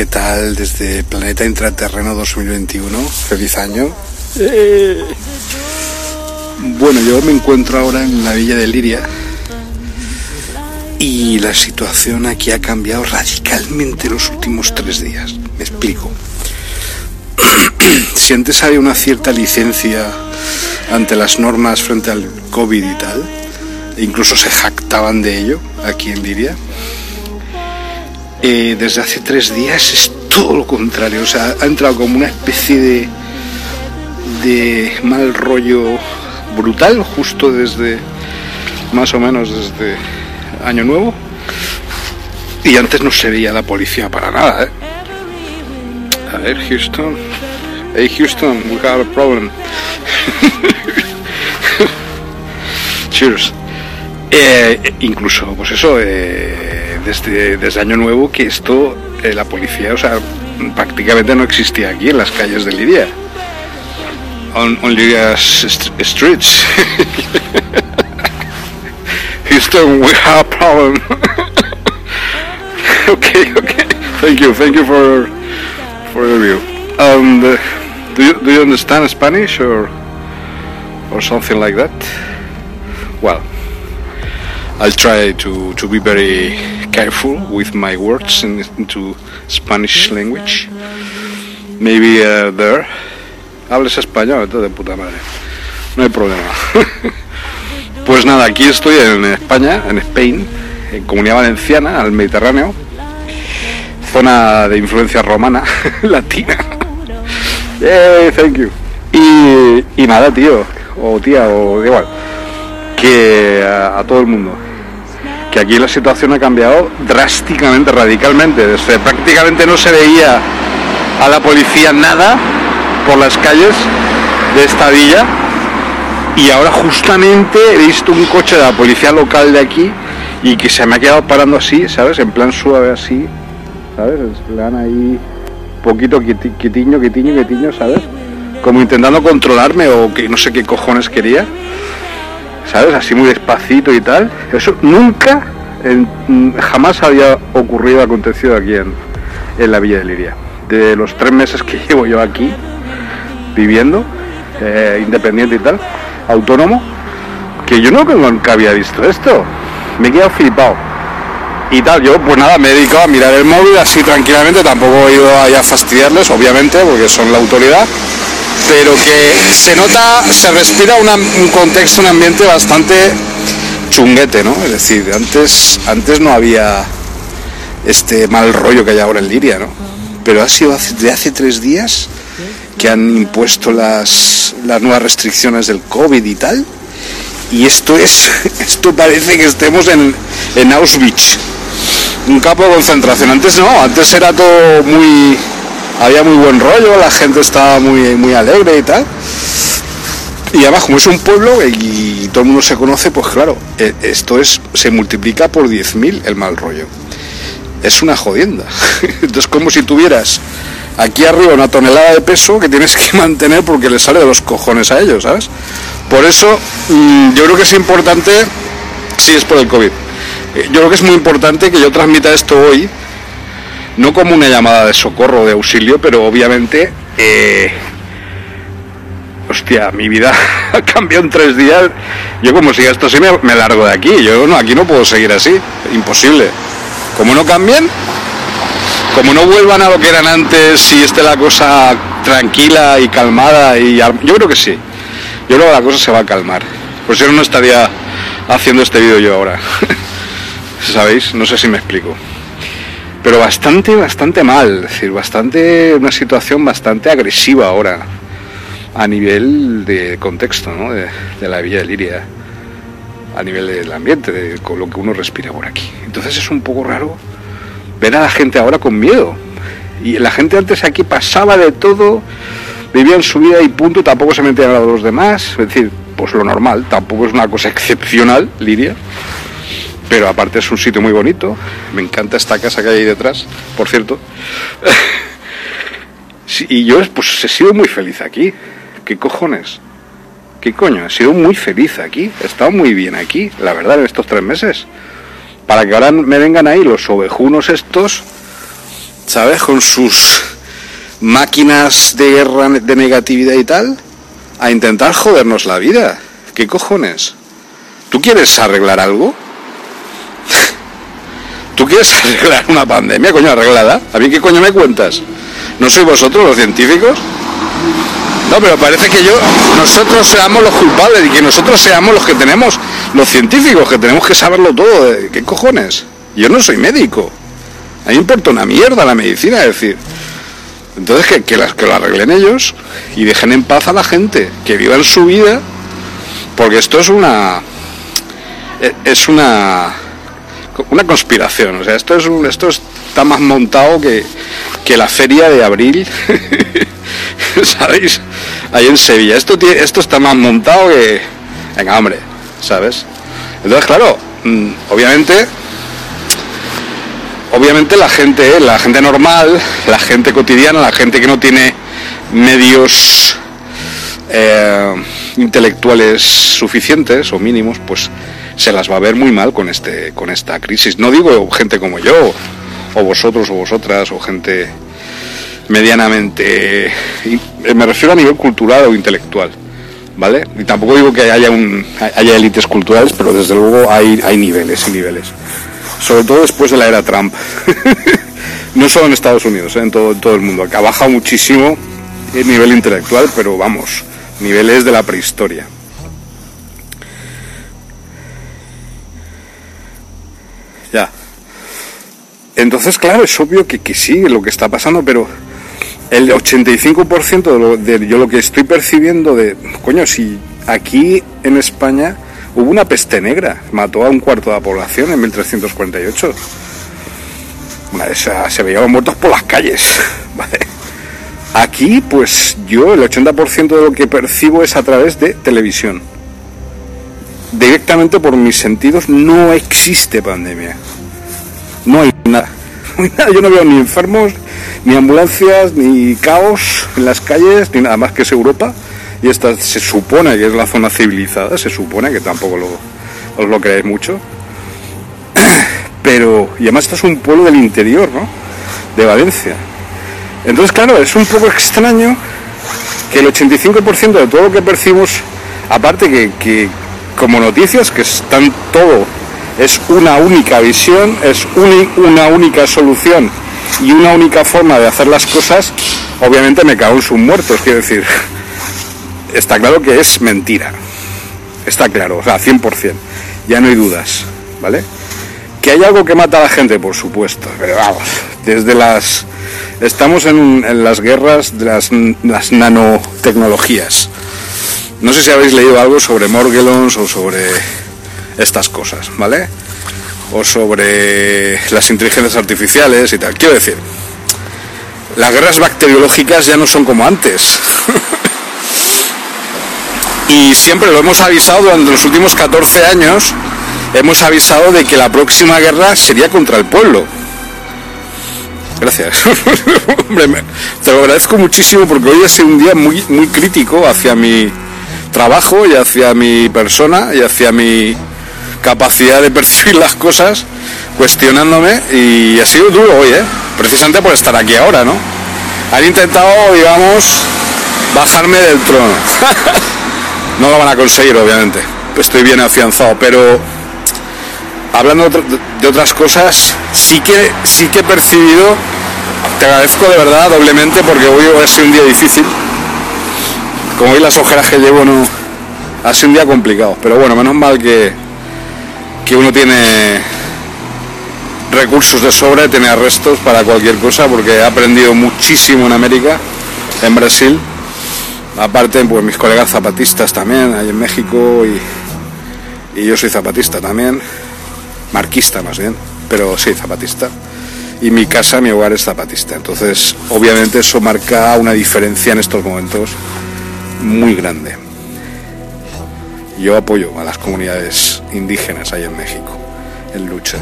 ¿Qué tal? Desde Planeta Intraterreno 2021. Feliz año. Bueno, yo me encuentro ahora en la villa de Liria y la situación aquí ha cambiado radicalmente los últimos tres días. Me explico. si antes había una cierta licencia ante las normas frente al COVID y tal, e incluso se jactaban de ello aquí en Liria, eh, desde hace tres días es todo lo contrario. O sea, ha entrado como una especie de, de mal rollo brutal justo desde, más o menos desde Año Nuevo. Y antes no se veía la policía para nada, ¿eh? A ver, Houston. Hey, Houston, we got a problem. Cheers. Eh, incluso, pues eso, eh, desde, desde Año Nuevo que esto, eh, la policía, o sea, prácticamente no existía aquí en las calles de Lidia. On, on Lydia's st- streets. Houston, we have a problem. okay, okay. Thank you, thank you for for the review. Um, do you do you understand Spanish or or something like that? Well, I'll try to, to be very careful with my words in, into Spanish language. Maybe uh, there. Hables español, todo de puta madre. No hay problema. pues nada, aquí estoy en España, en Spain, en Comunidad Valenciana, al Mediterráneo. Zona de influencia romana, latina. Thank you. Y, y nada, tío, o tía, o igual, que a todo el mundo que aquí la situación ha cambiado drásticamente, radicalmente. Desde prácticamente no se veía a la policía nada por las calles de esta villa y ahora justamente he visto un coche de la policía local de aquí y que se me ha quedado parando así, ¿sabes? En plan suave así, ¿sabes? Le dan ahí poquito quiti- quitiño, quitiño, quitiño, ¿sabes? Como intentando controlarme o que no sé qué cojones quería. ¿Sabes? Así muy despacito y tal. Eso nunca, mm, jamás había ocurrido, acontecido aquí en, en la Villa de Liria. De los tres meses que llevo yo aquí viviendo, eh, independiente y tal, autónomo, que yo no nunca había visto esto. Me he quedado flipado. Y tal, yo pues nada, me he dedicado a mirar el móvil así tranquilamente, tampoco he ido ahí a fastidiarles, obviamente, porque son la autoridad pero que se nota, se respira un contexto, un ambiente bastante chunguete, ¿no? Es decir, antes, antes no había este mal rollo que hay ahora en Liria, ¿no? Pero ha sido hace, de hace tres días que han impuesto las, las nuevas restricciones del COVID y tal, y esto es, esto parece que estemos en, en Auschwitz, un campo de concentración. Antes no, antes era todo muy, había muy buen rollo, la gente estaba muy, muy alegre y tal. Y además, como es un pueblo y todo el mundo se conoce, pues claro, e, esto es se multiplica por 10.000 el mal rollo. Es una jodienda. Entonces, como si tuvieras aquí arriba una tonelada de peso que tienes que mantener porque le sale de los cojones a ellos, ¿sabes? Por eso, mm, yo creo que es importante, si es por el COVID, eh, yo creo que es muy importante que yo transmita esto hoy, no como una llamada de socorro, de auxilio, pero obviamente eh, hostia, mi vida ha cambiado en tres días. Yo como siga esto así me, largo de aquí. Yo no, aquí no puedo seguir así. Imposible. Como no cambien, como no vuelvan a lo que eran antes y esté la cosa tranquila y calmada y yo creo que sí. Yo creo que la cosa se va a calmar. Por eso no estaría haciendo este vídeo yo ahora. ¿Sabéis? No sé si me explico. Pero bastante, bastante mal. Es decir, bastante, una situación bastante agresiva ahora a nivel de contexto ¿no? de, la Villa de Liria, a nivel del ambiente, de con lo que uno respira por aquí. Entonces es un poco raro ver a la gente ahora con miedo. Y la gente antes aquí pasaba de todo, vivía en su vida y punto, tampoco se metía a los demás, es decir, pues lo normal, tampoco es una cosa excepcional, Liria. Pero aparte es un sitio muy bonito, me encanta esta casa que hay ahí detrás, por cierto. y yo pues he sido muy feliz aquí. ¿Qué cojones? ¿Qué coño? He sido muy feliz aquí. He estado muy bien aquí, la verdad, en estos tres meses. Para que ahora me vengan ahí los ovejunos estos, ¿sabes? Con sus máquinas de guerra de negatividad y tal, a intentar jodernos la vida. ¿Qué cojones? ¿Tú quieres arreglar algo? ¿Tú quieres arreglar una pandemia, coño, arreglada? ¿A mí qué coño me cuentas? ¿No sois vosotros los científicos? No, pero parece que yo, nosotros seamos los culpables y que nosotros seamos los que tenemos, los científicos, que tenemos que saberlo todo. ¿Qué cojones? Yo no soy médico. A mí me importa una mierda la medicina, es decir. Entonces que, que, las, que lo arreglen ellos y dejen en paz a la gente, que vivan su vida, porque esto es una. E, es una. Una conspiración, o sea, esto es un, esto está más montado que, que la feria de abril ¿sabéis? Ahí en Sevilla. Esto, esto está más montado que... Venga, hombre, ¿sabes? Entonces, claro, mm, obviamente, obviamente la gente, la gente normal, la gente cotidiana, la gente que no tiene medios eh, intelectuales suficientes o mínimos, pues se las va a ver muy mal con este, con esta crisis. No digo gente como yo, o vosotros o vosotras, o gente medianamente, me refiero a nivel cultural o intelectual, ¿vale? Y tampoco digo que haya, un, haya élites culturales, pero desde luego hay, hay niveles y niveles. Sobre todo después de la era Trump. no solo en Estados Unidos, ¿eh? en, todo, todo el mundo. Ha bajado muchísimo el nivel intelectual, pero vamos, niveles de la prehistoria. Ya. Entonces, claro, es obvio que, que sí, lo que está pasando, pero el 85% de, lo, de yo lo que estoy percibiendo de, coño, si aquí en España hubo una peste negra, mató a un cuarto de la población en 1348. se veían muertos por las calles. Aquí, pues yo el 80% de lo que percibo es a través de televisión. Directamente por mis sentidos no existe pandemia. No hay nada. Yo no veo ni enfermos, ni ambulancias, ni caos en las calles, ni nada más que es Europa. Y esta se supone que es la zona civilizada, se supone que tampoco lo, os lo creéis mucho. Pero, y además esto es un pueblo del interior, ¿no? De Valencia. Entonces, claro, es un poco extraño que el 85% de todo lo que percibimos, aparte que, que como noticias, que están todo, es una única visión, es una única solución y una única forma de hacer las cosas, obviamente me cago en sus muertos, quiero decir, está claro que es mentira, está claro, o sea, 100%, ya no hay dudas, ¿vale? Que hay algo que mata a la gente, por supuesto, pero vamos, desde las... Estamos en, las guerras de las, las, nanotecnologías. No sé si habéis leído algo sobre Morgellons o sobre estas cosas, ¿vale? o sobre las inteligencias artificiales y tal. Quiero decir, las guerras bacteriológicas ya no son como antes. Y siempre lo hemos avisado durante los últimos 14 años, hemos avisado de que la próxima guerra sería contra el pueblo. Gracias. te lo agradezco muchísimo porque hoy ha sido un día muy, muy crítico hacia mi trabajo y hacia mi persona y hacia mi capacidad de percibir las cosas, cuestionándome y ha sido duro hoy, ¿eh? precisamente por estar aquí ahora, ¿no? Han intentado, digamos, bajarme del trono. no lo van a conseguir, obviamente. Estoy bien afianzado, pero hablando de otras cosas, sí que, sí que he percibido, te agradezco de verdad doblemente porque hoy ha sido un día difícil. Como hoy las ojeras que llevo no... Ha sido un día complicado, pero bueno, menos mal que, que uno tiene recursos de sobra tiene arrestos para cualquier cosa porque he aprendido muchísimo en América, en Brasil. Aparte, pues mis colegas zapatistas también, ahí en México y, y yo soy zapatista también, marquista más bien, pero sí, zapatista. Y mi casa, mi hogar es zapatista. Entonces, obviamente eso marca una diferencia en estos momentos muy grande. Yo apoyo a las comunidades indígenas ahí en México, en lucha.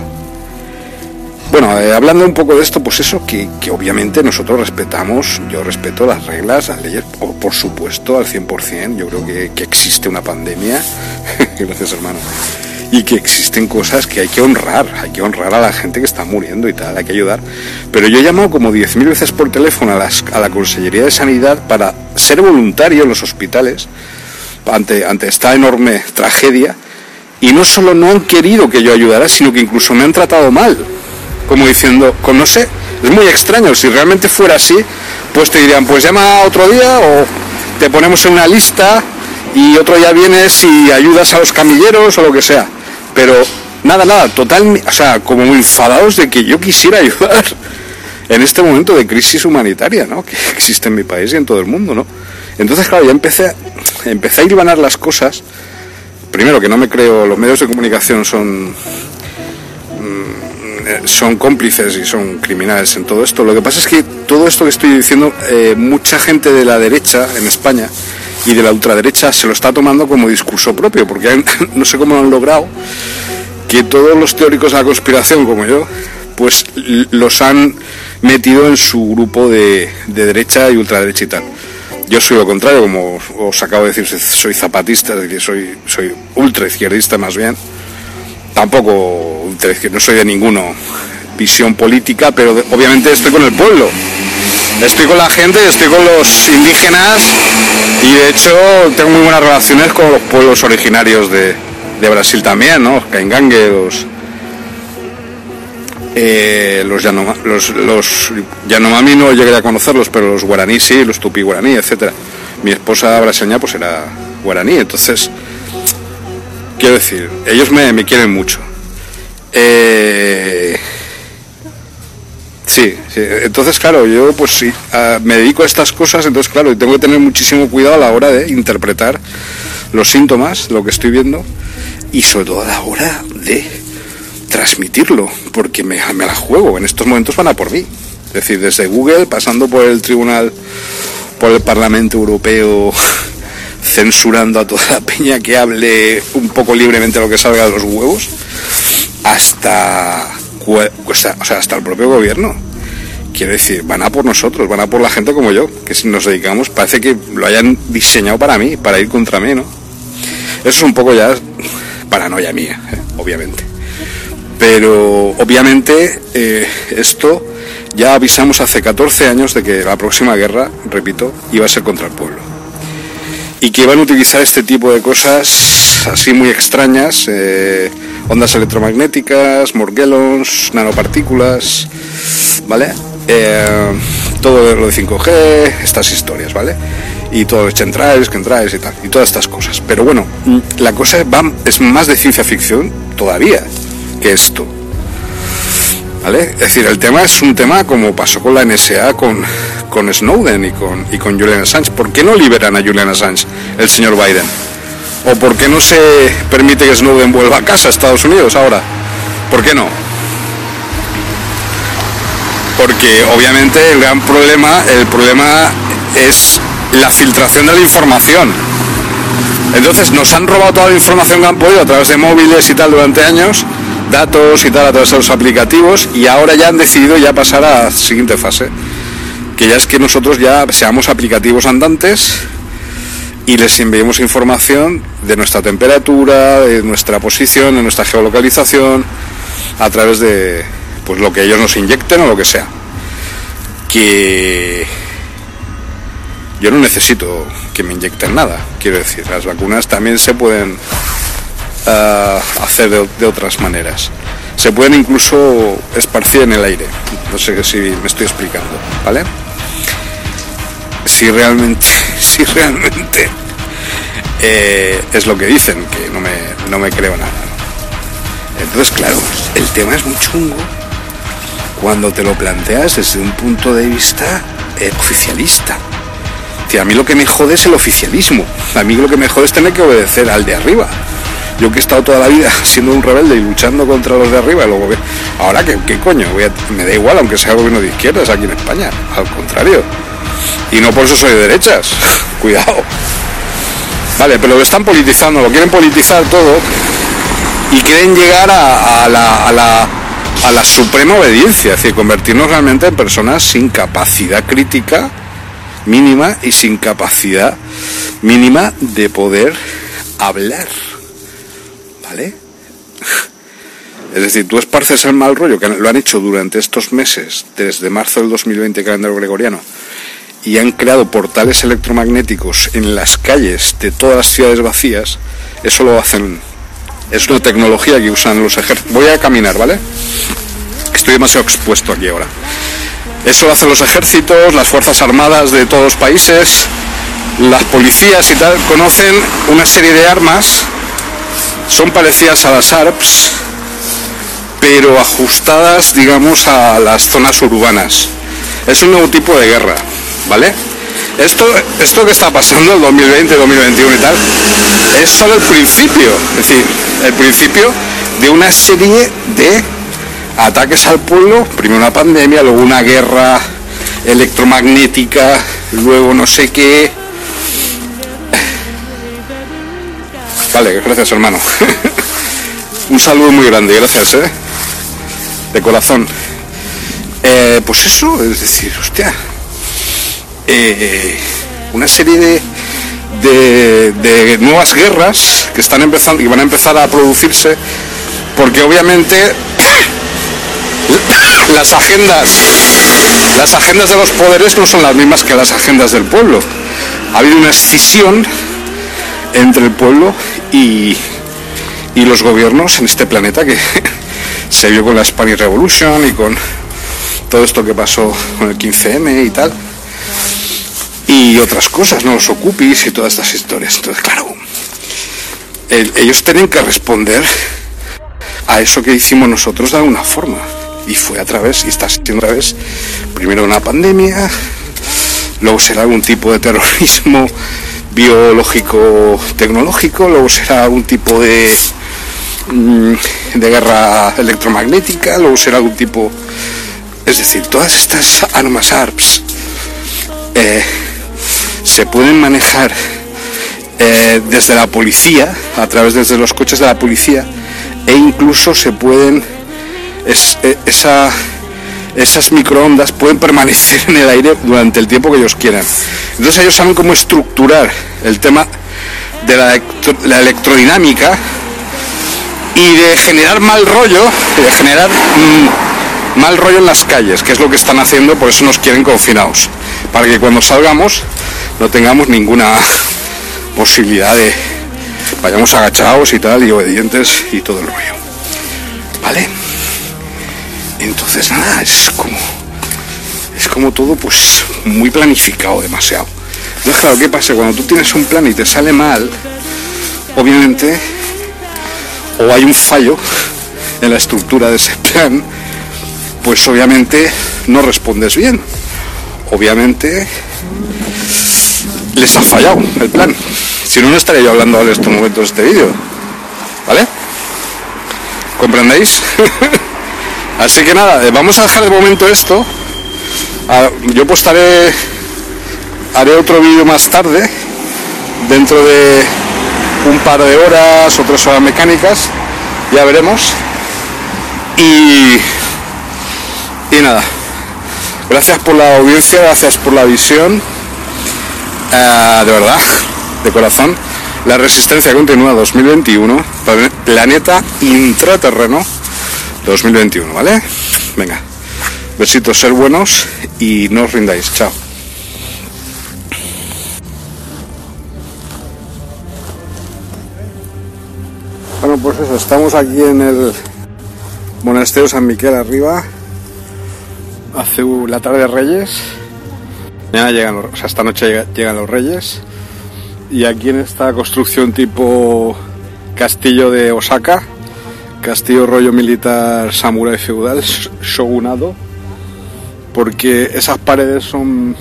Bueno, eh, hablando un poco de esto, pues eso, que, obviamente nosotros respetamos, yo respeto las reglas, las leyes, por, por supuesto, al 100%, yo creo que, que existe una pandemia, gracias hermano, y que existen cosas que hay que honrar, hay que honrar a la gente que está muriendo y tal, hay que ayudar. Pero yo he llamado como 10.000 veces por teléfono a, las, a la Consellería de Sanidad para ser voluntario en los hospitales ante, ante esta enorme tragedia y no solo no han querido que yo ayudara, sino que incluso me han tratado mal como diciendo, con no sé, es muy extraño, si realmente fuera así, pues te dirían, pues llama otro día o te ponemos en una lista y otro día vienes y ayudas a los camilleros o lo que sea. Pero nada, nada, total, o sea, como muy enfadados de que yo quisiera ayudar en este momento de crisis humanitaria, ¿no? Que existe en mi país y en todo el mundo, ¿no? Entonces, claro, ya empecé, empecé a hilvanar las cosas. Primero, que no me creo, los medios de comunicación son eh, son cómplices y son criminales en todo esto. Lo que pasa es que todo esto que estoy diciendo, eh, mucha gente de la derecha en España y de la ultraderecha se lo está tomando como discurso propio, porque no sé cómo lo han logrado que todos los teóricos de la conspiración, como yo, pues los han metido en su grupo de, derecha y ultraderecha y tal. Yo soy lo contrario, como os acabo de decir, soy zapatista, es decir, soy, soy ultra izquierdista más bien tampoco no soy de ninguna visión política, pero obviamente estoy con el pueblo. Estoy con la gente, estoy con los indígenas y de hecho tengo muy buenas relaciones con los pueblos originarios de, Brasil también, ¿no? Caingangue, los, eh, los, los, los, Yanomami no llegué a conocerlos, pero los guaraní sí, los tupi guaraní, etcétera. Mi esposa brasileña pues era guaraní, entonces Quiero decir, ellos me, quieren mucho. Eh, sí, entonces claro, yo pues sí, me dedico a estas cosas, entonces claro, tengo que tener muchísimo cuidado a la hora de interpretar los síntomas, lo que estoy viendo, y sobre todo a la hora de transmitirlo, porque me, me la juego, en estos momentos van a por mí. Es decir, desde Google, pasando por el Tribunal, por el Parlamento Europeo, censurando a toda la peña que hable un poco libremente lo que salga de los huevos, hasta, o sea, hasta el propio gobierno. Quiero decir, van a por nosotros, van a por la gente como yo, que si nos dedicamos, parece que lo hayan diseñado para mí, para ir contra mí, ¿no? Eso es un poco ya paranoia mía, ¿eh? obviamente. Pero obviamente eh, esto ya avisamos hace 14 años de que la próxima guerra, repito, iba a ser contra el pueblo y que van a utilizar este tipo de cosas así muy extrañas, eh, ondas electromagnéticas, morgellons, nanopartículas, ¿vale? Eh, todo lo de 5G, estas historias, ¿vale? Y todo los centrales, centrales y tal, y todas estas cosas. Pero bueno, la cosa va, es más de ciencia ficción todavía que esto. ¿Vale? Es decir, el tema es un tema como pasó con la NSA, con, con Snowden y con, y con Julian Assange. ¿Por qué no liberan a Julian Assange el señor Biden? ¿O por qué no se permite que Snowden vuelva a casa a Estados Unidos ahora? ¿Por qué no? Porque obviamente el gran problema, el problema es la filtración de la información. Es Entonces nos han robado toda la información que han podido a través de móviles y tal durante años, datos y tal a través de los aplicativos y ahora ya han decidido ya pasar a la siguiente fase, que ya es que nosotros ya seamos aplicativos andantes y les enviemos información de nuestra temperatura, de nuestra posición, de nuestra geolocalización a través de pues lo que ellos nos inyecten o lo que sea. Que yo no necesito que me inyecten nada, quiero decir, las vacunas también se pueden ah, hacer de, otras maneras. Se pueden incluso esparcir en el aire. No sé si me estoy explicando, ¿vale? Si realmente, si realmente eh, es lo que dicen, que no me, no me creo nada. Entonces, claro, el tema es muy chungo cuando te lo planteas desde un punto de vista eh, oficialista a mí lo que me jode es el oficialismo. A mí lo que me jode es tener que obedecer al de arriba. Yo que he estado toda la vida siendo un rebelde y luchando contra los de arriba, luego ahora qué, qué coño, me da igual aunque sea gobierno de izquierdas aquí en España, al contrario. Y no por eso soy de derechas, cuidado. Vale, pero lo están politizando, lo quieren politizar todo y quieren llegar a, la, a, la, a la suprema obediencia, es decir, convertirnos realmente en personas sin capacidad crítica mínima y sin capacidad mínima de poder hablar. ¿Vale? Es decir, tú esparces el mal rollo, que lo han hecho durante estos meses, desde marzo del 2020, calendario gregoriano, y han creado portales electromagnéticos en las calles de todas las ciudades vacías, eso lo hacen, es una tecnología que usan los ejércitos. Voy a caminar, ¿vale? Estoy demasiado expuesto aquí ahora. Eso lo hacen los ejércitos, las Fuerzas Armadas de todos los países, las policías y tal, conocen una serie de armas, son parecidas a las ARPS, pero ajustadas, digamos, a las zonas urbanas. Es un nuevo tipo de guerra, ¿vale? Esto, esto que está pasando, el 2020, 2021 y tal, es solo el principio, es decir, el principio de una serie de ataques al pueblo, primero una pandemia, luego una guerra electromagnética, luego no sé qué. Vale, gracias hermano. Un saludo muy grande, gracias, ¿eh? De corazón. Eh, pues eso, es decir, hostia. Eh, una serie de, de, nuevas guerras que están empezando y van a empezar a producirse porque obviamente las agendas, las agendas de los poderes no son las mismas que las agendas del pueblo. Ha habido una escisión entre el pueblo y, y los gobiernos en este planeta que se vio con la Spanish Revolution y con todo esto que pasó con el 15M y tal. Y otras cosas, ¿no? Los ocupis y todas estas historias. Entonces, claro, ellos tienen que responder a eso que hicimos nosotros de alguna forma y fue a través, y está siendo a través, primero una pandemia, luego será algún tipo de terrorismo biológico tecnológico, luego será algún tipo de, mm, de guerra electromagnética, luego será algún tipo, es decir, todas estas armas ARPS eh, se pueden manejar eh, desde la policía, a través desde los coches de la policía, e incluso se pueden es, eh, esa, esas microondas pueden permanecer en el aire durante el tiempo que ellos quieran. Entonces ellos saben cómo estructurar el tema de la, electrodinámica y de generar mal rollo, de generar mm, mal rollo en las calles, que es lo que están haciendo, por eso nos quieren confinados, para que cuando salgamos no tengamos ninguna posibilidad de vayamos agachados y tal y obedientes y todo el rollo. ¿Vale? Entonces nada, es como es como todo pues muy planificado demasiado. No claro, ¿qué pasa? Cuando tú tienes un plan y te sale mal, obviamente, o hay un fallo en la estructura de ese plan, pues obviamente no respondes bien. Obviamente les ha fallado el plan. Si no, no estaría yo hablando en estos momentos de este vídeo. ¿Vale? ¿Comprendéis? Así que nada, eh, vamos a dejar de momento esto. Yo postaré, haré otro vídeo más tarde, dentro de un par de horas o tres horas mecánicas, ya veremos. Y, y nada, gracias por la audiencia, gracias por la visión, eh, de verdad, de corazón. La resistencia continúa 2021, planeta intraterreno 2021, ¿vale? Venga, besitos, ser buenos y no os rindáis, chao. Bueno, pues eso, estamos aquí en el monasterio San Miquel arriba, hace la tarde de Reyes, mañana llegan o sea, esta noche llegan los Reyes, y aquí en esta construcción tipo castillo de Osaka, castillo rollo militar samurai feudal, shogunado, porque esas paredes son...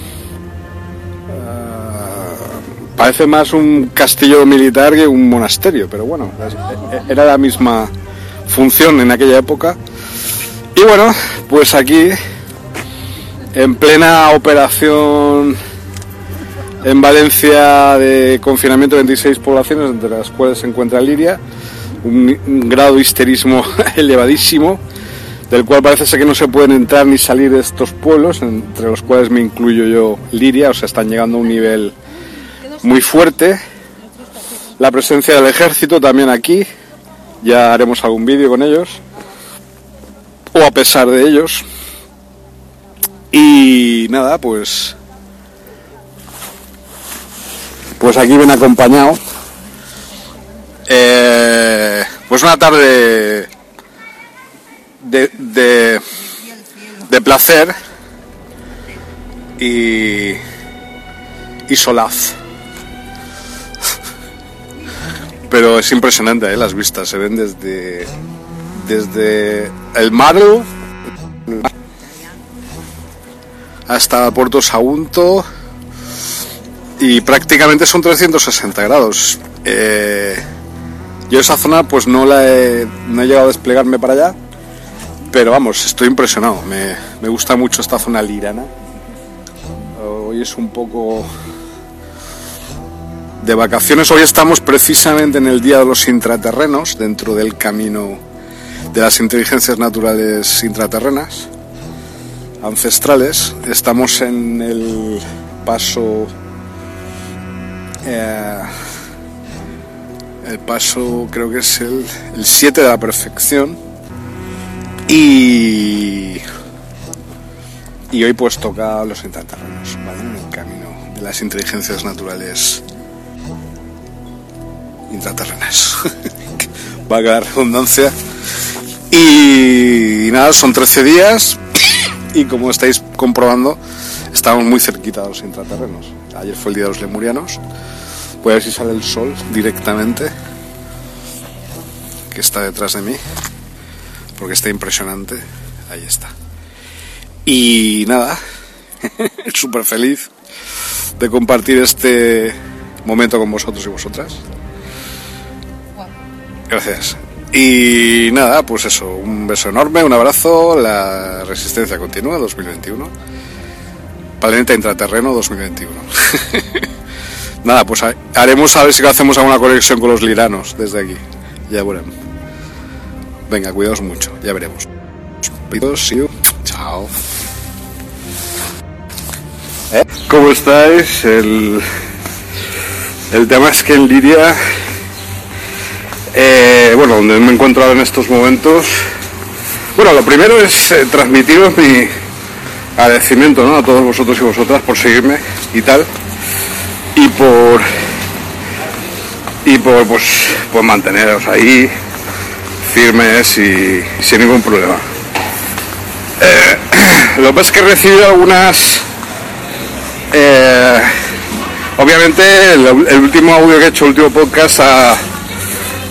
Uh, parece más un castillo militar que un monasterio, pero bueno, era la misma función en aquella época. Y bueno, pues aquí, en plena operación en Valencia de confinamiento de 26 poblaciones, entre las cuales se encuentra Liria, un, grado de histerismo elevadísimo, del cual parece ser que no se pueden entrar ni salir de estos pueblos, entre los cuales me incluyo yo Liria, o sea, están llegando a un nivel muy fuerte. La presencia del ejército también aquí, ya haremos algún vídeo con ellos, o a pesar de ellos. Y nada, pues pues aquí ven acompañado. Eh, pues una tarde de, de, de placer y, y solaz. Pero es impresionante ¿eh? las vistas, se ven desde, desde el mar hasta Puerto Sagunto y prácticamente son 360 grados. Eh, yo esa zona pues no la he, no he llegado a desplegarme para allá, pero vamos, estoy impresionado. Me, me gusta mucho esta zona lirana. Hoy es un poco de vacaciones. Hoy estamos precisamente en el Día de los Intraterrenos, dentro del camino de las inteligencias naturales intraterrenas, ancestrales. Estamos en el paso eh, el paso creo que es el 7 de la perfección. Y, y hoy pues toca los intraterrenos, En el camino de las inteligencias naturales intraterrenas. Va a quedar redundancia. Y nada, son 13 días y como estáis comprobando, estamos muy cerquita de los intraterrenos. Ayer fue el día de los lemurianos Voy a ver si sale el sol directamente, que está detrás de mí, porque está impresionante. Ahí está. Y nada, súper feliz de compartir este momento con vosotros y vosotras. Gracias. Y nada, pues eso, un beso enorme, un abrazo, la resistencia continúa 2021. Planeta Intraterreno 2021. Nada, pues haremos a ver si hacemos alguna conexión con los liranos desde aquí. Ya veremos. Venga, cuidaos mucho, ya veremos. Chao. ¿Eh? ¿Cómo estáis? El, el tema es que en Liria, eh, bueno, donde me he encontrado en estos momentos, bueno, lo primero es eh, transmitiros mi agradecimiento a todos vosotros y vosotras por seguirme y tal. Y por y por pues, pues manteneros ahí firmes y sin ningún problema. Eh, lo que es que he recibido algunas eh, obviamente el, último audio que he hecho, el último podcast ha,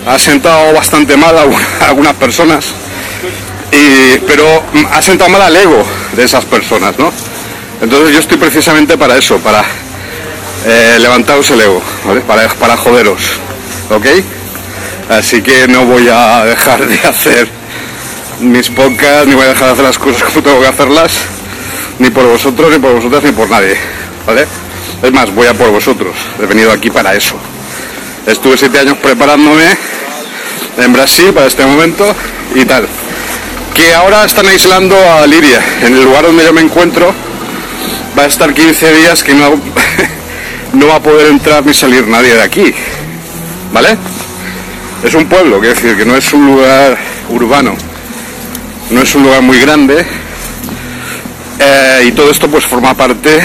ha sentado bastante mal a, algunas personas y, pero ha sentado mal al ego de esas personas, ¿no? Entonces yo estoy precisamente para eso, para eh, levantaos el ego, ¿vale? Para, para joderos, ¿ok? Así que no voy a dejar de hacer mis podcasts, ni voy a dejar de hacer las cosas como tengo que hacerlas, ni por vosotros, ni por vosotras, ni por nadie, ¿vale? Es más, voy a por vosotros, he venido aquí para eso. Estuve siete años preparándome en Brasil para este momento y tal. Que ahora están aislando a Liria, en el lugar donde yo me encuentro. Va a estar 15 días que no, no va a poder entrar ni salir nadie de aquí. ¿Vale? Es un pueblo, quiero decir, que no es un lugar urbano, no es un lugar muy grande. Eh, y todo esto pues forma parte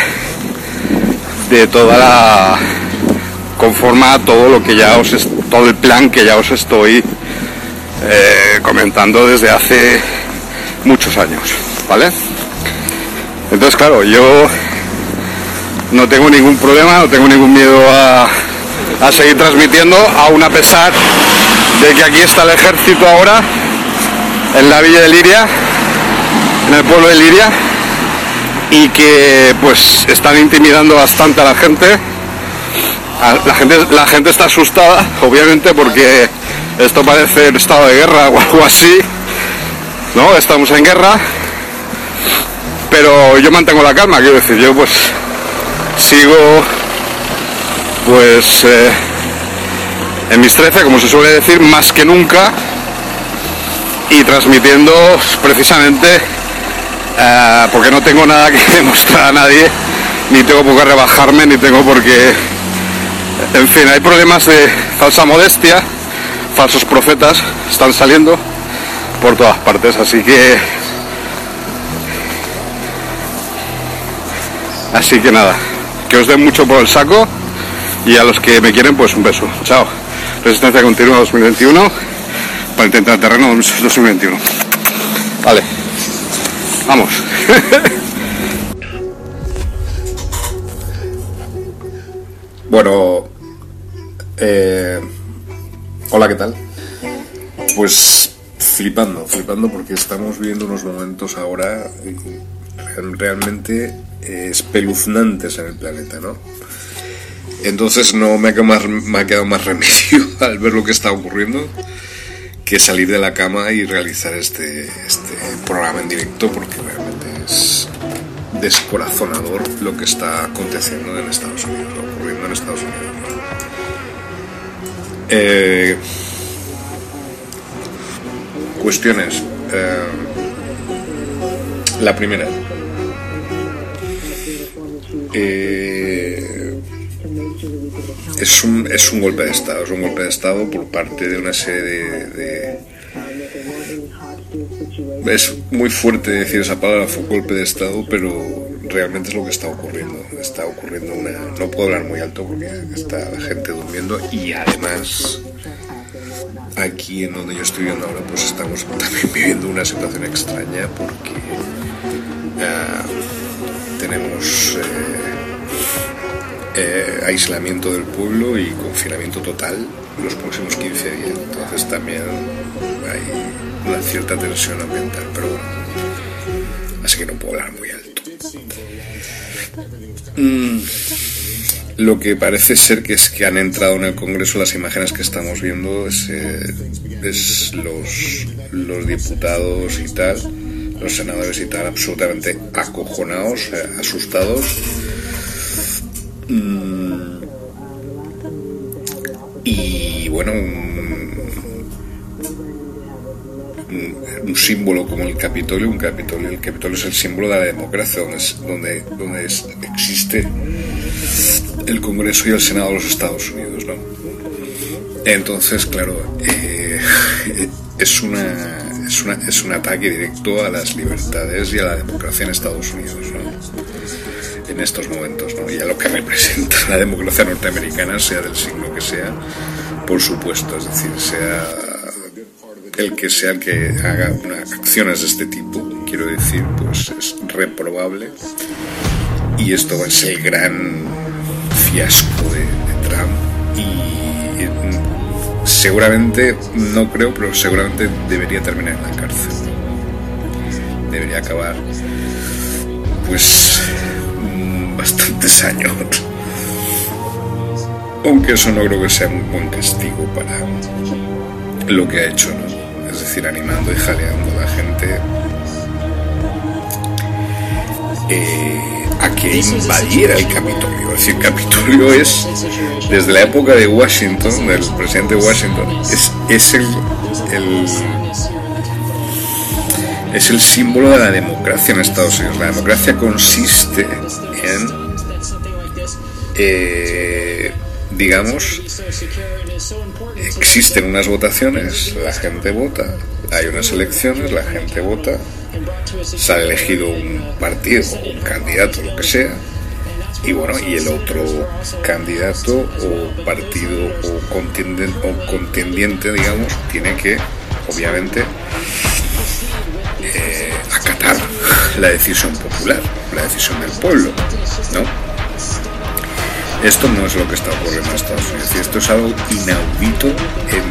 de toda la conforma todo lo que ya os todo el plan que ya os estoy eh, comentando desde hace muchos años, ¿vale? Entonces, claro, yo no tengo ningún problema, no tengo ningún miedo a, a seguir transmitiendo, aún a pesar de que aquí está el ejército ahora, en la villa de Liria, en el pueblo de Liria, y que pues están intimidando bastante a la gente. La gente, la gente está asustada, obviamente, porque esto parece el estado de guerra o algo así. ¿No? Estamos en guerra. Pero yo mantengo la calma, quiero decir, yo pues sigo pues eh, en mis 13, como se suele decir, más que nunca y transmitiendo precisamente eh, porque no tengo nada que demostrar a nadie, ni tengo por qué rebajarme, ni tengo por qué... En fin, hay problemas de falsa modestia, falsos profetas están saliendo por todas partes, así que... Así que nada, que os den mucho por el saco y a los que me quieren pues un beso. Chao. Resistencia continua 2021 para intentar terreno 2021. Vale. Vamos. bueno, eh, hola, ¿qué tal? Pues flipando, flipando porque estamos viendo unos momentos ahora realmente espeluznantes en el planeta, ¿no? Entonces no me ha quedado más, me ha quedado más remedio al ver lo que está ocurriendo que salir de la cama y realizar este, este programa en directo porque realmente es descorazonador lo que está aconteciendo en Estados Unidos, ocurriendo en Estados Unidos. Eh, cuestiones. Eh, la primera. Eh, es un, es un golpe de Estado, es un golpe de Estado por parte de una serie de, Es muy fuerte decir esa palabra, fue golpe de Estado, pero realmente es lo que está ocurriendo. Está ocurriendo una... No puedo hablar muy alto porque está la gente durmiendo y además aquí en donde yo estoy viendo ahora pues estamos también viviendo una situación extraña porque uh, tenemos... Eh, eh, aislamiento del pueblo y confinamiento total los próximos 15 días. Entonces también hay una cierta tensión ambiental, pero bueno, así que no puedo hablar muy alto. Mm, lo que parece ser que es que han entrado en el Congreso las imágenes que estamos viendo es, eh, los, los diputados y tal, los senadores y tal, absolutamente acojonados, eh, asustados Mm. y bueno, un, símbolo como el Capitolio, un Capitolio, el Capitolio es el símbolo de la democracia, donde, donde, existe el Congreso y el Senado de los Estados Unidos, ¿no? Entonces, claro, eh, es, una, es, una, es un ataque directo a las libertades y a la democracia en Estados Unidos, ¿no? en estos momentos, ¿no? y a lo que representa la democracia norteamericana, sea del signo que sea, por supuesto, es decir, sea el que sea el que haga unas acciones de este tipo, quiero decir, pues es reprobable y esto va a ser el gran fiasco de, Trump y, seguramente, no creo, pero seguramente debería terminar en la cárcel. Debería acabar pues bastantes años. Aunque eso no creo que sea un buen castigo para lo que ha hecho, ¿no? Es decir, animando y jaleando a la gente eh, a que invadiera el Capitolio. Es decir, el Capitolio es, desde la época de Washington, del presidente Washington, es, es el, el es el símbolo de la democracia en Estados Unidos. La democracia consiste en eh, digamos, existen unas votaciones, la gente vota, hay unas elecciones, la gente vota, se ha elegido un partido, un candidato, lo que sea, y bueno, y el otro candidato o partido o contendiente, o contendiente digamos, tiene que, obviamente, eh, acatar la decisión popular, la decisión del pueblo, ¿no? Esto no es lo que está ocurriendo en Estados Unidos esto es algo inaudito en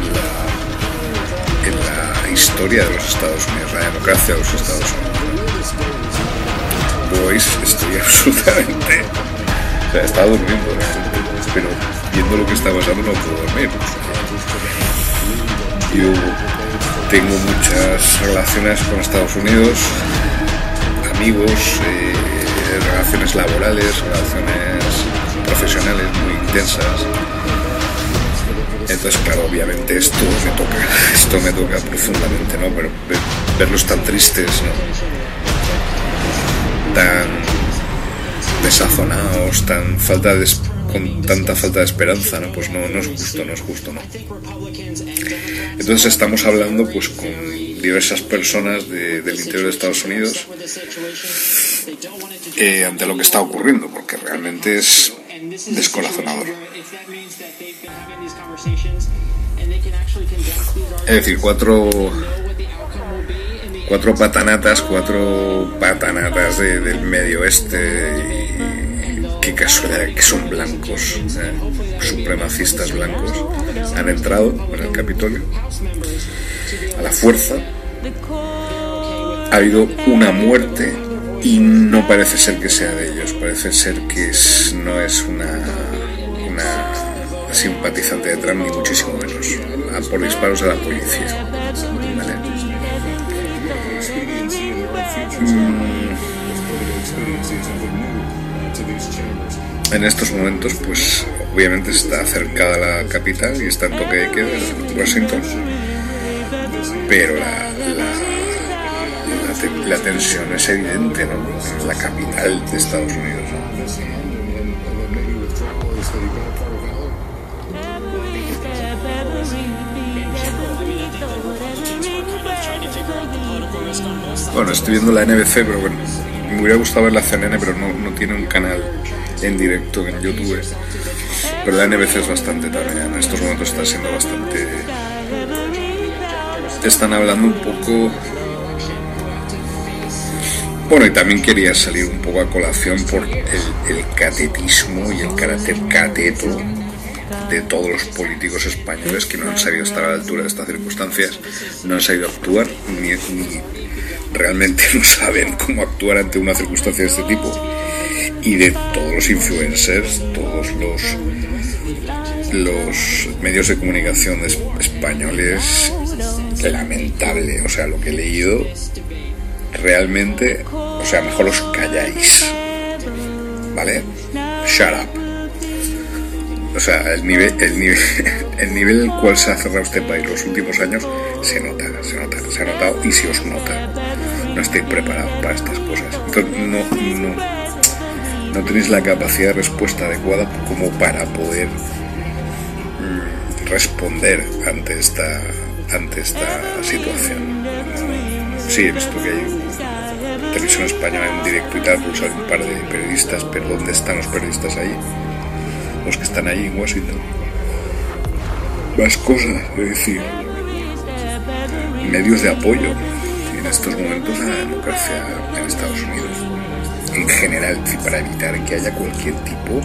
la, historia de los Estados Unidos, la democracia de los Estados Unidos. Boys, estoy absolutamente... O sea, estaba durmiendo, pero viendo lo que está pasando no puedo dormir. Yo tengo muchas relaciones con Estados Unidos, amigos, eh, relaciones laborales, relaciones profesionales muy intensas. Entonces, claro, obviamente esto me toca, esto me toca profundamente, ¿no? Pero verlos tan tristes, ¿no? Tan desazonados, tan falta de, con tanta falta de esperanza, ¿no? Pues no, no es justo, no es justo, ¿no? Entonces estamos hablando pues con diversas personas del interior de Estados Unidos eh, ante lo que está ocurriendo, porque realmente es descorazonador. Es decir, cuatro cuatro patanatas, cuatro patanatas del medio oeste y qué casualidad que son blancos, supremacistas blancos, han entrado en el Capitolio a la fuerza. Ha habido una muerte y no parece ser que sea de ellos, parece ser que no es una, una simpatizante de Trump, ni muchísimo menos, por disparos de la policía. Mm. En estos momentos, pues obviamente está cerca de la capital y está en toque de queda, Washington, pero la la tensión es evidente, ¿no? la capital de Estados Unidos. Bueno, estoy viendo la NBC, pero bueno, me hubiera gustado ver la CNN, pero no, no tiene un canal en directo en YouTube. Pero la NBC es bastante también, en estos momentos está siendo bastante... Están hablando un poco bueno, y también quería salir un poco a colación por el, catetismo y el carácter cateto de todos los políticos españoles que no han sabido estar a la altura de estas circunstancias, no han sabido actuar, ni, realmente no saben cómo actuar ante una circunstancia de este tipo. Y de todos los influencers, todos los, los medios de comunicación españoles, lamentable. O sea, lo que he leído realmente, o sea, mejor os calláis. ¿Vale? Shut up. O sea, el nivel, el nivel, el nivel al cual se ha cerrado este país los últimos años se nota, se nota, se ha notado y se os nota. No estáis preparados para estas cosas. Entonces, no, no, no tenéis la capacidad de respuesta adecuada como para poder mm, responder ante esta, ante esta situación. Sí, he visto que hay televisión española en directo y tal, pues un par de periodistas, pero ¿dónde están los periodistas ahí? Los que están ahí en Washington. Más cosas, es decir, medios de apoyo en estos momentos a la democracia en Estados Unidos. En general, para evitar que haya cualquier tipo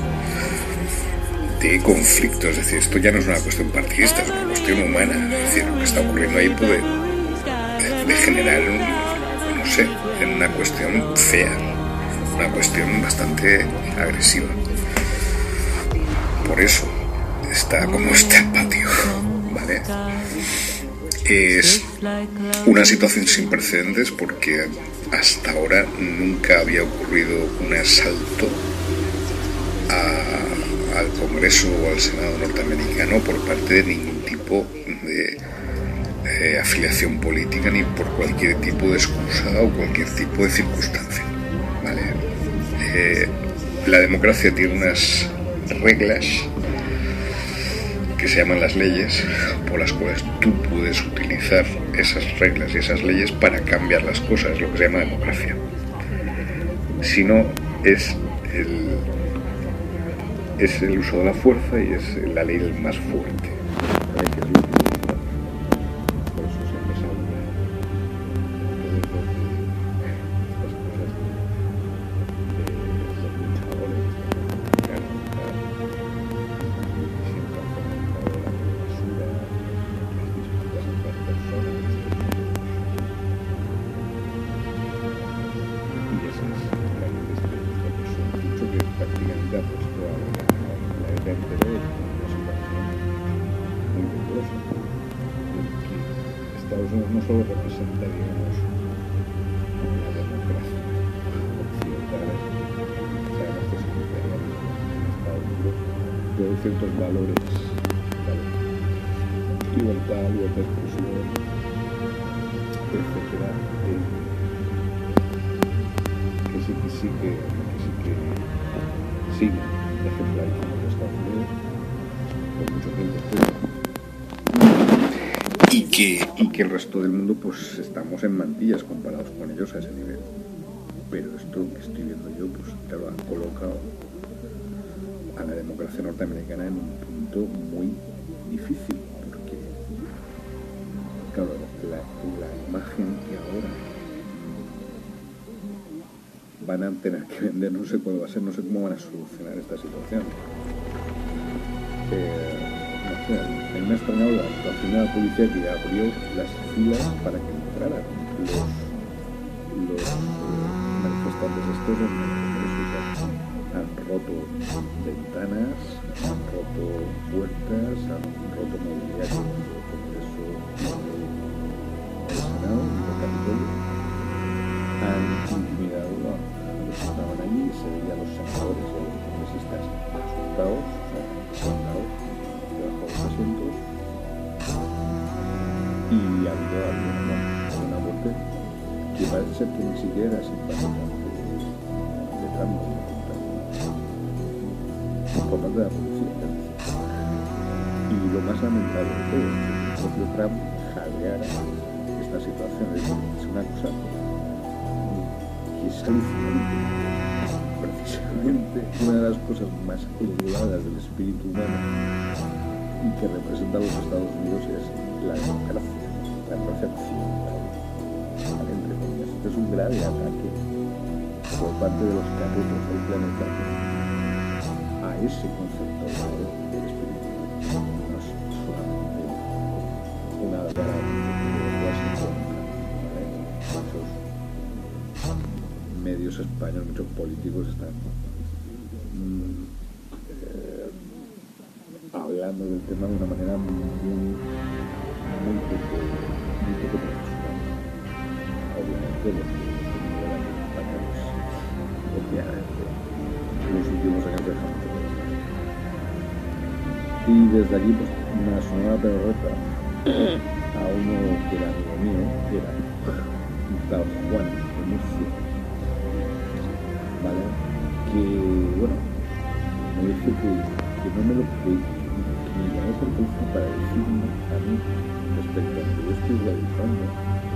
de conflicto. Es decir, esto ya no es una cuestión partidista, es una cuestión humana. Es decir, lo que está ocurriendo ahí puede de generar, no sé, en una cuestión fea, una cuestión bastante agresiva. Por eso está como está el patio, ¿vale? Es una situación sin precedentes porque hasta ahora nunca había ocurrido un asalto al Congreso o al Senado norteamericano por parte de ningún tipo de afiliación política ni por cualquier tipo de excusa o cualquier tipo de circunstancia. Eh, la democracia tiene unas reglas que se llaman las leyes, por las cuales tú puedes utilizar esas reglas y esas leyes para cambiar las cosas, lo que se llama democracia. Si no, es el, es el uso de la fuerza y es la ley más fuerte. Pues estamos en mantillas comparados con ellos a ese nivel. Pero esto que estoy viendo yo, pues claro, han colocado a la democracia norteamericana en un punto muy difícil, porque claro, la, imagen que ahora van a tener que vender, no sé cuándo va a ser, no sé cómo van a solucionar esta situación. Eh, a mí me ha extrañado la la policía que abrió las filas para que entraran los, los manifestantes. Estos han roto ventanas, han roto puertas, han roto mobiliario del Congreso del Senado, del Capitolio, han intimidado a los que estaban allí, se veía a los senadores y los congresistas asustados, y habido alguna, una muerte que parece que ni siquiera era simpática de Trump por parte de la policía. Y lo más lamentable de todo es que el propio Trump jadeara esta situación. Es una cosa que es alucinante. Precisamente una de las cosas más elevadas del espíritu humano y que representa a los Estados Unidos es la democracia, la democracia occidental. Este es un grave ataque por parte de los caputos del planeta a ese concepto del espíritu. No es solamente una cara de Washington, muchos medios españoles, muchos políticos están hablando del tema de una manera muy, muy Los que obviamente, últimos años de Y desde aquí, pues, una sonora perreta a uno que era amigo mío, que era un tal Juan de Murcia, ¿vale? Que, bueno, me dice que, que no me lo creí me llamó por teléfono para decirme a mí respecto a lo que yo estoy realizando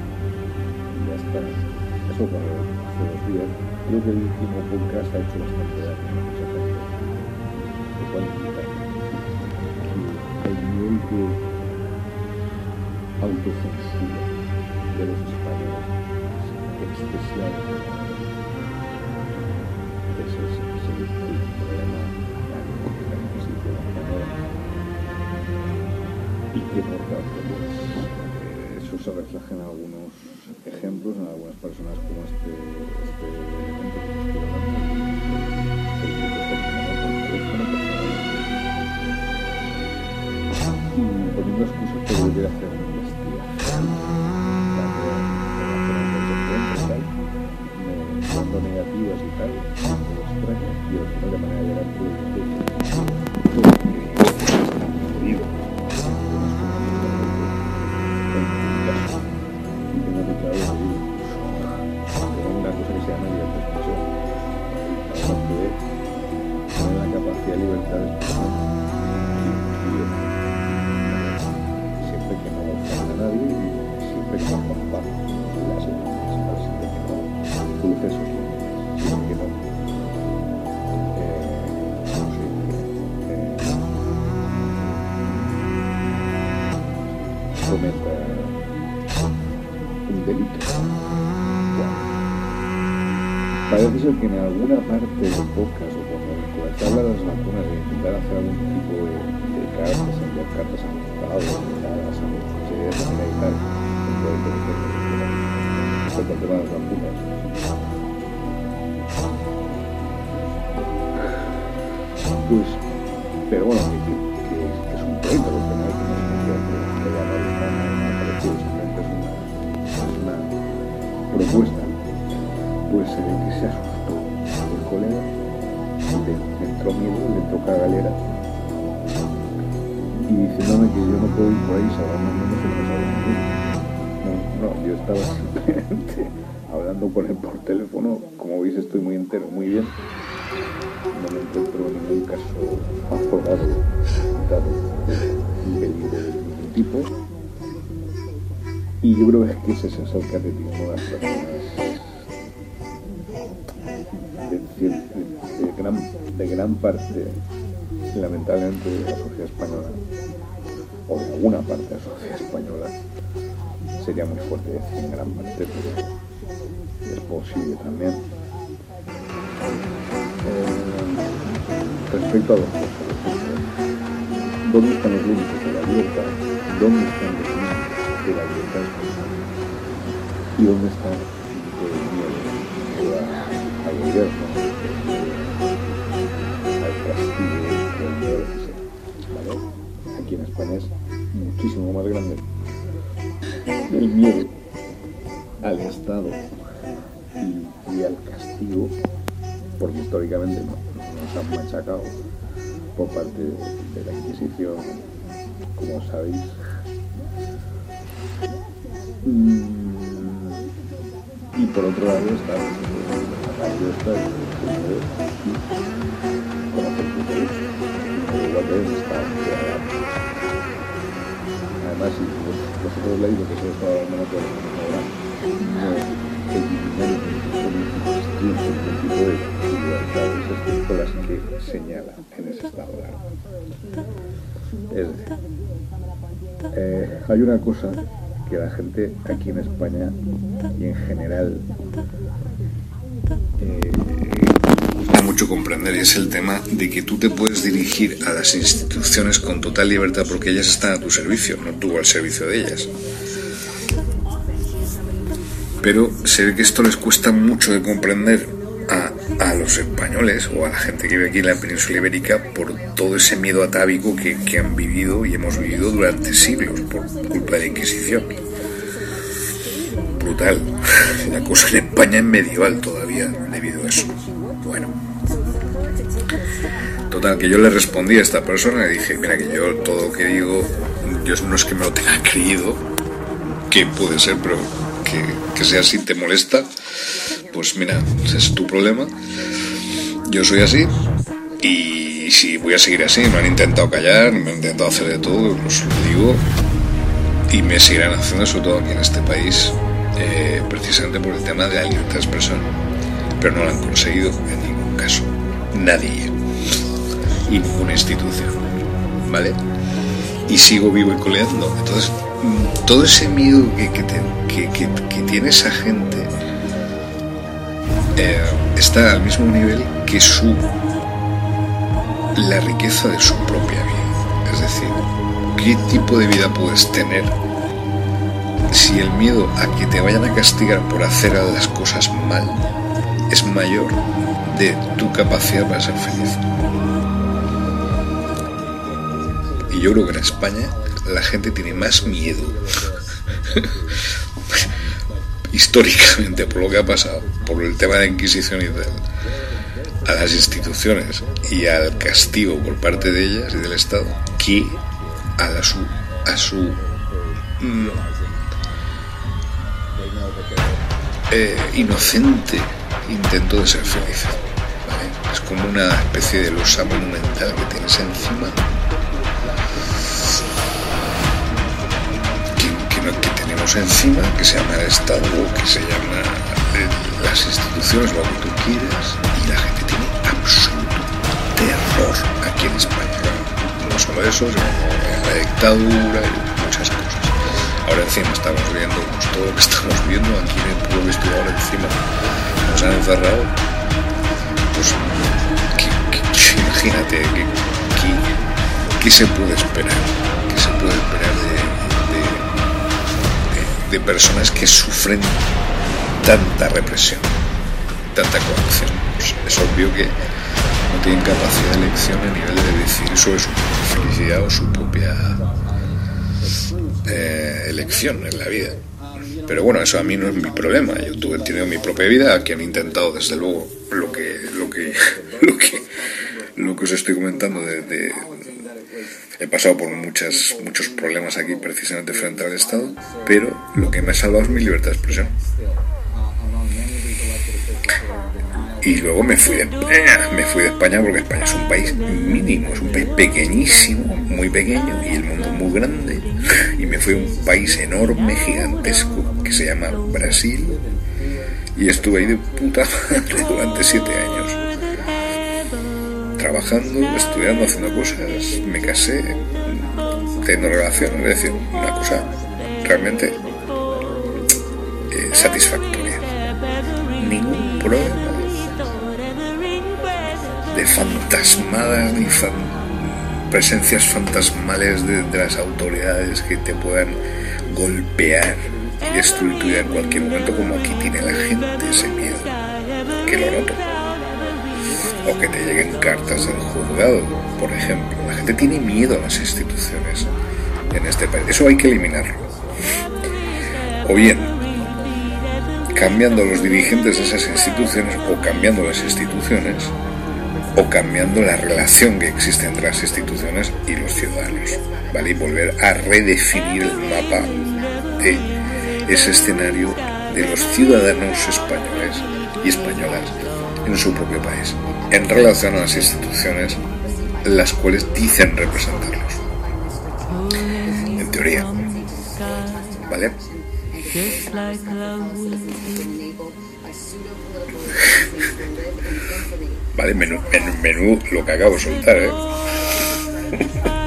está. Eso cuando hace dos días, creo que el último podcast ha hecho bastante daño a mucha gente. Lo cual que el nivel de autocensura de los españoles es, ese es el problema de la Inquisición española. Y que por tanto, pues, eso se refleja en algunos ejemplos, en algunas personas como este, este elemento que con teléfono personal. Y poniendo excusas por volver a hacer Que ese es el catetismo de de, de- gran, de gran parte, lamentablemente, de la sociedad española, o de alguna parte de la sociedad española, sería muy fuerte decir en gran parte, pero es posible también. Eh, respecto a dos ¿Dónde están los límites de la libertad? ¿Dónde están los límites? ¿Y dónde está el miedo a- al gobierno, al castigo, al? ¿Vale? Aquí en España es muchísimo más grande el miedo al Estado y, al castigo, porque históricamente no- nos han machacado por parte de, la Inquisición, como sabéis. Mm, por otro lado está pues, la radio esta de de- y conocer tus derechos. Igual que es Estado, que haga- Además, leéis lo que está ningún tipo de libertades excepto las que señala en ese estado de eh, hay una cosa que la gente aquí en España y en general eh, mucho comprender y es el tema de que tú te puedes dirigir a las instituciones con total libertad porque ellas están a tu servicio, no tú al servicio de ellas. Pero se ve que esto les cuesta mucho de comprender a, a los españoles o a la gente que vive aquí en la península ibérica por todo ese miedo atávico que, que han vivido y hemos vivido durante siglos por culpa de la Inquisición. Brutal. La cosa en España es medieval todavía debido a eso. Bueno. Total, que yo le respondí a esta persona y dije, mira que yo todo lo que digo, yo no es que me lo tenga creído, que puede ser, pero que, sea así te molesta, pues mira, es tu problema. Yo soy así y si voy a seguir así, me han intentado callar, me han intentado hacer de todo, os lo digo, y me seguirán haciendo, sobre todo aquí en este país, eh, precisamente por el tema de la libertad de expresión. Pero no lo han conseguido en ningún caso. Nadie. Y ninguna institución. ¿Vale? Y sigo vivo y coleando. Entonces, todo ese miedo que, tiene esa gente eh, está al mismo nivel que su la riqueza de su propia vida. Es decir, ¿qué tipo de vida puedes tener si el miedo a que te vayan a castigar por hacer las cosas mal es mayor de tu capacidad para ser feliz? Y yo creo que en España la gente tiene más miedo históricamente por lo que ha pasado, por el tema de la Inquisición y tal, a las instituciones y al castigo por parte de ellas y del Estado, que a, su mm, eh, inocente intento de ser feliz. Es como una especie de losa monumental que tienes encima encima, que se llama el Estado, que se llama eh, las instituciones, lo que tú quieras, y la gente tiene absoluto terror aquí en España. No solo eso, sino la dictadura y muchas cosas. Ahora encima estamos viendo pues, todo lo que estamos viendo aquí en el pueblo que estoy ahora encima. Nos han encerrado. Pues imagínate ¿qué se puede esperar. ¿Qué se puede esperar de personas que sufren tanta represión, tanta coacción. Pues es obvio que no tienen capacidad de elección a nivel de decidir sobre su felicidad o su propia eh, elección en la vida. Pero bueno, eso a mí no es mi problema. Yo tuve, tenido mi propia vida, que han intentado desde luego lo que, lo que, lo que, lo que os estoy comentando de, He pasado por muchas, muchos problemas aquí precisamente frente al Estado, pero lo que me ha salvado es mi libertad de expresión. Y luego me fui de España, me fui de España porque España es un país mínimo, es un país pequeñísimo, muy pequeño y el mundo muy grande. Y me fui a un país enorme, gigantesco, que se llama Brasil. Y estuve ahí de puta madre durante siete años trabajando, estudiando, haciendo cosas, me casé, teniendo relaciones, es decir, una cosa realmente eh, satisfactoria. Ningún problema de fantasmadas ni presencias fantasmales de, las autoridades que te puedan golpear y destruir en cualquier momento como aquí tiene la gente ese miedo, que lo noto o que te lleguen cartas del juzgado, por ejemplo. La gente tiene miedo a las instituciones en este país. Eso hay que eliminarlo. O bien, cambiando los dirigentes de esas instituciones o cambiando las instituciones o cambiando la relación que existe entre las instituciones y los ciudadanos, ¿vale? Y volver a redefinir el mapa de ese escenario de los ciudadanos españoles y españolas en su propio país en relación a las instituciones las cuales dicen representarlos. En teoría. ¿Vale? vale, menú, menú, lo que acabo de soltar, ¿eh?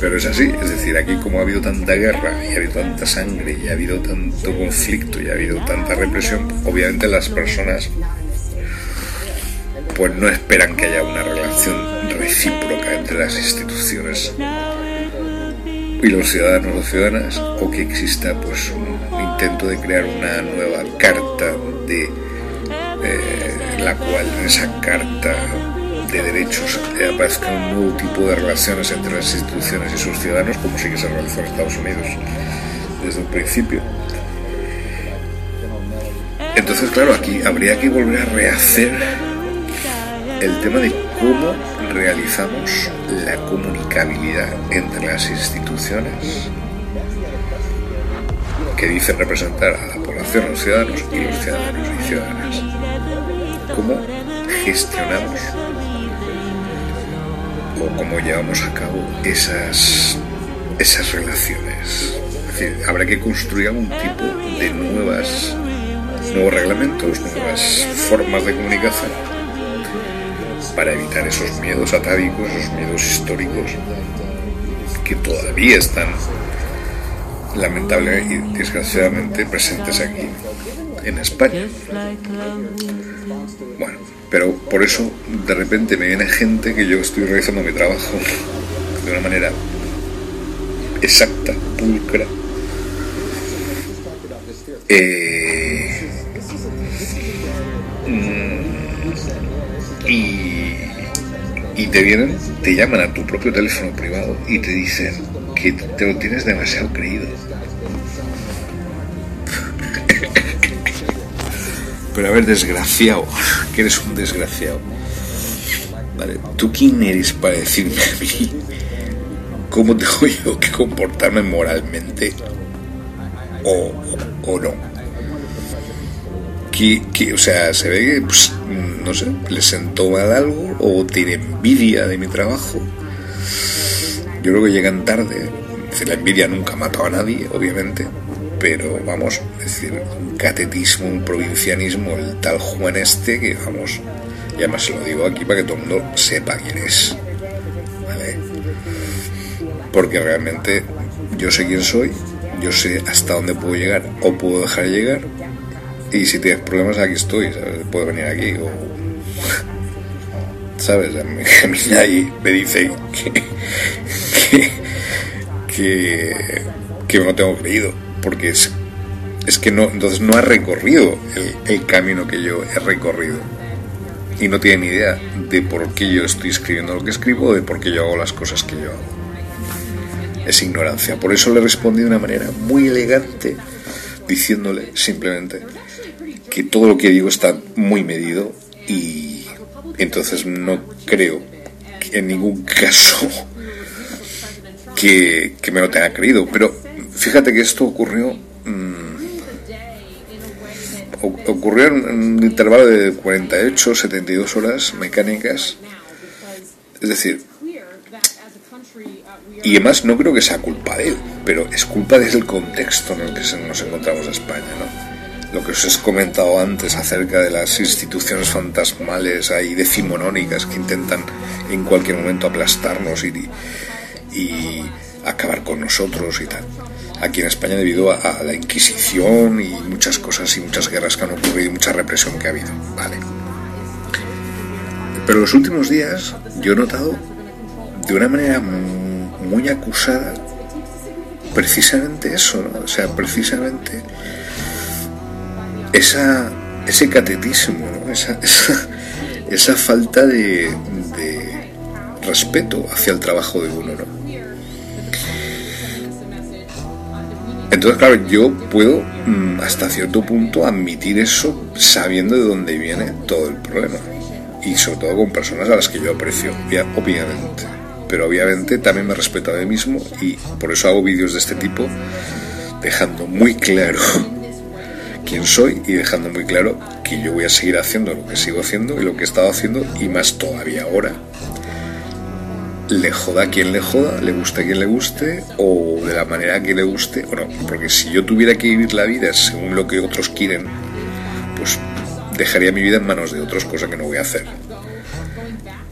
Pero es así, es decir, aquí como ha habido tanta guerra y ha habido tanta sangre y ha habido tanto conflicto y ha habido tanta represión, obviamente las personas pues no esperan que haya una relación recíproca entre las instituciones y los ciudadanos o ciudadanas o que exista pues un intento de crear una nueva carta de eh, la cual en esa carta de derechos aparezca un nuevo tipo de relaciones entre las instituciones y sus ciudadanos como sí que se realizó en Estados Unidos desde un principio. Entonces claro aquí habría que volver a rehacer el tema de cómo realizamos la comunicabilidad entre las instituciones que dicen representar a la población, los ciudadanos y los ciudadanos y ciudadanas. ¿Cómo gestionamos o cómo llevamos a cabo esas, esas relaciones? Es habrá que construir algún tipo de nuevas, nuevos reglamentos, nuevas formas de comunicación para evitar esos miedos atávicos, esos miedos históricos que todavía están lamentable y desgraciadamente presentes aquí en España. Bueno, pero por eso de repente me viene gente que yo estoy realizando mi trabajo de una manera exacta, pulcra. Eh, te vienen, te llaman a tu propio teléfono privado y te dicen que te lo tienes demasiado creído. Pero a ver, desgraciado, que eres un desgraciado. Vale, ¿tú quién eres para decirme a mí cómo tengo yo que comportarme moralmente o, o no? Que, o sea, se ve que, pues, no sé, le sentó mal algo o tiene envidia de mi trabajo. Yo creo que llegan tarde. La envidia nunca mató a nadie, obviamente pero vamos, es decir, un catetismo, un provincianismo, el tal Juan este, que vamos, ya más se lo digo aquí para que todo el mundo sepa quién es, ¿vale? Porque realmente yo sé quién soy, yo sé hasta dónde puedo llegar o puedo dejar de llegar, y si tienes problemas aquí estoy, ¿sabes? Puedo venir aquí o... ¿Sabes? A mí, a me dice que, que, que, que lo tengo creído porque es, es que no, entonces no ha recorrido el, camino que yo he recorrido. Y no tiene ni idea de por qué yo estoy escribiendo lo que escribo o de por qué yo hago las cosas que yo hago. Es ignorancia. Por eso le respondí de una manera muy elegante, diciéndole simplemente que todo lo que digo está muy medido y entonces no creo en ningún caso que, que me lo tenga creído. Pero Fíjate que esto ocurrió. Mm, ocurrió en un intervalo de 48, 72 horas mecánicas. Es decir, y además no creo que sea culpa de él, pero es culpa del contexto en el que nos encontramos en España, ¿no? Lo que os he comentado antes acerca de las instituciones fantasmales ahí decimonónicas que intentan en cualquier momento aplastarnos y, acabar con nosotros y tal aquí en España debido a, la Inquisición y muchas cosas y muchas guerras que han ocurrido y mucha represión que ha habido. Vale. Pero los últimos días yo he notado de una manera muy acusada precisamente eso, ¿no? O sea, precisamente esa, ese catetismo, esa, esa, falta de, de respeto hacia el trabajo de uno, ¿no? Entonces, claro, yo puedo mm, hasta cierto punto admitir eso sabiendo de dónde viene todo el problema. Y sobre todo con personas a las que yo aprecio, obviamente. Pero obviamente también me respeto a mí mismo y por eso hago vídeos de este tipo dejando muy claro quién soy y dejando muy claro que yo voy a seguir haciendo lo que sigo haciendo y lo que he estado haciendo y más todavía ahora le joda a quien le joda, le guste a quien le guste, o de la manera que le guste, o no. Porque si yo tuviera que vivir la vida según lo que otros quieren, pues dejaría mi vida en manos de otros, cosa que no voy a hacer.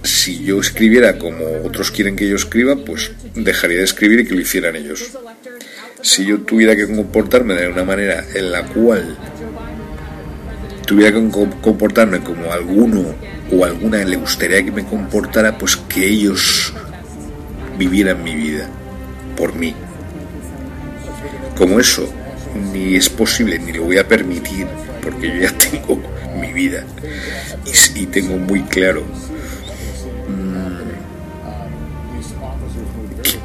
Si yo escribiera como otros quieren que yo escriba, pues dejaría de escribir y que lo hicieran ellos. Si yo tuviera que comportarme de una manera en la cual tuviera que comportarme como alguno o alguna le gustaría que me comportara, pues que ellos vivieran mi vida por mí. Como eso ni es posible ni lo voy a permitir porque yo ya tengo mi vida y, tengo muy claro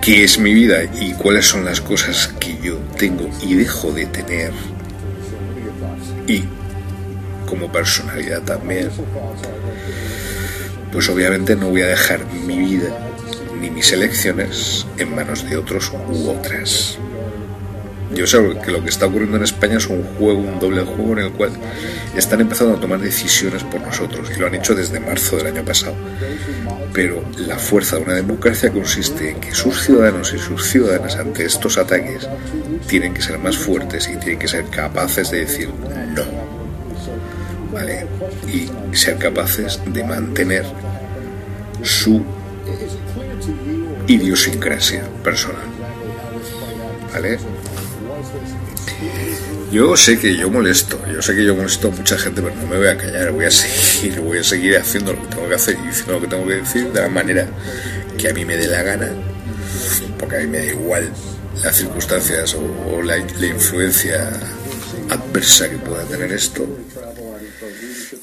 qué es mi vida y cuáles son las cosas que yo tengo y dejo de tener y como personalidad también pues obviamente no voy a dejar mi vida ni mis elecciones en manos de otros u otras. Yo sé que lo que está ocurriendo en España es un juego, un doble juego en el cual están empezando a tomar decisiones por nosotros y lo han hecho desde marzo del año pasado. Pero la fuerza de una democracia consiste en que sus ciudadanos y sus ciudadanas ante estos ataques tienen que ser más fuertes y tienen que ser capaces de decir no. ¿Vale? Y ser capaces de mantener su idiosincrasia personal. ¿Vale? Yo sé que yo molesto, yo sé que yo molesto a mucha gente, pero no me voy a callar, voy a seguir, voy a seguir haciendo lo que tengo que hacer y diciendo lo que tengo que decir de la manera que a mí me dé la gana, porque a mí me da igual las circunstancias o, la, la influencia adversa que pueda tener esto.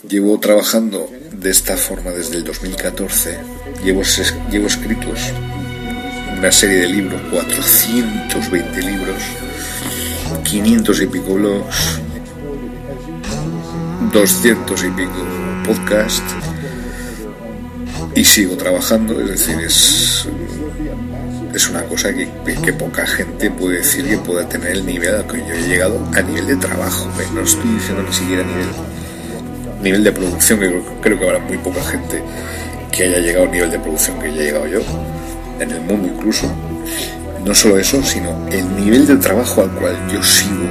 Llevo trabajando de esta forma desde el 2014, llevo, llevo escritos una serie de libros, 420 libros, 500 y pico blogs, 200 y pico podcasts y sigo trabajando, es decir, es, es una cosa que, que, poca gente puede decir que pueda tener el nivel al que yo he llegado a nivel de trabajo, ¿eh? no estoy diciendo ni siquiera a nivel, nivel de producción, que creo, que habrá muy poca gente que haya llegado al nivel de producción que he llegado yo, en el mundo incluso. No solo eso, sino el nivel de trabajo al cual yo sigo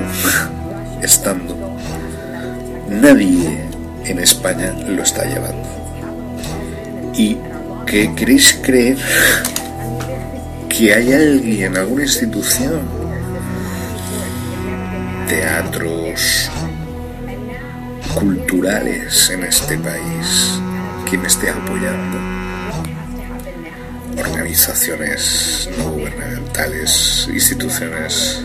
estando. Nadie en España lo está llevando. ¿Y qué queréis creer? Que hay alguien, alguna institución, teatros culturales en este país que me esté apoyando organizaciones no gubernamentales, instituciones,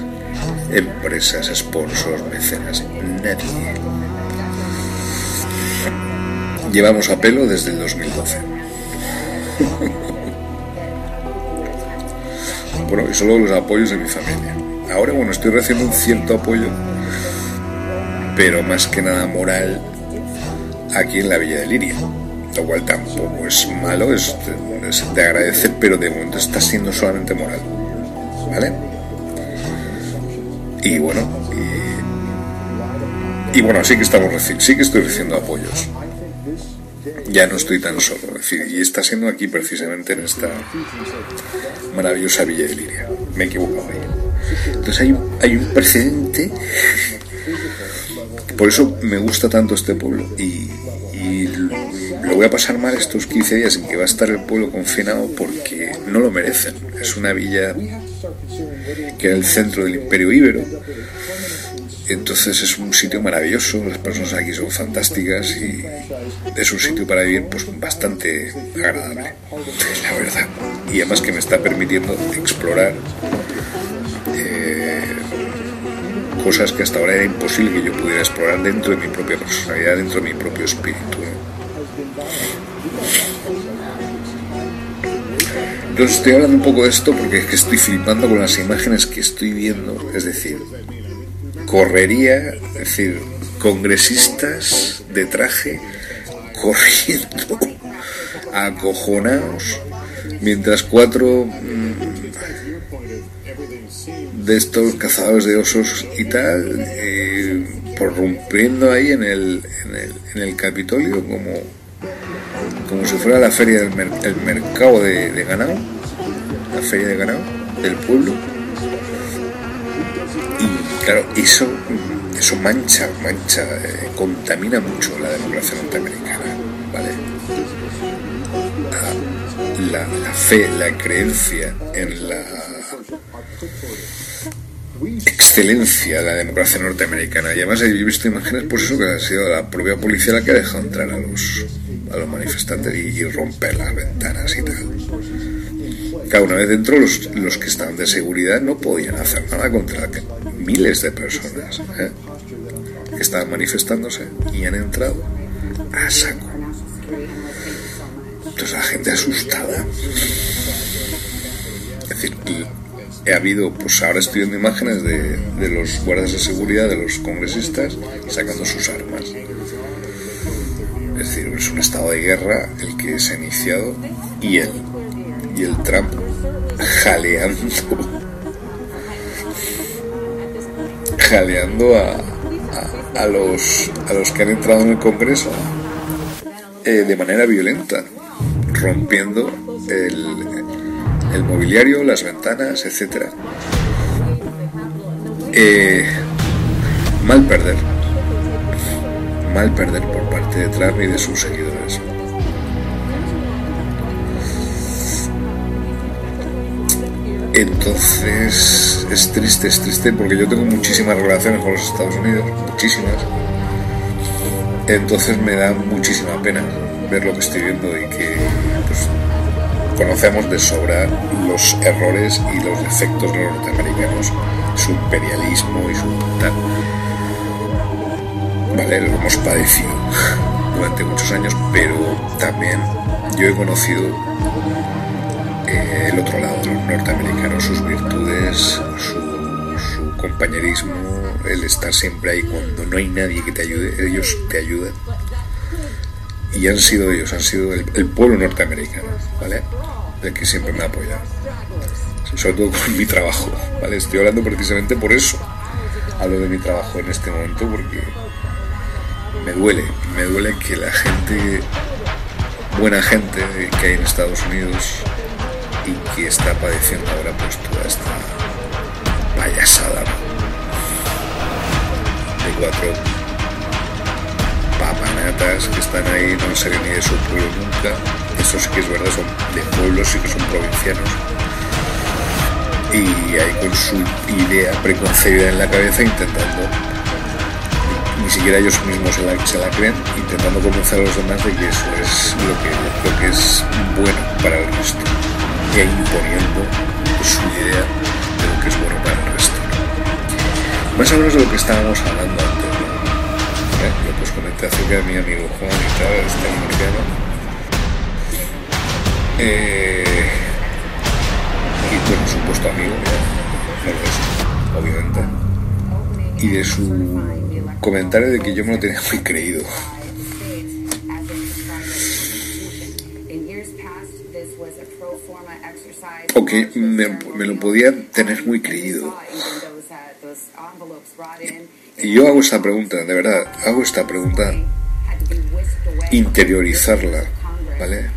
empresas, sponsors, mecenas, nadie. Llevamos a pelo desde el 2012. bueno, y solo los apoyos de mi familia. Ahora, bueno, estoy recibiendo un cierto apoyo, pero más que nada moral, aquí en la Villa de Liria lo cual tampoco es malo, es, de agradecer, pero de momento está siendo solamente moral. ¿Vale? Y bueno, y, bueno, sí que estamos sí que estoy recibiendo apoyos. Ya no estoy tan solo, y está siendo aquí precisamente en esta maravillosa Villa de Liria. Me he equivocado ahí. Entonces hay, hay un precedente. Por eso me gusta tanto este pueblo y lo voy a pasar mal estos 15 días en que va a estar el pueblo confinado porque no lo merecen. Es una villa que era el centro del imperio íbero. Entonces es un sitio maravilloso, las personas aquí son fantásticas y es un sitio para vivir pues bastante agradable, la verdad. Y además que me está permitiendo explorar eh, cosas que hasta ahora era imposible que yo pudiera explorar dentro de mi propia personalidad, dentro de mi propio espíritu. Estoy hablando un poco de esto porque es que estoy flipando con las imágenes que estoy viendo. Es decir, correría, es decir, congresistas de traje corriendo, acojonados, mientras cuatro mm, de estos cazadores de osos y tal, eh, rompiendo ahí en el, en el, en el Capitolio como como si fuera la feria del el mercado de, ganado, la feria de ganado del pueblo. Y claro, eso, eso mancha, mancha, eh, contamina mucho la democracia norteamericana, ¿vale? La, la fe, la creencia en la excelencia de la democracia norteamericana. Y además he visto imágenes, por eso que ha sido la propia policía la que ha dejado entrar a los, a los manifestantes y, romper las ventanas y tal. Cada una vez dentro los, los, que estaban de seguridad no podían hacer nada contra miles de personas ¿eh? que estaban manifestándose y han entrado a saco. Entonces la gente asustada. Es decir, he habido, pues ahora estoy viendo imágenes de, de los guardias de seguridad, de los congresistas, sacando sus armas. Es decir, es un estado de guerra el que se ha iniciado y el, y el Trump jaleando, jaleando a, a, los, a los que han entrado en el Congreso eh, de manera violenta, rompiendo el, el mobiliario, las ventanas, etc. Eh, mal perder mal perder por parte de Trump y de sus seguidores. Entonces es triste, es triste porque yo tengo muchísimas relaciones con los Estados Unidos, muchísimas. Entonces me da muchísima pena ver lo que estoy viendo y que pues, conocemos de sobra los errores y los defectos de los norteamericanos, su imperialismo y su tal. Vale, lo hemos padecido durante muchos años, pero también yo he conocido eh, el otro lado los norteamericanos, sus virtudes, su, compañerismo, el estar siempre ahí cuando no hay nadie que te ayude, ellos te ayudan y han sido ellos, han sido el, el pueblo norteamericano, ¿vale? El que siempre me ha apoyado. Sobre todo con mi trabajo, ¿vale? Estoy hablando precisamente por eso. Hablo de mi trabajo en este momento porque me duele, me duele que la gente, buena gente que hay en Estados Unidos y que está padeciendo ahora pues toda esta payasada de cuatro papanatas que están ahí, no sé ni de su pueblo nunca. Eso sí que es verdad, son de pueblos, sí que son provincianos. Y ahí con su idea preconcebida en la cabeza intentando, ni siquiera ellos mismos se la, creen, intentando convencer a los demás de que eso es lo que, es bueno para el resto. Y ahí imponiendo su idea de lo que es bueno para el resto. Más o menos de lo que estábamos hablando antes. ¿no? ¿Eh? Yo pues comenté acerca de mi amigo Juan y tal, este americano. Eh, y bueno, supuesto amigo, no obviamente. Y de su comentario de que yo me lo tenía muy creído. O que me, me lo podía tener muy creído. Y yo hago esta pregunta, de verdad, hago esta pregunta, interiorizarla, ¿vale?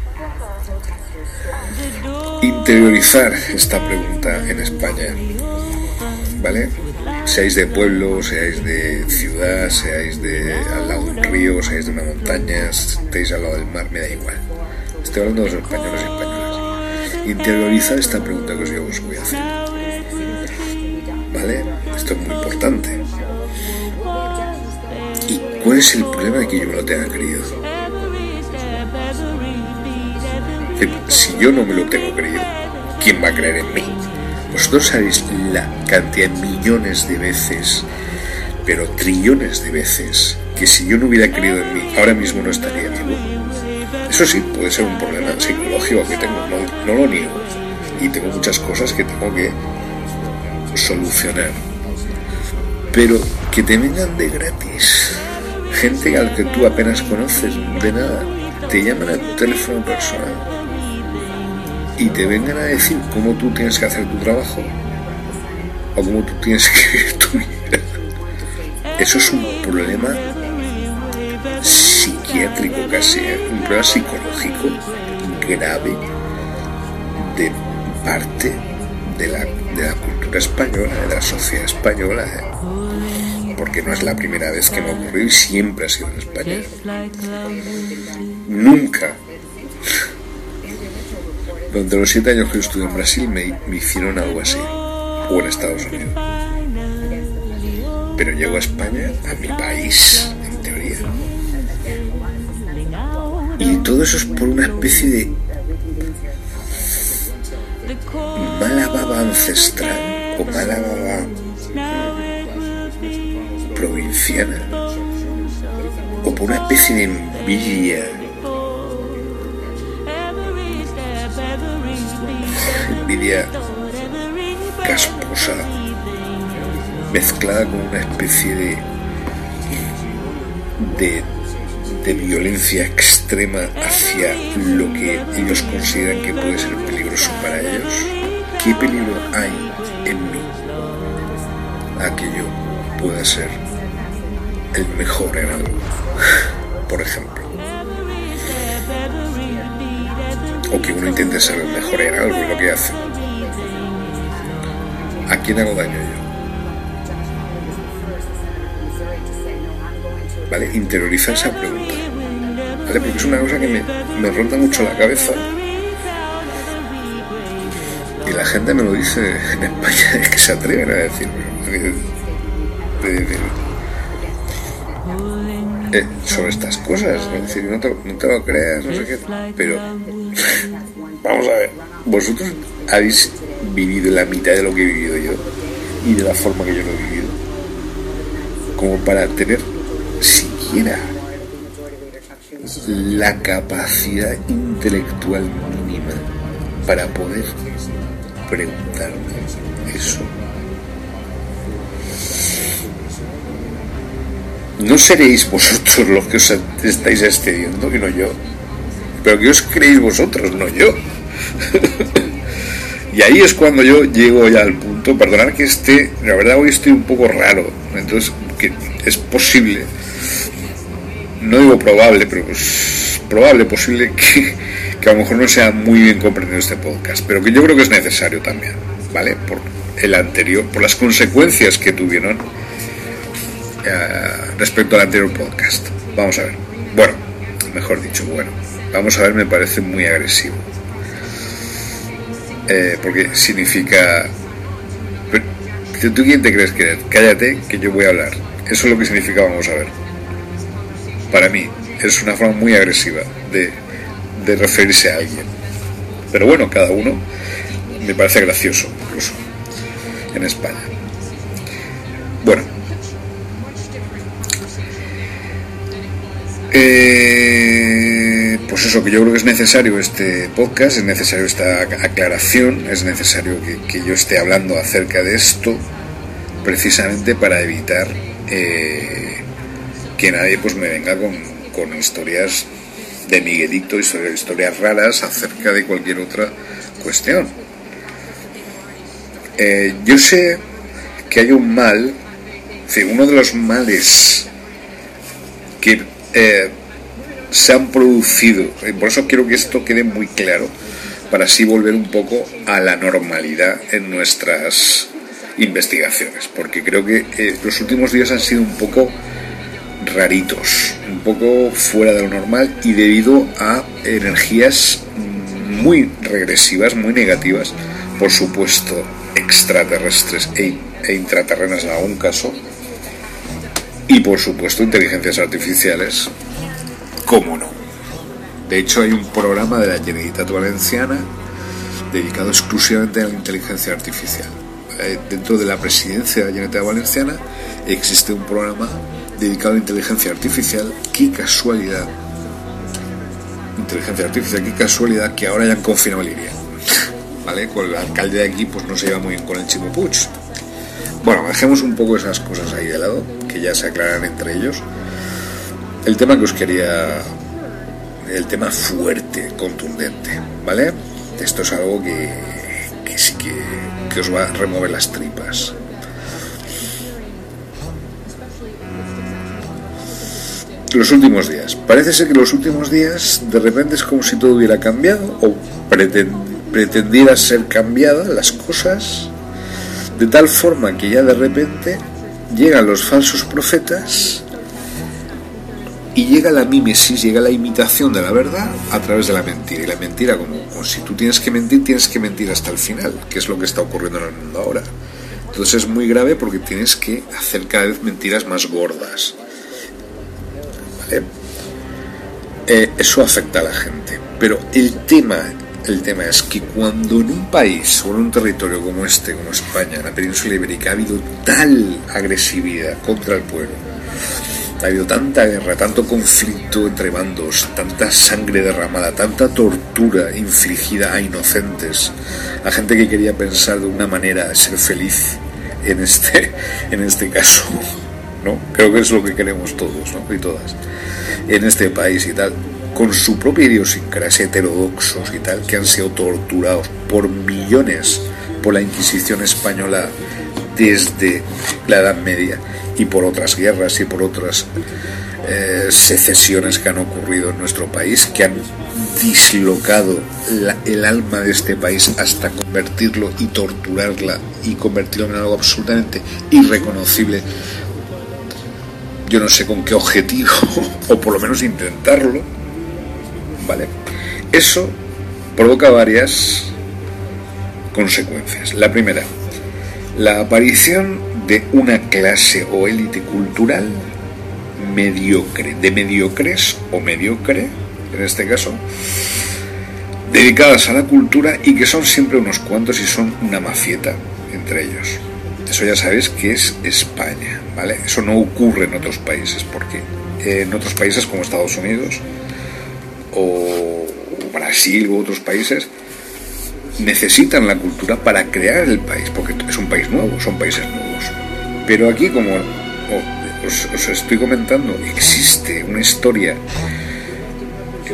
Interiorizar esta pregunta en España, ¿vale? Seáis de pueblo, seáis de ciudad, seáis de al lado de un río, seáis de una montaña, estéis al lado del mar, me da igual. Estoy hablando de los españoles y españolas. Interiorizar esta pregunta que yo os voy a hacer. ¿Vale? Esto es muy importante. ¿Y cuál es el problema de que yo me lo tenga creído? Si yo no me lo tengo creído, ¿quién va a creer en mí? Vosotros sabéis la cantidad millones de veces, pero trillones de veces, que si yo no hubiera creído en mí, ahora mismo no estaría vivo. Eso sí, puede ser un problema psicológico que tengo, no, no lo niego. Y tengo muchas cosas que tengo que solucionar. Pero que te vengan de gratis. Gente al que tú apenas conoces, de nada. Te llaman a tu teléfono personal y te vengan a decir cómo tú tienes que hacer tu trabajo o cómo tú tienes que vivir tu vida. Eso es un problema psiquiátrico casi, ¿eh? un problema psicológico grave de parte de la, de la cultura española, de la sociedad española, ¿eh? porque no es la primera vez que me ocurrió y siempre ha sido en España. Nunca, durante los siete años que yo estuve en Brasil, me, me hicieron algo así, o en Estados Unidos. Pero llego a España, a mi país, en teoría. Y todo eso es por una especie de mala baba ancestral o mala baba provinciana o por una especie de envidia envidia casposa mezclada con una especie de de, de violencia extrema hacia lo que ellos consideran que puede ser peligroso para ellos. ¿Qué peligro hay en mí a que yo pueda ser el mejor en algo? Por ejemplo. O que uno intente ser el mejor en algo en lo que hace. ¿A quién hago daño yo? ¿Vale? Interiorizar esa pregunta. ¿Vale? Porque es una cosa que me, me ronda mucho la cabeza. Y la gente me lo dice en España, es que se atreven a decirme. Eh, sobre estas cosas, decir, no, te, no te lo creas, no sé qué, pero vamos a ver, vosotros habéis vivido la mitad de lo que he vivido yo y de la forma que yo lo he vivido, como para tener siquiera la capacidad intelectual mínima para poder preguntarme eso. No seréis vosotros los que os estáis excediendo y no yo. Pero que os creéis vosotros, no yo. y ahí es cuando yo llego ya al punto, perdonar que esté, la verdad hoy estoy un poco raro, entonces que es posible, no digo probable, pero es probable, posible que, que a lo mejor no sea muy bien comprendido este podcast, pero que yo creo que es necesario también, ¿vale? Por el anterior, por las consecuencias que tuvieron eh, respecto al anterior podcast. Vamos a ver. Bueno, mejor dicho, bueno. Vamos a ver, me parece muy agresivo. Eh, porque significa... ¿Tú quién te crees que eres? Cállate, que yo voy a hablar. Eso es lo que significa vamos a ver. Para mí, es una forma muy agresiva de, de referirse a alguien. Pero bueno, cada uno me parece gracioso, incluso, en España. Bueno, Eh, pues eso, que yo creo que es necesario este podcast, es necesario esta aclaración, es necesario que, yo esté hablando acerca de esto, precisamente para evitar eh, que nadie pues me venga con, con historias de Miguelito, historias, historias raras acerca de cualquier otra cuestión. Eh, yo sé que hay un mal, uno de los males que eh, se han producido. Por eso quiero que esto quede muy claro, para así volver un poco a la normalidad en nuestras investigaciones, porque creo que eh, los últimos días han sido un poco raritos, un poco fuera de lo normal y debido a energías muy regresivas, muy negativas, por supuesto extraterrestres e, e intraterrenas en algún caso, y por supuesto inteligencias artificiales, cómo no. De hecho hay un programa de la Generalitat Valenciana dedicado exclusivamente a la inteligencia artificial. Eh, dentro de la presidencia de la Generalitat Valenciana existe un programa dedicado a la inteligencia artificial. ¡Qué casualidad! Inteligencia artificial, qué casualidad que ahora ya han confinado Liria. ¿Vale? Con el alcalde de aquí pues no se lleva muy bien con el Chimo Puig. Bueno, dejemos un poco esas cosas ahí de lado que ya se aclaran entre ellos. El tema que os quería, el tema fuerte, contundente, ¿vale? Esto es algo que, que sí que, que os va a remover las tripas. Los últimos días. Parece ser que los últimos días de repente es como si todo hubiera cambiado o pretendiera ser cambiada las cosas de tal forma que ya de repente llegan los falsos profetas y llega la mímesis, llega la imitación de la verdad a través de la mentira. Y la mentira, como, si tú tienes que mentir, tienes que mentir hasta el final, que es lo que está ocurriendo en el mundo ahora. Entonces es muy grave porque tienes que hacer cada vez mentiras más gordas. ¿Vale? Eh, eso afecta a la gente. Pero el tema el tema es que cuando en un país o en un territorio como este, como España, en la península ibérica, ha habido tal agresividad contra el pueblo, ha habido tanta guerra, tanto conflicto entre bandos, tanta sangre derramada, tanta tortura infligida a inocentes, a gente que quería pensar de una manera, ser feliz en este, en este caso, ¿no? Creo que es lo que queremos todos, ¿no? Y todas, en este país y tal con su propia idiosincrasia heterodoxos y tal, que han sido torturados por millones por la Inquisición española desde la Edad Media y por otras guerras y por otras eh, secesiones que han ocurrido en nuestro país, que han dislocado el alma de este país hasta convertirlo y torturarla y convertirlo en algo absolutamente irreconocible. Yo no sé con qué objetivo, o por lo menos intentarlo, ¿vale? Eso provoca varias consecuencias. La primera, la aparición de una clase o élite cultural mediocre, de mediocres o mediocre, en este caso, dedicadas a la cultura y que son siempre unos cuantos y son una mafieta entre ellos. Eso ya sabéis que es España, ¿vale? Eso no ocurre en otros países, porque en otros países como Estados Unidos o Brasil u otros países necesitan la cultura para crear el país, porque es un país nuevo, son países nuevos. Pero aquí, como os, estoy comentando, existe una historia,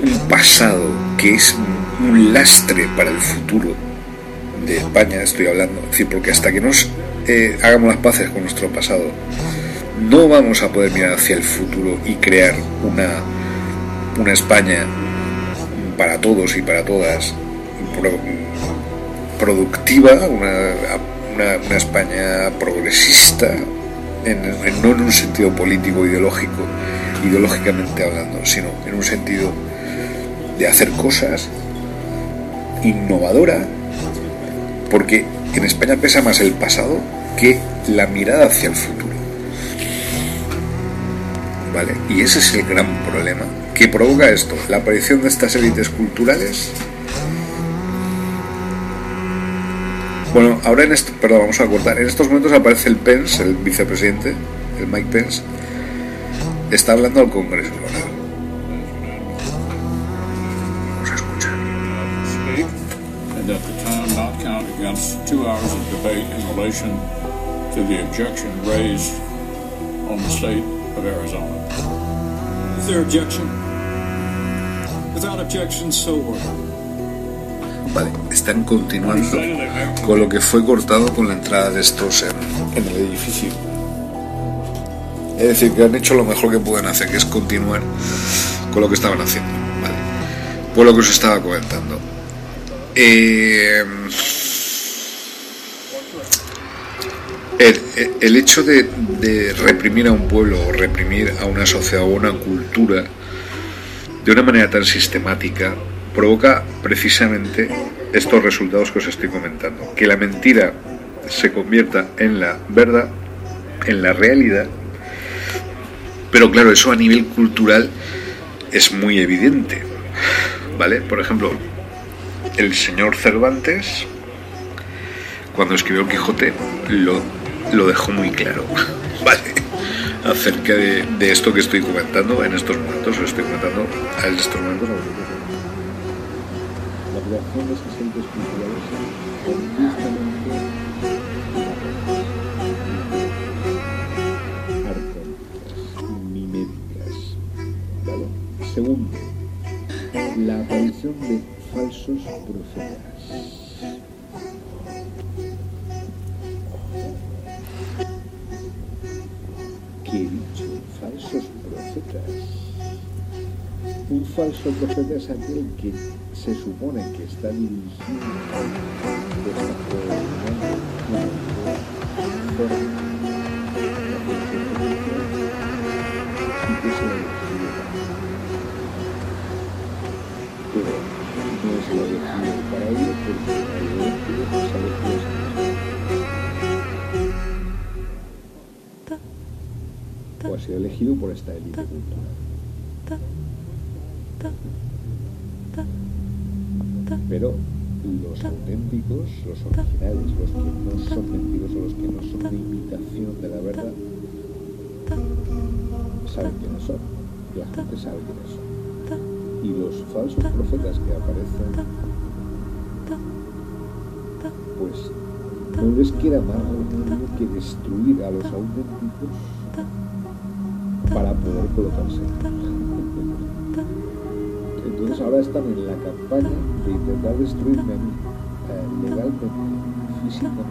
un pasado que es un lastre para el futuro de España, estoy hablando, decir, porque hasta que nos eh, hagamos las paces con nuestro pasado, no vamos a poder mirar hacia el futuro y crear una, una España para todos y para todas, productiva, una, una, España progresista, no en un sentido político, ideológico, ideológicamente hablando, sino en un sentido de hacer cosas innovadora, porque en España pesa más el pasado que la mirada hacia el futuro. ¿Vale? Y ese es el gran problema que provoca esto, la aparición de estas élites culturales. Bueno, ahora en esto, perdón, vamos a cortar. En estos momentos aparece el Pence, el vicepresidente, el Mike Pence, está hablando al Congreso. Vamos a escuchar. to the objection raised on the state of Arizona. Is there objection? Without objection, so ordered. Vale, están continuando con lo que fue cortado con la entrada de estos en, el edificio. Es decir, que han hecho lo mejor que pueden hacer, que es continuar con lo que estaban haciendo. Vale. Por lo que os estaba comentando. Eh, el, hecho de, reprimir a un pueblo o reprimir a una sociedad o una cultura de una manera tan sistemática provoca precisamente estos resultados que os estoy comentando. Que la mentira se convierta en la verdad, en la realidad. Pero claro, eso a nivel cultural es muy evidente. ¿Vale? Por ejemplo, el señor Cervantes, cuando escribió el Quijote, lo lo dejó muy claro, ¿vale? Acerca de, esto que estoy comentando en estos momentos, lo estoy comentando en estos momentos. La creación de estos entes culturales justamente arcónicas, miméticas, ¿vale? Segundo, la aparición de falsos profetas Un falso profeta es aquel que se supone que está Pero no es lo elegido para ello porque el elegido sabe que es o ha sido elegido por esta élite cultural. Pero los auténticos, los originales, los que no son mentirosos, los que no son de imitación de la verdad, saben quiénes son. La gente sabe quiénes son. Y los falsos profetas que aparecen, pues no les queda más remedio que destruir a los auténticos para poder colocarse. Entonces ahora están en la campaña de intentar destruirme eh, legalmente, físicamente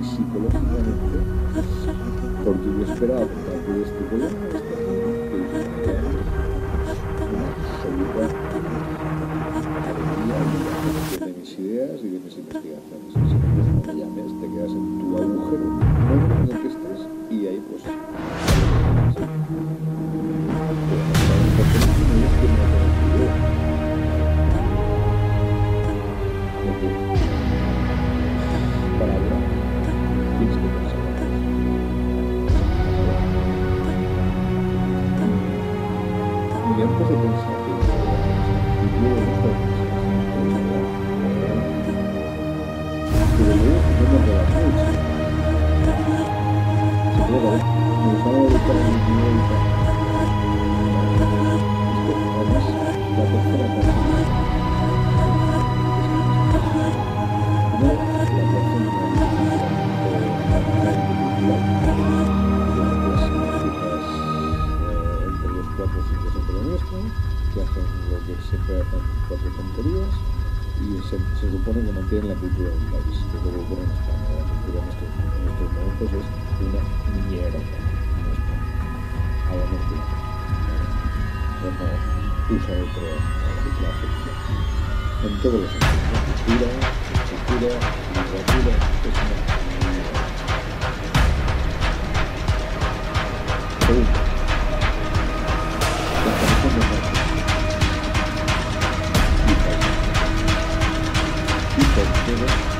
y psicológicamente, porque yo esperaba por parte de este absoluta de mis ideas y de mis investigaciones. Si no me te quedas en Y tercero,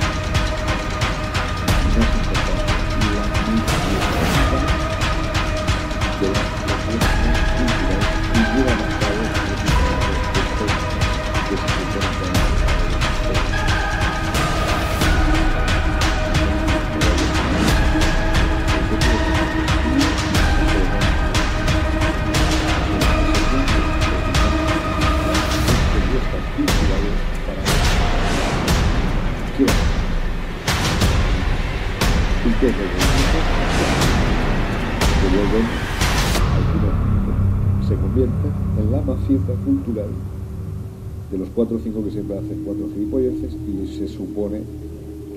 cuatro o cinco que siempre hacen cuatro gilipolleces y se supone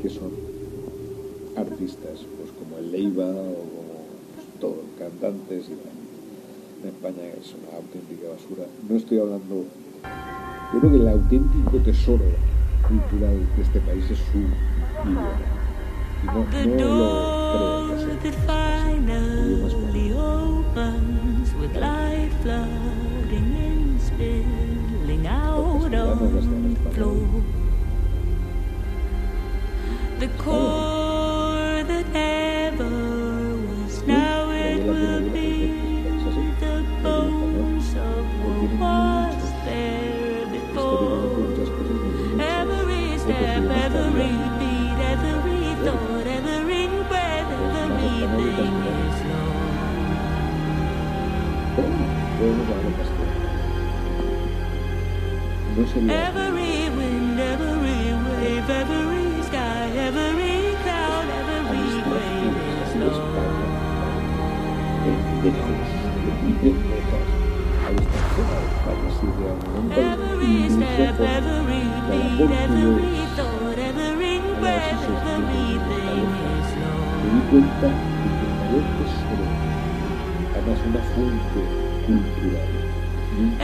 que son artistas, pues como el Leiva o como todos cantantes y tal. En España es una auténtica basura. No estoy hablando. Yo creo que el auténtico tesoro cultural de este país es su idioma. Y no, no lo creo, out on the floor. The core Every wind, every wave, every sky, every cloud, every wave is de lost. España, de lejos, de lejos, al estar fuera de España, si realmente Every step, every beat, every thought, every breath, everything is me lost. di cuenta de que el mayor tesoro, además una fuente cultural, nunca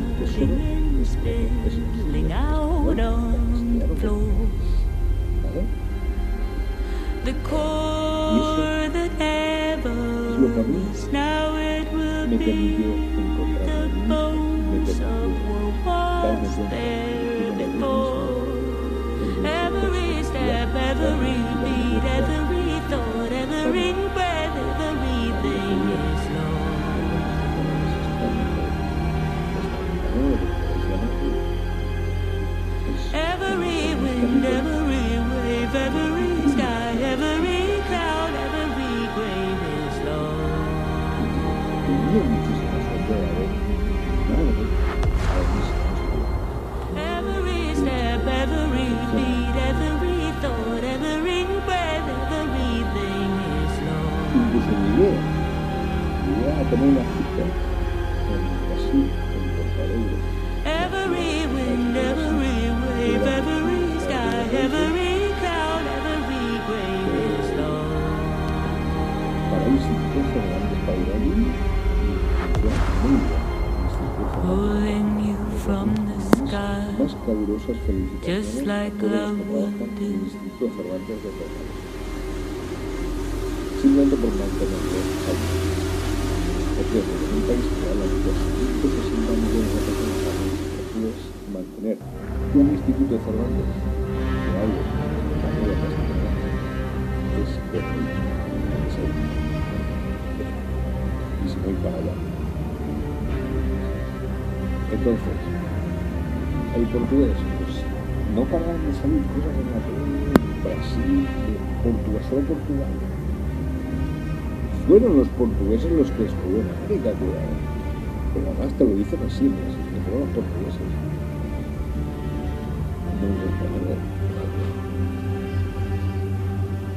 spilling out on the floor. The core that never lo que a was, now it will be. como una cita en Brasil, en Every wind, every wave, every sky, every cloud, every Para ir Pulling you from the sky, just like love will do. Simplemente por mantenerlo Por cierto, en un país que habla de 260 millones de personas al año, puedes mantener un Instituto de castellana es. Entonces, el portugués, pues no paran de salir cosas en la Brasil, solo Portugal. Fueron los portugueses los que descubrieron América, cuidado. Pero además te lo dicen así, que fueron los portugueses. No.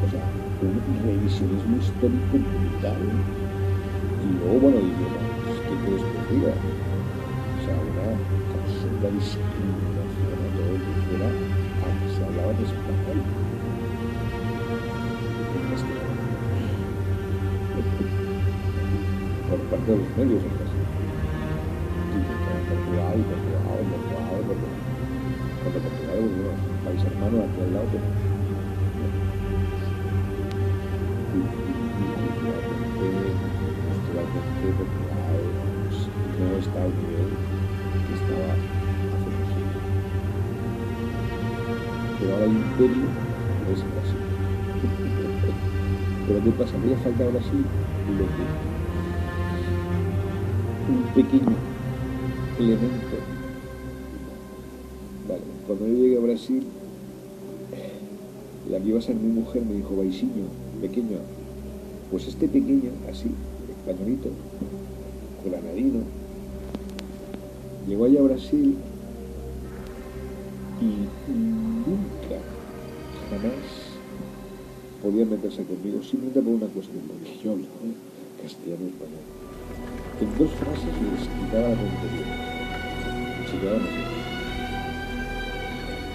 O sea, un revisionismo histórico brutal. Y luego, bueno, idiomas, ¿qué quieres que os diga? O sea, una absoluta discriminación a todo lo que fuera, aunque se hablaba de español. Parte de los medios en Brasil. Portugal, Portugal, Portugal, Portugal. Portugal país hermano aquí al lado, pues, no está al nivel que estaba hace unos siglos. Pero ahora el imperio es Brasil. Pero ¿qué pasa? No falta Brasil lo que pequeño elemento. Vale, cuando yo llegué a Brasil, la que iba a ser mi mujer me dijo, Baisiño, pequeño, pues este pequeño, así, españolito, granadino, llegó allá a Brasil y nunca, jamás podía meterse conmigo simplemente por una cuestión, porque yo hablaba castellano y español. En dos frases les quitaba la tontería. Se quedaban así.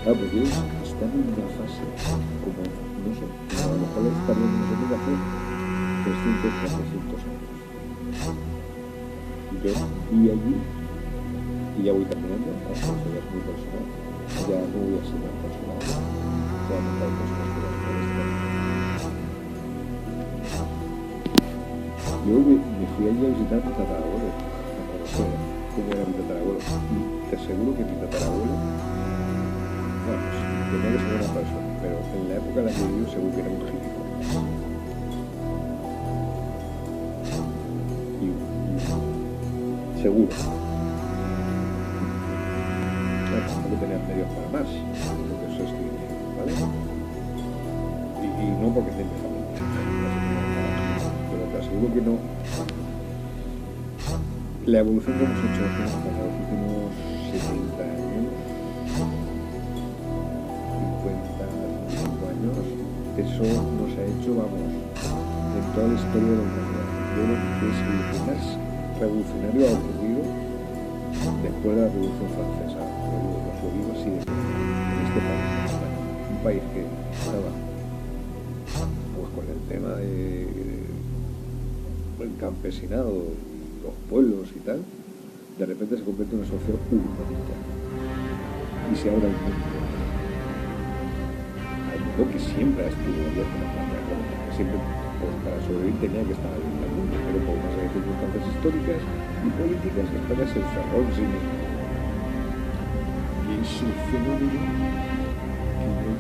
Claro, porque ellos están en una fase como, no sé, a lo mejor estarían en una hace 300, 400 años. Y yo vi allí, y ya voy terminando, esto ya es muy personal, ya no voy a ser más personal, voy a contar cosas Yo me, fui allí a visitar a mi tatarabuelo, a era mi tatarabuelo. Y te aseguro que mi tatarabuelo, bueno, pues tenía que ser buena persona, pero en la época en la que vivió seguro que era un gilipollas. Seguro. Claro, tampoco tenía medios para más, porque eso es. Y, no porque esté aseguro que no. La evolución que hemos hecho en los últimos 70 años, 50, 55 años, eso nos ha hecho, vamos, en toda la historia de la humanidad. Yo creo que es lo más revolucionario ha ocurrido después de la Revolución Francesa. Os lo digo así en este país. Un país que estaba pues con el tema de el campesinado, los pueblos y tal, de repente se convierte en una sociedad urbanita y se abre al mundo. Al mundo que siempre ha estado abierto a España, claro, que siempre pues, para sobrevivir tenía que estar abierto al mundo, pero por una circunstancias históricas y políticas, España se encerró en sí misma. Y es un fenómeno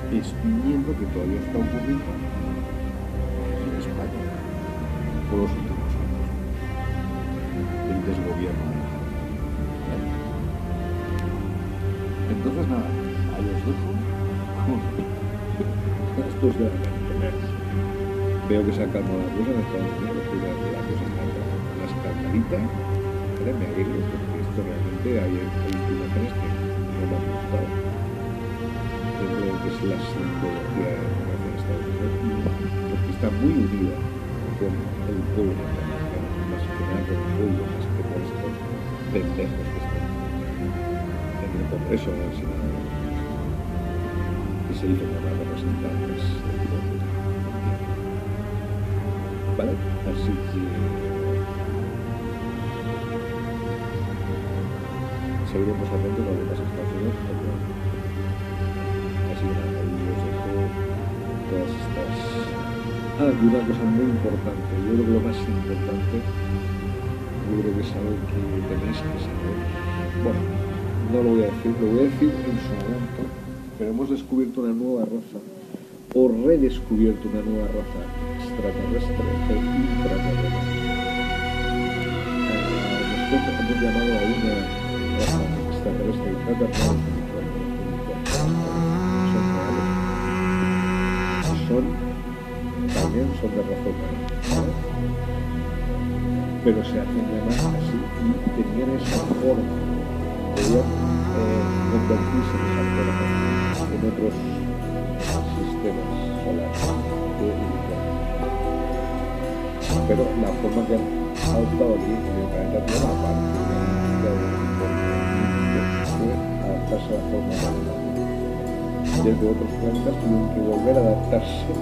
que yo estoy que todavía está ocurriendo en España por los con grandes Veo que se ha calmado la cosa en Estados Unidos, que la, cosa está más calmadita. ¿vale? Me alegro porque esto realmente hay, imágenes que no me han gustado. Dentro de lo que es la simbología de la en Estados Unidos, porque está muy unida con el pueblo norteamericano, más que nada con el pueblo, más que por estos pendejos que están en el Congreso, en el Senado, se dicen llamar representantes del pueblo. ¿Vale? Así que seguiremos atentos a lo en Estados Unidos. Así que nada, ahí os dejo todas estas... Ah, y una cosa muy importante, yo creo que lo más importante, yo creo que es algo que tenéis que saber. Bueno, no lo voy a decir, lo voy a decir en su momento, pero hemos descubierto una nueva raza, o redescubierto una nueva raza extraterrestre e intraterrestre. Eh, nosotros hemos llamado a una raza extraterrestre e intraterrestre son reales. Son, también son de raza humana. Pero se hacen llamar así y tenían esa forma. Eh, convertirse en otros sistemas solares de. Pero la forma que han adoptado aquí en el planeta Tierra, aparte de fue adaptarse a la forma humana desde otros planetas tuvieron que volver a adaptarse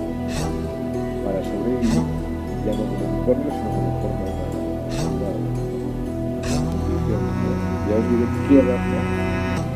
para sobrevivir, ya no como unicornios, sino como forma humana. Ya os diré qué raza,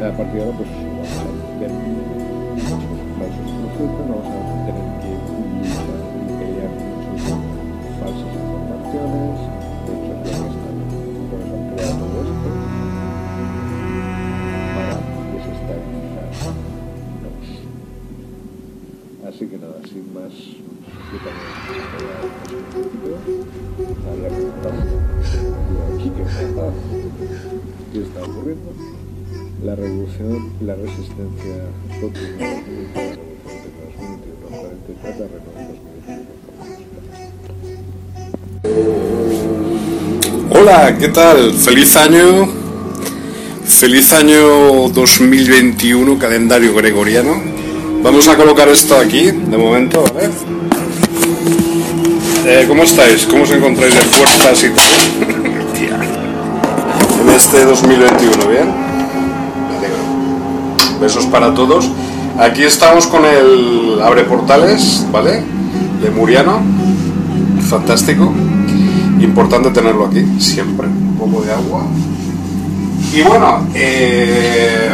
a partir de ahora pues vamos a ver falsos profetas vamos a tener que luchar y pelear mucho con falsas informaciones de hecho que están por eso han creado todo esto para desestabilizarnos. Así que nada, sin más, yo también voy a poquito, había preguntado aquí qué está ocurriendo. La revolución, la resistencia continúa, la revolución de 2021, 44 Renault 2021. Hola, ¿qué tal? Feliz año. Feliz año 2021, calendario gregoriano. Vamos a colocar esto aquí, de momento, ¿vale? Eh, ¿Cómo estáis? ¿Cómo os encontráis de fuerzas y todo? Tía. En este 2021, ¿bien? Besos para todos. Aquí estamos con el Abre Portales, ¿vale? Lemuriano. Fantástico. Importante tenerlo aquí, siempre. Un poco de agua. Y bueno, eh,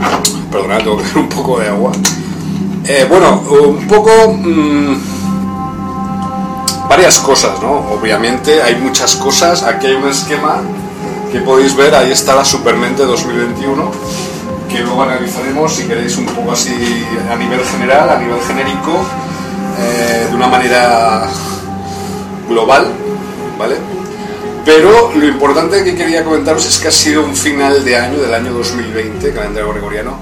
perdonad, tengo que beber un poco de agua. Eh, bueno, un poco mm, varias cosas, ¿no? Obviamente hay muchas cosas. Aquí hay un esquema que podéis ver. Ahí está la Supermente 2021 que luego analizaremos si queréis un poco así a nivel general, a nivel genérico, eh, de una manera global, ¿vale? Pero lo importante que quería comentaros es que ha sido un final de año, del año 2020, calendario gregoriano,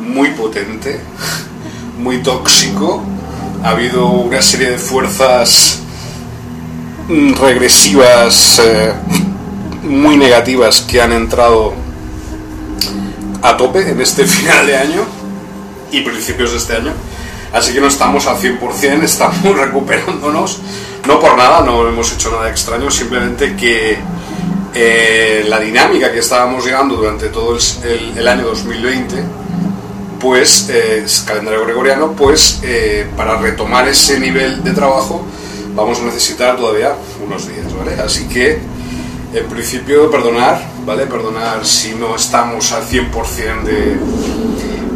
muy potente, muy tóxico. Ha habido una serie de fuerzas regresivas eh, muy negativas que han entrado a tope en este final de año y principios de este año. Así que no estamos al 100%, estamos recuperándonos. No por nada, no hemos hecho nada extraño, simplemente que eh, la dinámica que estábamos llevando durante todo el, año 2020, pues, eh, calendario gregoriano, pues para retomar ese nivel de trabajo vamos a necesitar todavía unos días, ¿vale? Así que, en principio, perdonar, ¿vale? Perdonar si no estamos al 100% de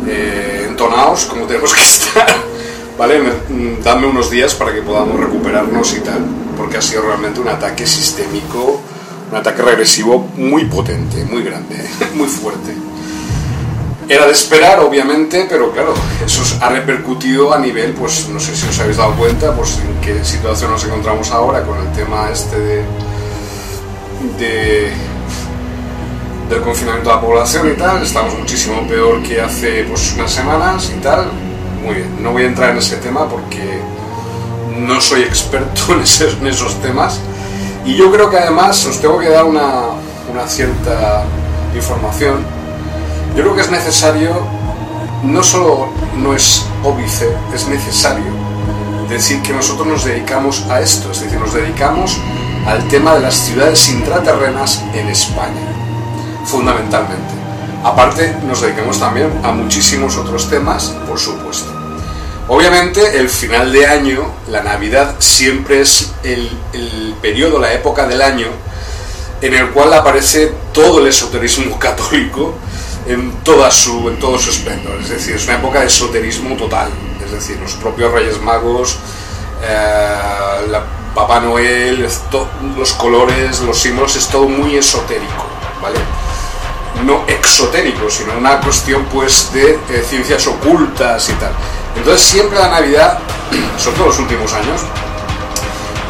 eh, entonados como tenemos que estar, ¿vale? Mm, Dadme unos días para que podamos recuperarnos y tal, porque ha sido realmente un ataque sistémico, un ataque regresivo muy potente, muy grande, muy fuerte. Era de esperar, obviamente, pero claro, eso ha repercutido a nivel, pues no sé si os habéis dado cuenta, pues en qué situación nos encontramos ahora con el tema este de, de del confinamiento de la población y tal, estamos muchísimo peor que hace pues unas semanas y tal. Muy bien, no voy a entrar en ese tema porque no soy experto en, esos temas, Y yo creo que además os tengo que dar una cierta información. Yo creo que es necesario, no solo no es óbice, es necesario decir que nosotros nos dedicamos a esto, es decir, nos dedicamos al tema de las ciudades intraterrenas en España, fundamentalmente. Aparte, nos dedicamos también a muchísimos otros temas, por supuesto. Obviamente, el final de año, la Navidad, siempre es el, el periodo, la época del año en el cual aparece todo el esoterismo católico en, toda su, en todo su esplendor. Es decir, es una época de esoterismo total. Es decir, los propios Reyes Magos, eh, la Papá Noel, los colores, los símbolos, es todo muy esotérico, ¿vale? No exotérico, sino una cuestión pues de ciencias ocultas y tal. Entonces siempre la Navidad, sobre todo los últimos años,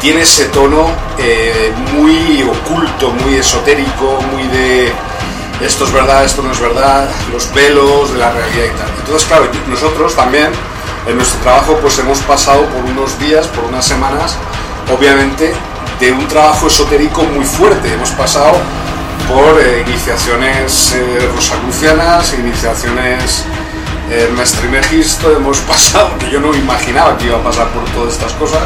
tiene ese tono eh, muy oculto, muy esotérico, muy de esto es verdad, esto no es verdad, los velos de la realidad y tal. Entonces, claro, nosotros también en nuestro trabajo pues hemos pasado por unos días, por unas semanas, obviamente de un trabajo esotérico muy fuerte. Hemos pasado por eh, iniciaciones eh, iniciaciones eh, Mestrimegisto, hemos pasado, que yo no imaginaba que iba a pasar por todas estas cosas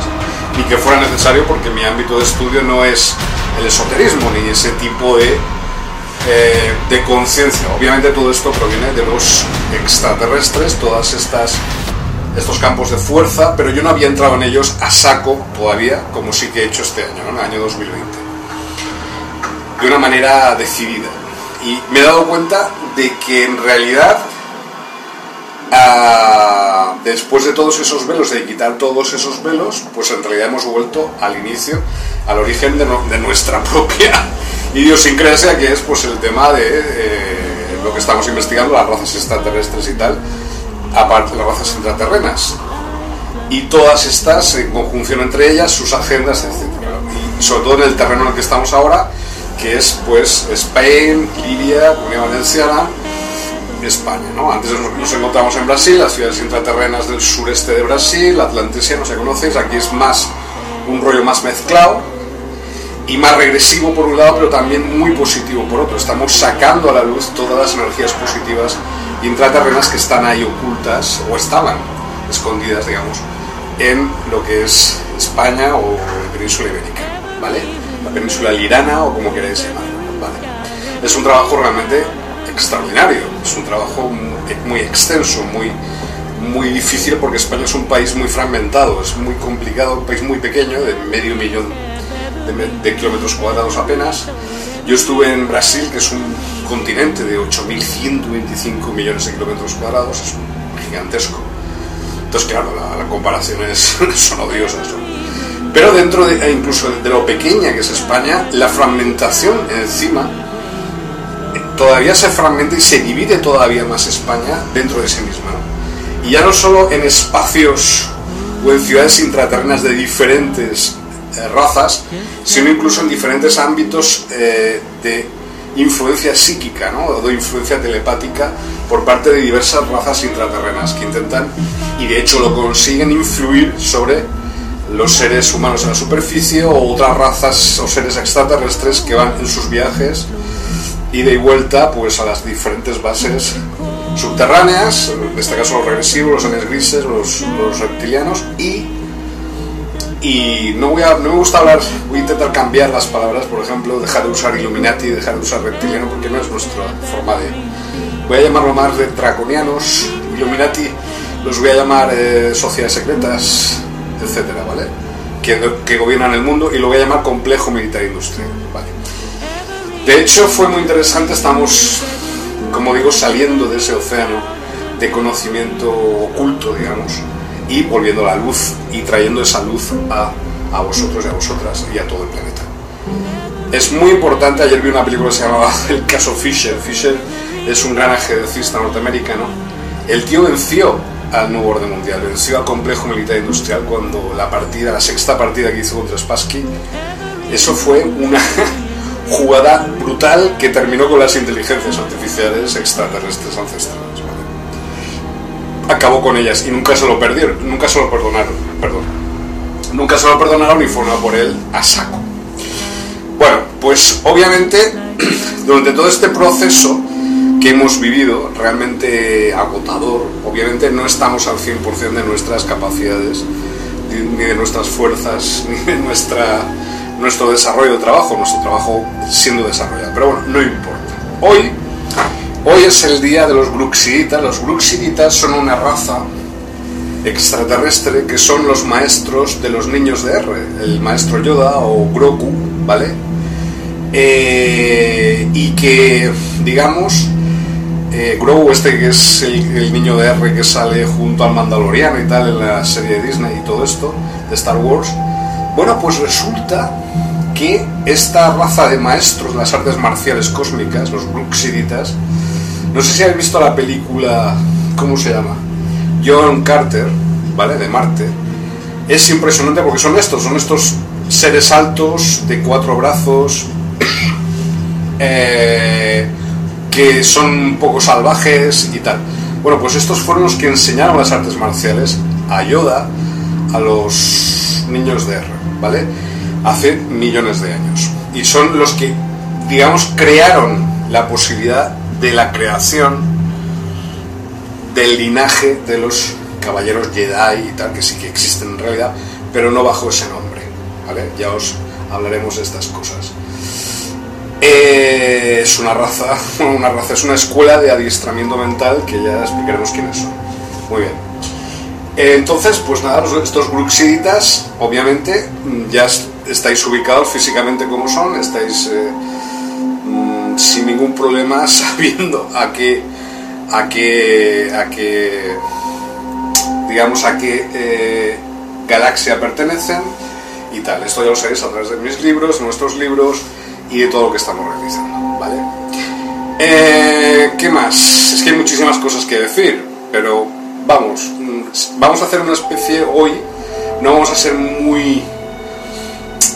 y que fuera necesario porque mi ámbito de estudio no es el esoterismo ni ese tipo de, eh, de conciencia. Obviamente todo esto proviene de los extraterrestres, todas estas estos campos de fuerza, pero yo no había entrado en ellos a saco todavía, como sí que he hecho este año, ¿no? en el año 2020, de una manera decidida. Y me he dado cuenta de que en realidad ah, después de todos esos velos, de quitar todos esos velos, pues en realidad hemos vuelto al inicio, al origen de, no- de nuestra propia idiosincrasia, que es pues el tema de eh, lo que estamos investigando, las razas extraterrestres y tal, aparte de las razas intraterrenas. Y todas estas, en conjunción entre ellas, sus agendas, etc. Y sobre todo en el terreno en el que estamos ahora, que es pues Spain, Libia, Comunidad Valenciana, España. ¿no? Antes nos, encontramos en Brasil, las ciudades intraterrenas del sureste de Brasil, Atlantesia, no si conocéis, aquí es más un rollo más mezclado y más regresivo por un lado, pero también muy positivo por otro. Estamos sacando a la luz todas las energías positivas intraterrenas que están ahí ocultas o estaban escondidas, digamos, en lo que es España o la península ibérica, ¿vale? La península lirana o como queráis llamarlo, ¿vale? Es un trabajo realmente extraordinario, es un trabajo muy, extenso, muy, muy difícil porque España es un país muy fragmentado, es muy complicado, un país muy pequeño, de medio millón de, de kilómetros cuadrados apenas. Yo estuve en Brasil, que es un continente de 8.125 millones de kilómetros cuadrados, es gigantesco. Entonces, claro, la, la comparación es, son odiosas. ¿no? Pero dentro de, e incluso de lo pequeña que es España, la fragmentación encima todavía se fragmenta y se divide todavía más España dentro de sí misma. ¿no? Y ya no solo en espacios o en ciudades intraterrenas de diferentes eh, razas, sino incluso en diferentes ámbitos eh, de influencia psíquica ¿no? o de influencia telepática por parte de diversas razas intraterrenas que intentan y de hecho lo consiguen influir sobre los seres humanos en la superficie o otras razas o seres extraterrestres que van en sus viajes ida y vuelta pues a las diferentes bases subterráneas, en este caso los regresivos, los anes grises, los, los reptilianos y y no, voy a, no me gusta hablar, voy a intentar cambiar las palabras, por ejemplo, dejar de usar Illuminati, dejar de usar reptiliano, porque no es nuestra forma de... Voy a llamarlo más de draconianos, Illuminati, los voy a llamar eh, sociedades secretas, etcétera, ¿vale? Que, que gobiernan el mundo y lo voy a llamar complejo militar industrial, ¿vale? De hecho, fue muy interesante, estamos, como digo, saliendo de ese océano de conocimiento oculto, digamos, y volviendo a la luz y trayendo esa luz a, a vosotros y a vosotras y a todo el planeta. Es muy importante, ayer vi una película que se llamaba El caso Fisher. Fisher es un gran ajedrecista norteamericano. El tío venció al nuevo orden mundial, venció al complejo militar industrial cuando la partida, la sexta partida que hizo contra Spassky, eso fue una jugada brutal que terminó con las inteligencias artificiales extraterrestres ancestrales. ¿vale? Acabó con ellas y nunca se lo perdieron, nunca se lo perdonaron, perdón. Nunca se lo perdonaron y fueron a por él a saco. Bueno, pues obviamente durante todo este proceso que hemos vivido, realmente agotador, obviamente no estamos al 100% de nuestras capacidades, ni de nuestras fuerzas, ni de nuestra, nuestro desarrollo de trabajo, nuestro trabajo siendo desarrollado. Pero bueno, no importa. Hoy, hoy es el día de los Bruxiditas. Los Bruxiditas son una raza extraterrestre que son los maestros de los niños de R, el maestro Yoda o Grogu, ¿vale? Eh, y que, digamos, eh, Grogu, este que es el, el niño de R que sale junto al Mandaloriano y tal en la serie de Disney y todo esto, de Star Wars, bueno, pues resulta que esta raza de maestros de las artes marciales cósmicas, los Bruxiditas, no sé si habéis visto la película, ¿cómo se llama? John Carter, ¿vale? De Marte. Es impresionante porque son estos, son estos seres altos de cuatro brazos, eh, que son un poco salvajes y tal. Bueno, pues estos fueron los que enseñaron las artes marciales a Yoda, a los niños de R, ¿vale? Hace millones de años. Y son los que, digamos, crearon la posibilidad de la creación del linaje de los caballeros Jedi y tal, que sí que existen en realidad, pero no bajo ese nombre, ¿vale? Ya os hablaremos de estas cosas. Eh, es una raza, una raza, es una escuela de adiestramiento mental que ya explicaremos quiénes son. Muy bien. Eh, entonces, pues nada, estos Bruxiditas, obviamente, mm, ya es- estáis ubicados físicamente como son, estáis eh, mm, sin ningún problema sabiendo a qué, a qué, a qué, digamos, a qué eh, galaxia pertenecen y tal. Esto ya lo sabéis a través de mis libros, nuestros libros y de todo lo que estamos realizando, ¿vale? ¿Qué más? Es que hay muchísimas cosas que decir, pero vamos, vamos a hacer una especie hoy, no vamos a ser muy...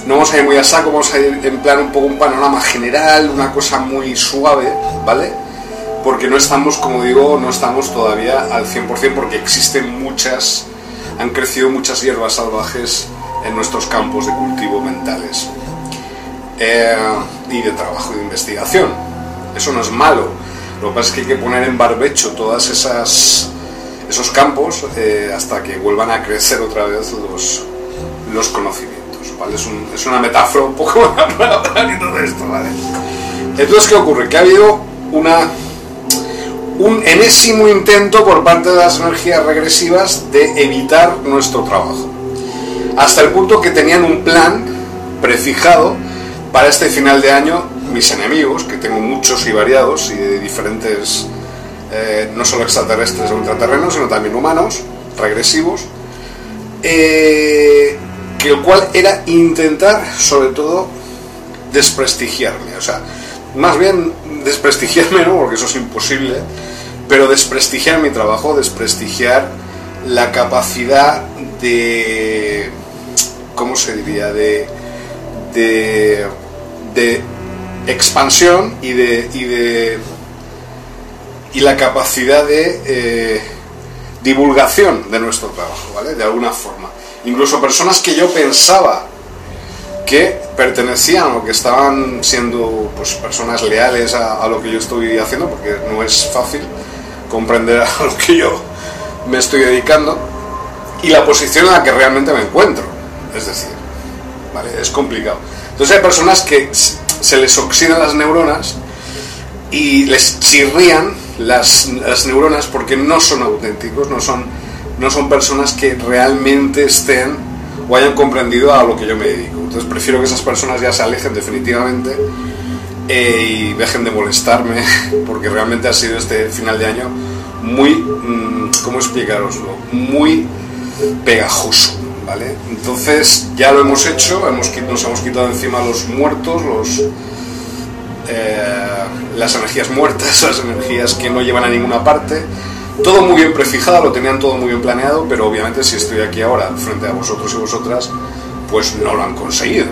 No vamos a ir muy a saco, vamos a ir en plan un poco un panorama general, una cosa muy suave, ¿vale? Porque no estamos, como digo, no estamos todavía al 100% porque existen muchas, han crecido muchas hierbas salvajes en nuestros campos de cultivo mentales eh, y de trabajo de investigación. Eso no es malo. Lo que pasa es que hay que poner en barbecho todas esas esos campos eh, hasta que vuelvan a crecer otra vez los, los conocimientos. ¿vale? Es, un- es una metáfora un poco para hablar y todo esto. ¿vale? Entonces, ¿qué ocurre? Que ha habido una un enésimo intento por parte de las energías regresivas de evitar nuestro trabajo. Hasta el punto que tenían un plan prefijado para este final de año mis enemigos, que tengo muchos y variados y de diferentes, eh, no solo extraterrestres o ultraterrenos, sino también humanos, regresivos, eh, que el cual era intentar, sobre todo, desprestigiarme. O sea, más bien desprestigiarme, ¿no? Porque eso es imposible, pero desprestigiar mi trabajo, desprestigiar la capacidad de, ¿cómo se diría? De, de, de expansión y de, y de y la capacidad de eh, divulgación de nuestro trabajo, ¿vale? De alguna forma. Incluso personas que yo pensaba que pertenecían o que estaban siendo pues, personas leales a, a lo que yo estoy haciendo, porque no es fácil comprender a lo que yo me estoy dedicando y la posición en la que realmente me encuentro. Es decir, ¿vale? Es complicado. Entonces hay personas que se les oxidan las neuronas y les chirrían las, las neuronas porque no son auténticos, no son, no son personas que realmente estén o hayan comprendido a lo que yo me dedico. Entonces prefiero que esas personas ya se alejen definitivamente eh, y dejen de molestarme porque realmente ha sido este final de año muy, mm, ¿cómo explicaroslo? Muy pegajoso, ¿vale? Entonces ya lo hemos hecho, hemos, nos hemos quitado encima los muertos, los, eh, las energías muertas, las energías que no llevan a ninguna parte. Todo muy bien prefijado, lo tenían todo muy bien planeado, pero obviamente si estoy aquí ahora frente a vosotros y vosotras, pues no lo han conseguido.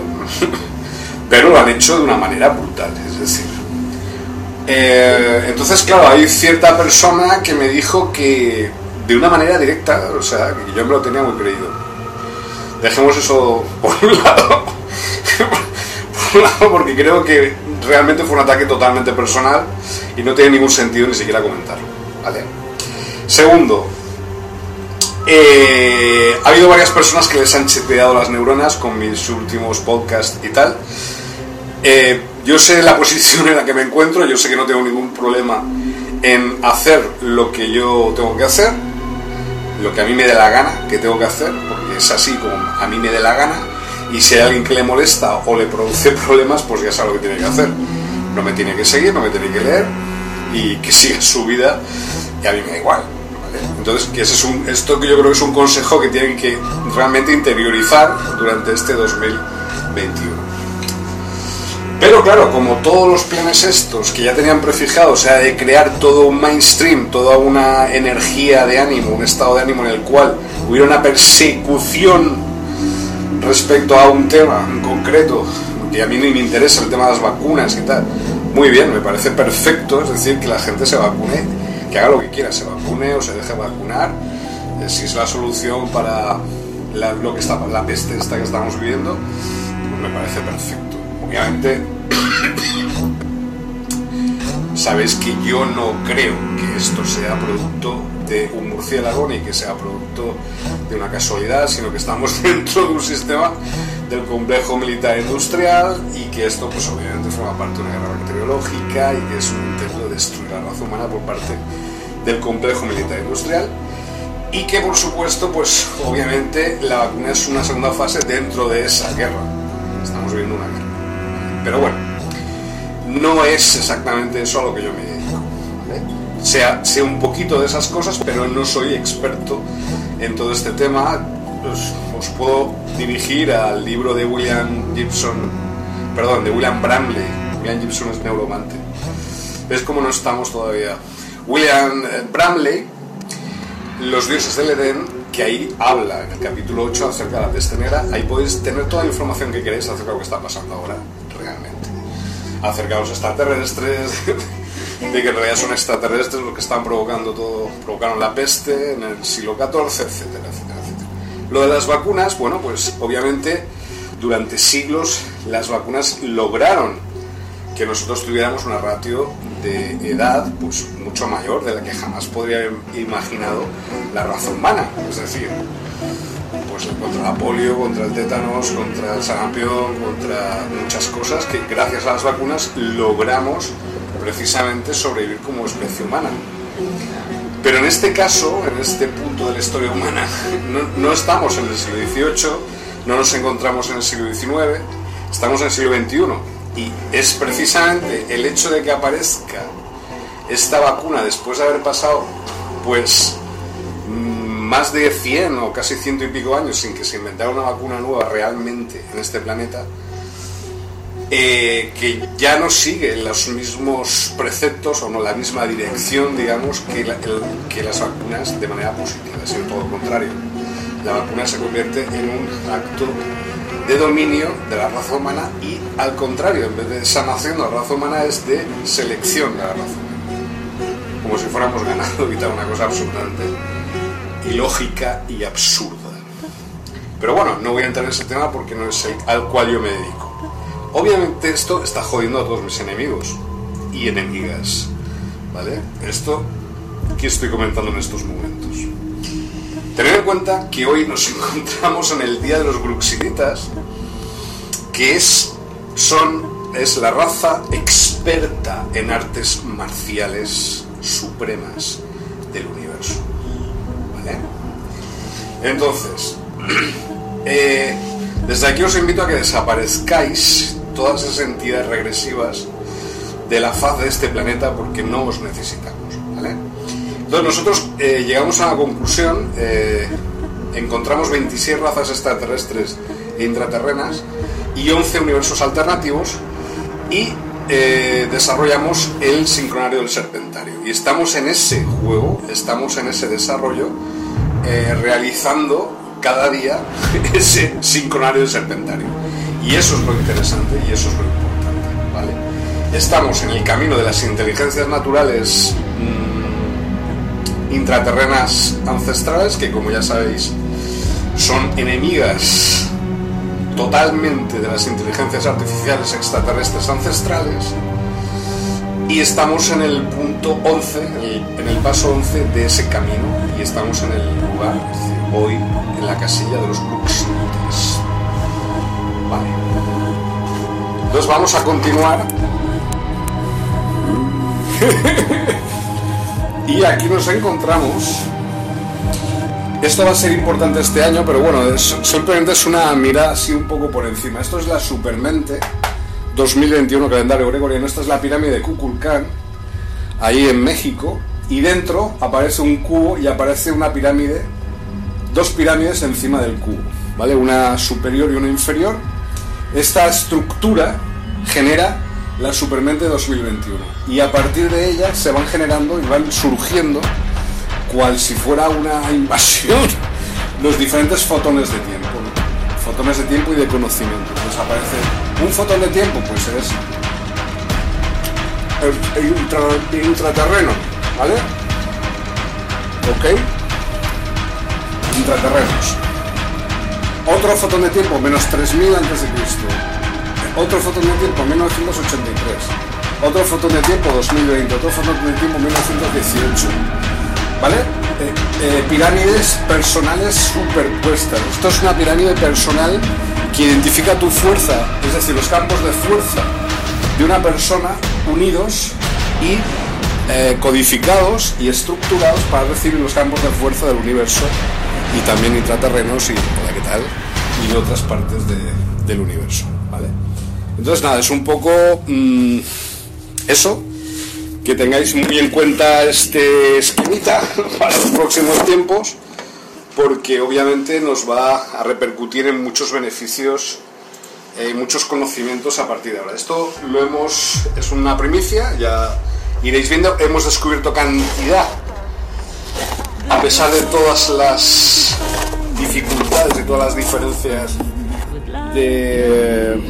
pero lo han hecho de una manera brutal, es decir. eh, entonces, claro, hay cierta persona que me dijo que de una manera directa, o sea, que yo me lo tenía muy creído. Dejemos eso por un lado. por un lado, porque creo que realmente fue un ataque totalmente personal y no tiene ningún sentido ni siquiera comentarlo. ¿vale? Segundo, eh, ha habido varias personas que les han chepeado las neuronas con mis últimos podcasts y tal. Eh, yo sé la posición en la que me encuentro, yo sé que no tengo ningún problema en hacer lo que yo tengo que hacer, lo que a mí me dé la gana que tengo que hacer, porque es así como a mí me dé la gana, y si hay alguien que le molesta o le produce problemas, pues ya sabe lo que tiene que hacer. No me tiene que seguir, no me tiene que leer, y que siga su vida, y a mí me da igual. Entonces, esto que yo creo que es un consejo que tienen que realmente interiorizar durante este 2021. Pero claro, como todos los planes estos que ya tenían prefijado, o sea, de crear todo un mainstream, toda una energía de ánimo, un estado de ánimo en el cual hubiera una persecución respecto a un tema en concreto, que a mí ni me interesa, el tema de las vacunas y tal, muy bien, me parece perfecto, es decir, que la gente se vacune, que haga lo que quiera, se vacune o se deje vacunar, eh, si es la solución para la, lo que está, la peste esta que estamos viviendo, pues me parece perfecto. Obviamente, sabéis que yo no creo que esto sea producto de un murciélago ni que sea producto de una casualidad, sino que estamos dentro de un sistema del complejo militar industrial y que esto pues obviamente forma parte de una guerra bacteriológica y que es un intento de destruir la raza humana por parte del complejo militar industrial y que por supuesto pues obviamente la vacuna es una segunda fase dentro de esa guerra. Estamos viviendo una guerra. Pero bueno, no es exactamente eso a lo que yo me. Sea, sé un poquito de esas cosas, pero no soy experto en todo este tema. Os, os puedo dirigir al libro de William Gibson, perdón, de William Bramley. William Gibson es neuromante. ¿Ves cómo no estamos todavía? William eh, Bramley, Los dioses del Edén, que ahí habla en el capítulo 8 acerca de la peste negra. Ahí podéis tener toda la información que queréis acerca de lo que está pasando ahora, realmente. Acerca de los extraterrestres, de que en realidad son extraterrestres los que están provocando todo, provocaron la peste en el siglo XIV, etcétera, etcétera, etcétera. Lo de las vacunas, bueno, pues obviamente durante siglos las vacunas lograron que nosotros tuviéramos una ratio de edad pues mucho mayor de la que jamás podría haber imaginado la raza humana. Es decir, pues contra la polio, contra el tétanos, contra el sarampión, contra muchas cosas que gracias a las vacunas logramos precisamente sobrevivir como especie humana. Pero en este caso, en este punto de la historia humana, no, estamos en el siglo XVIII, no nos encontramos en el siglo XIX, estamos en el siglo XXI. Y es precisamente el hecho de que aparezca esta vacuna después de haber pasado, pues, mm, más de 100 o casi ciento y pico años sin que se inventara una vacuna nueva realmente en este planeta, eh, que ya no sigue los mismos preceptos o no la misma dirección, digamos, que, las vacunas de manera positiva, sino todo lo contrario. La vacuna se convierte en un acto de dominio de la raza humana y al contrario, en vez de sanación de la raza humana es de selección de la raza humana. Como si fuéramos ganado y tal, una cosa absolutamente ilógica y absurda. Pero bueno, no voy a entrar en ese tema porque no es el al cual yo me dedico. Obviamente esto está jodiendo a todos mis enemigos y enemigas. ¿Vale? Esto que estoy comentando en estos momentos. Tened en cuenta que hoy nos encontramos en el Día de los Gruxinitas, que es, son, es la raza experta en artes marciales supremas del universo. ¿Vale? Entonces, eh, desde aquí os invito a que desaparezcáis todas esas entidades regresivas de la faz de este planeta porque no os necesitamos. Entonces nosotros eh, llegamos a la conclusión, eh, encontramos 26 razas extraterrestres e intraterrenas y 11 universos alternativos y eh, desarrollamos el sincronario del serpentario. Y estamos en ese juego, estamos en ese desarrollo, realizando cada día ese sincronario del serpentario. Y eso es lo interesante y eso es lo importante. ¿vale? Estamos en el camino de las inteligencias naturales mm, intraterrenas ancestrales, que como ya sabéis son enemigas totalmente de las inteligencias artificiales extraterrestres ancestrales y estamos en el punto 11, en el, paso 11 de ese camino y estamos en el lugar, hoy en la casilla de los Buxnotes. Vale. Entonces vamos a continuar. y aquí nos encontramos. Esto va a ser importante este año, pero bueno, simplemente es una mirada así un poco por encima. Esto es la Supermente 2021 calendario gregoriano. Esta es la pirámide de Kukulcán, ahí en México, y dentro aparece un cubo y aparece una pirámide, dos pirámides encima del cubo, ¿vale? Una superior y una inferior. Esta estructura genera la Supermente 2021 y a partir de ella se van generando y van surgiendo cual si fuera una invasión los diferentes fotones de tiempo, fotones de tiempo y de conocimiento. Entonces aparece un fotón de tiempo, pues es el, el el ultraterreno, ¿vale? ¿Ok? Intraterrenos. Otro fotón de tiempo, menos 3000 antes de Cristo. Otro fotón de tiempo, 1983. Otro fotón de tiempo, 2020. Otro fotón de tiempo, 1918. ¿Vale? Eh, eh, pirámides personales superpuestas. Esto es una pirámide personal que identifica tu fuerza, es decir, los campos de fuerza de una persona unidos y eh, codificados y estructurados para recibir los campos de fuerza del universo y también intraterrenos y hola, ¿qué tal? y otras partes de- del universo, ¿vale? Entonces nada, es un poco mm, eso, que tengáis muy en cuenta este esquemita para los próximos tiempos, porque obviamente nos va a repercutir en muchos beneficios eh, y muchos conocimientos a partir de ahora. Esto lo hemos, es una primicia, ya iréis viendo, hemos descubierto cantidad, a pesar de todas las dificultades y todas las diferencias de,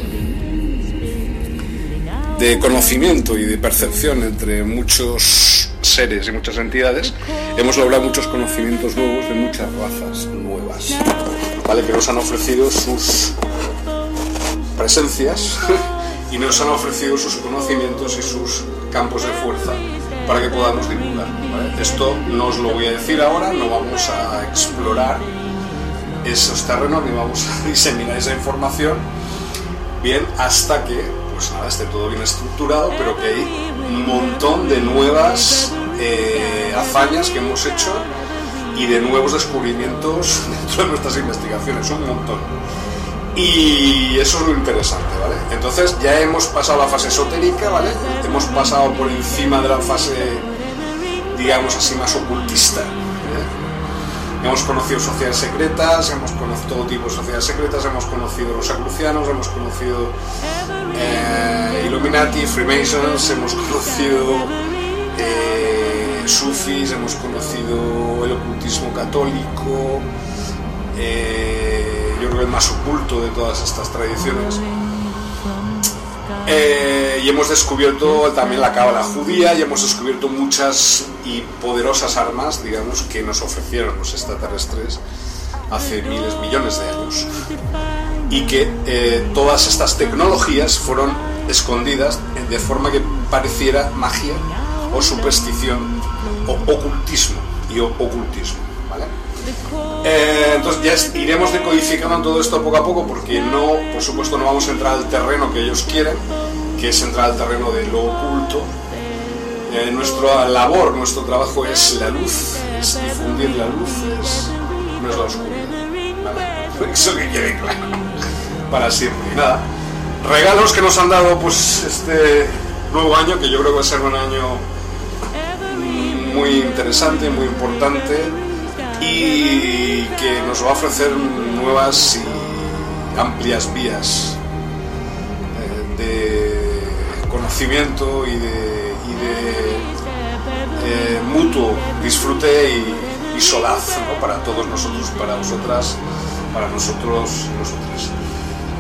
de conocimiento y de percepción entre muchos seres y muchas entidades, hemos logrado muchos conocimientos nuevos de muchas razas nuevas, ¿vale? que nos han ofrecido sus presencias y nos han ofrecido sus conocimientos y sus campos de fuerza para que podamos divulgar. Esto no os lo voy a decir ahora, no vamos a explorar esos terrenos ni vamos a diseminar esa información bien hasta que pues nada esté todo bien estructurado pero que hay un montón de nuevas eh, hazañas que hemos hecho y de nuevos descubrimientos dentro de nuestras investigaciones un montón y eso es lo interesante vale entonces ya hemos pasado la fase esotérica vale hemos pasado por encima de la fase digamos así más ocultista ¿eh? Hemos conocido sociedades secretas, hemos conocido todo tipo de sociedades secretas, hemos conocido los acrucianos, hemos conocido eh, Illuminati, Freemasons, hemos conocido eh, sufis, hemos conocido el ocultismo católico, eh, yo creo que el más oculto de todas estas tradiciones. Eh, y hemos descubierto también la cábala judía y hemos descubierto muchas y poderosas armas, digamos, que nos ofrecieron los extraterrestres hace miles, millones de años. Y que eh, todas estas tecnologías fueron escondidas de forma que pareciera magia o superstición o ocultismo y o- ocultismo. Eh, entonces ya iremos decodificando todo esto poco a poco porque no, por supuesto, no vamos a entrar al terreno que ellos quieren, que es entrar al terreno de lo oculto. Eh, nuestra labor, nuestro trabajo es la luz, es difundir la luz, es- no es la oscuridad. ¿vale? Eso que quede claro para siempre. Y nada, regalos que nos han dado pues este nuevo año, que yo creo que va a ser un año muy interesante, muy importante y que nos va a ofrecer nuevas y amplias vías eh, de conocimiento y de, eh, mutuo disfrute y, y solaz ¿no? para todos nosotros, para vosotras, para nosotros, nosotras.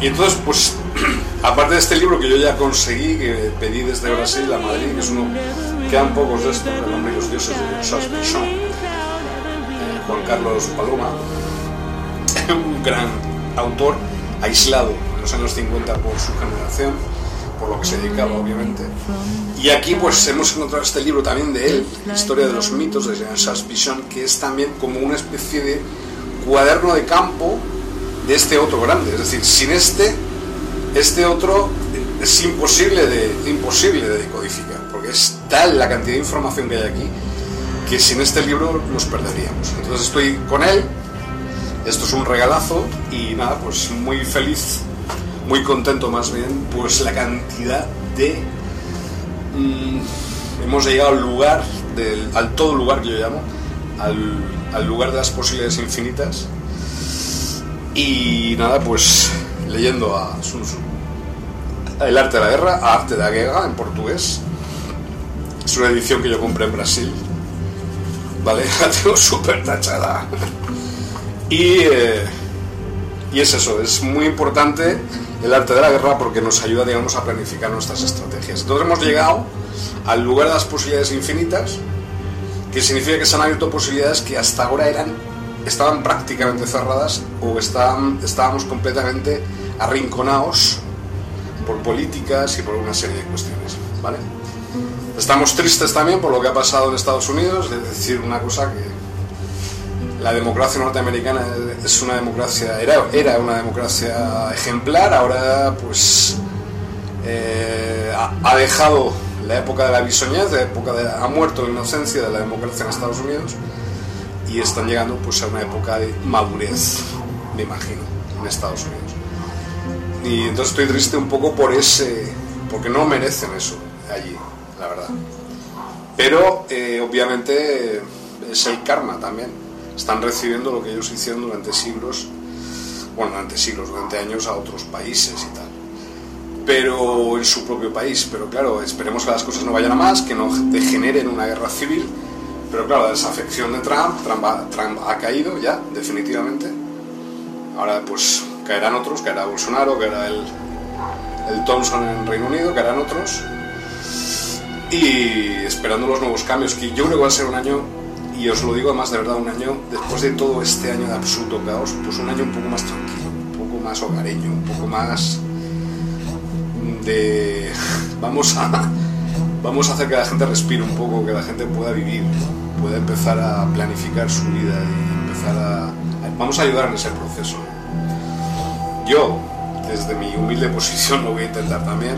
Y entonces, pues, aparte de este libro que yo ya conseguí, que pedí desde Brasil a Madrid, que es uno, quedan pocos de estos, El hombre y dioses de Charles Pichon, Juan Carlos Paloma, un gran autor, aislado en los años 50 por su generación, por lo que se dedicaba obviamente. Y aquí pues hemos encontrado este libro también de él, Historia de los mitos de Jean Charles Pichon, que es también como una especie de cuaderno de campo de este otro grande. Es decir, sin este, este otro es imposible de, imposible de decodificar, porque es tal la cantidad de información que hay aquí que sin este libro nos perderíamos. Entonces estoy con él, esto es un regalazo y nada, pues muy feliz, muy contento más bien, pues la cantidad de... mm, hemos llegado al lugar, al todo lugar que yo llamo, al, al lugar de las posibilidades infinitas y nada, pues leyendo a Sun Tzu. El arte de la guerra, a arte de la guerra en portugués. Es una edición que yo compré en Brasil. ¿Vale? La tengo súper tachada. Y, eh, y es eso, es muy importante el arte de la guerra porque nos ayuda, digamos, a planificar nuestras estrategias. Entonces hemos llegado al lugar de las posibilidades infinitas, que significa que se han abierto posibilidades que hasta ahora eran estaban prácticamente cerradas o estaban, estábamos completamente arrinconados por políticas y por una serie de cuestiones. ¿vale? Estamos tristes también por lo que ha pasado en Estados Unidos, es decir, una cosa que la democracia norteamericana es una democracia, era, era una democracia ejemplar, ahora pues eh, ha, dejado la época de la bisoñez, la época de, ha muerto la inocencia de la democracia en Estados Unidos y están llegando pues a una época de madurez, me imagino, en Estados Unidos. Y entonces estoy triste un poco por ese, porque no merecen eso allí, la verdad. Pero eh, obviamente es el karma también. Están recibiendo lo que ellos hicieron durante siglos, bueno, durante siglos, durante años a otros países y tal. Pero en su propio país. Pero claro, esperemos que las cosas no vayan a más, que no degeneren una guerra civil. Pero claro, la desafección de Trump, Trump ha, caído ya, definitivamente. Ahora pues caerán otros, caerá Bolsonaro, caerá el, el Thompson en Reino Unido, caerán otros. Y esperando los nuevos cambios, que yo creo que va a ser un año, y os lo digo además de verdad, un año, después de todo este año de absoluto caos, pues un año un poco más tranquilo, un poco más hogareño, un poco más de... Vamos a, vamos a hacer que la gente respire un poco, que la gente pueda vivir, pueda empezar a planificar su vida y empezar a... Vamos a ayudar en ese proceso. Yo, desde mi humilde posición, lo voy a intentar también,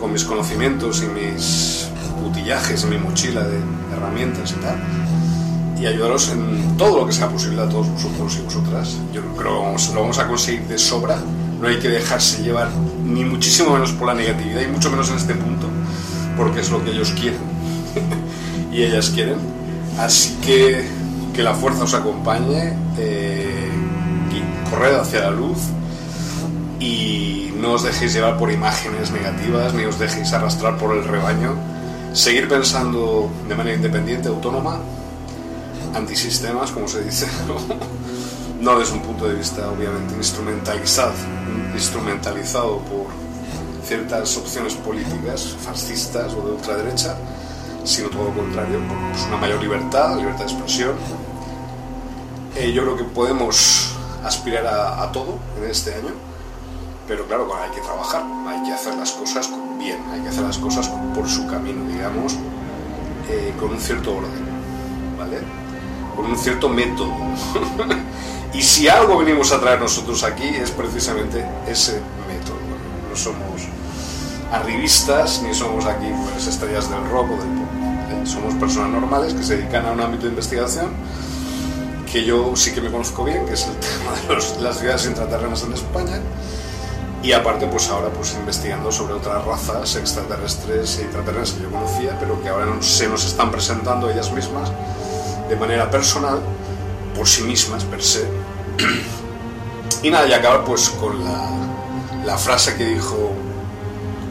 con mis conocimientos y mis putillajes y mi mochila de herramientas y tal, y ayudaros en todo lo que sea posible a todos vosotros y vosotras. Yo creo que lo vamos a conseguir de sobra, no hay que dejarse llevar ni muchísimo menos por la negatividad y mucho menos en este punto, porque es lo que ellos quieren y ellas quieren. Así que que la fuerza os acompañe, eh, y corred hacia la luz y no os dejéis llevar por imágenes negativas ni os dejéis arrastrar por el rebaño. Seguir pensando de manera independiente, autónoma, antisistemas, como se dice, no desde un punto de vista obviamente instrumentalizado, instrumentalizado por ciertas opciones políticas fascistas o de ultraderecha, sino todo lo contrario, pues una mayor libertad, libertad de expresión. Eh, yo creo que podemos aspirar a, a todo en este año, pero claro, hay que trabajar, hay que hacer las cosas bien, hay que hacer las cosas por su camino, digamos, eh, con un cierto orden, ¿vale? Con un cierto método. y si algo venimos a traer nosotros aquí es precisamente ese método. No somos arribistas ni somos aquí pues, estrellas del rock o del pop. Somos personas normales que se dedican a un ámbito de investigación que yo sí que me conozco bien, que es el tema de las ciudades intraterrenas en España. Y aparte, pues ahora pues investigando sobre otras razas extraterrestres e intraterrenas que yo conocía, pero que ahora se nos están presentando ellas mismas de manera personal, por sí mismas, per se. Y nada, y acabar pues con la, frase que dijo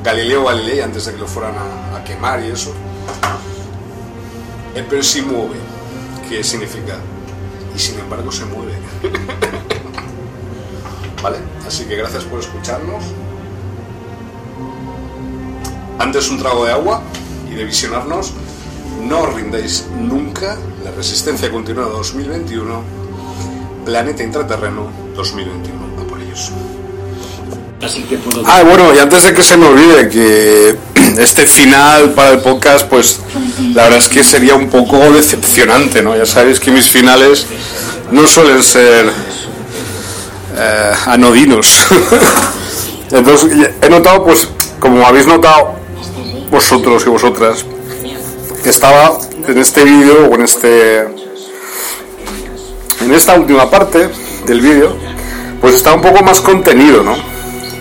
Galileo Galilei antes de que lo fueran a, quemar y eso. E per si muove, que significa y sin embargo se mueve. ¿Vale? Así que gracias por escucharnos. Antes un trago de agua y de visionarnos. No os rindáis nunca. La resistencia continua 2021. Planeta intraterreno 2021. A por ellos. Así que puedo Ah, bueno, y antes de que se me olvide que este final para el podcast, pues la verdad es que sería un poco decepcionante, ¿no? Ya sabéis que mis finales no suelen ser eh, anodinos. Entonces, he notado, pues, como habéis notado vosotros y vosotras, estaba en este vídeo o en este en esta última parte del vídeo pues está un poco más contenido no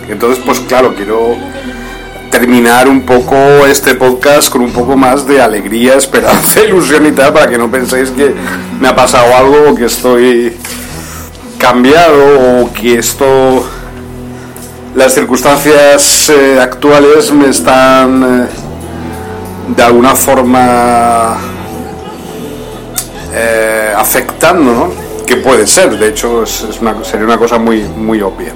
entonces pues claro quiero terminar un poco este podcast con un poco más de alegría esperanza ilusión y tal para que no penséis que me ha pasado algo o que estoy cambiado o que esto las circunstancias eh, actuales me están eh, de alguna forma eh, afectando. Que puede ser, de hecho sería una cosa muy, muy obvia.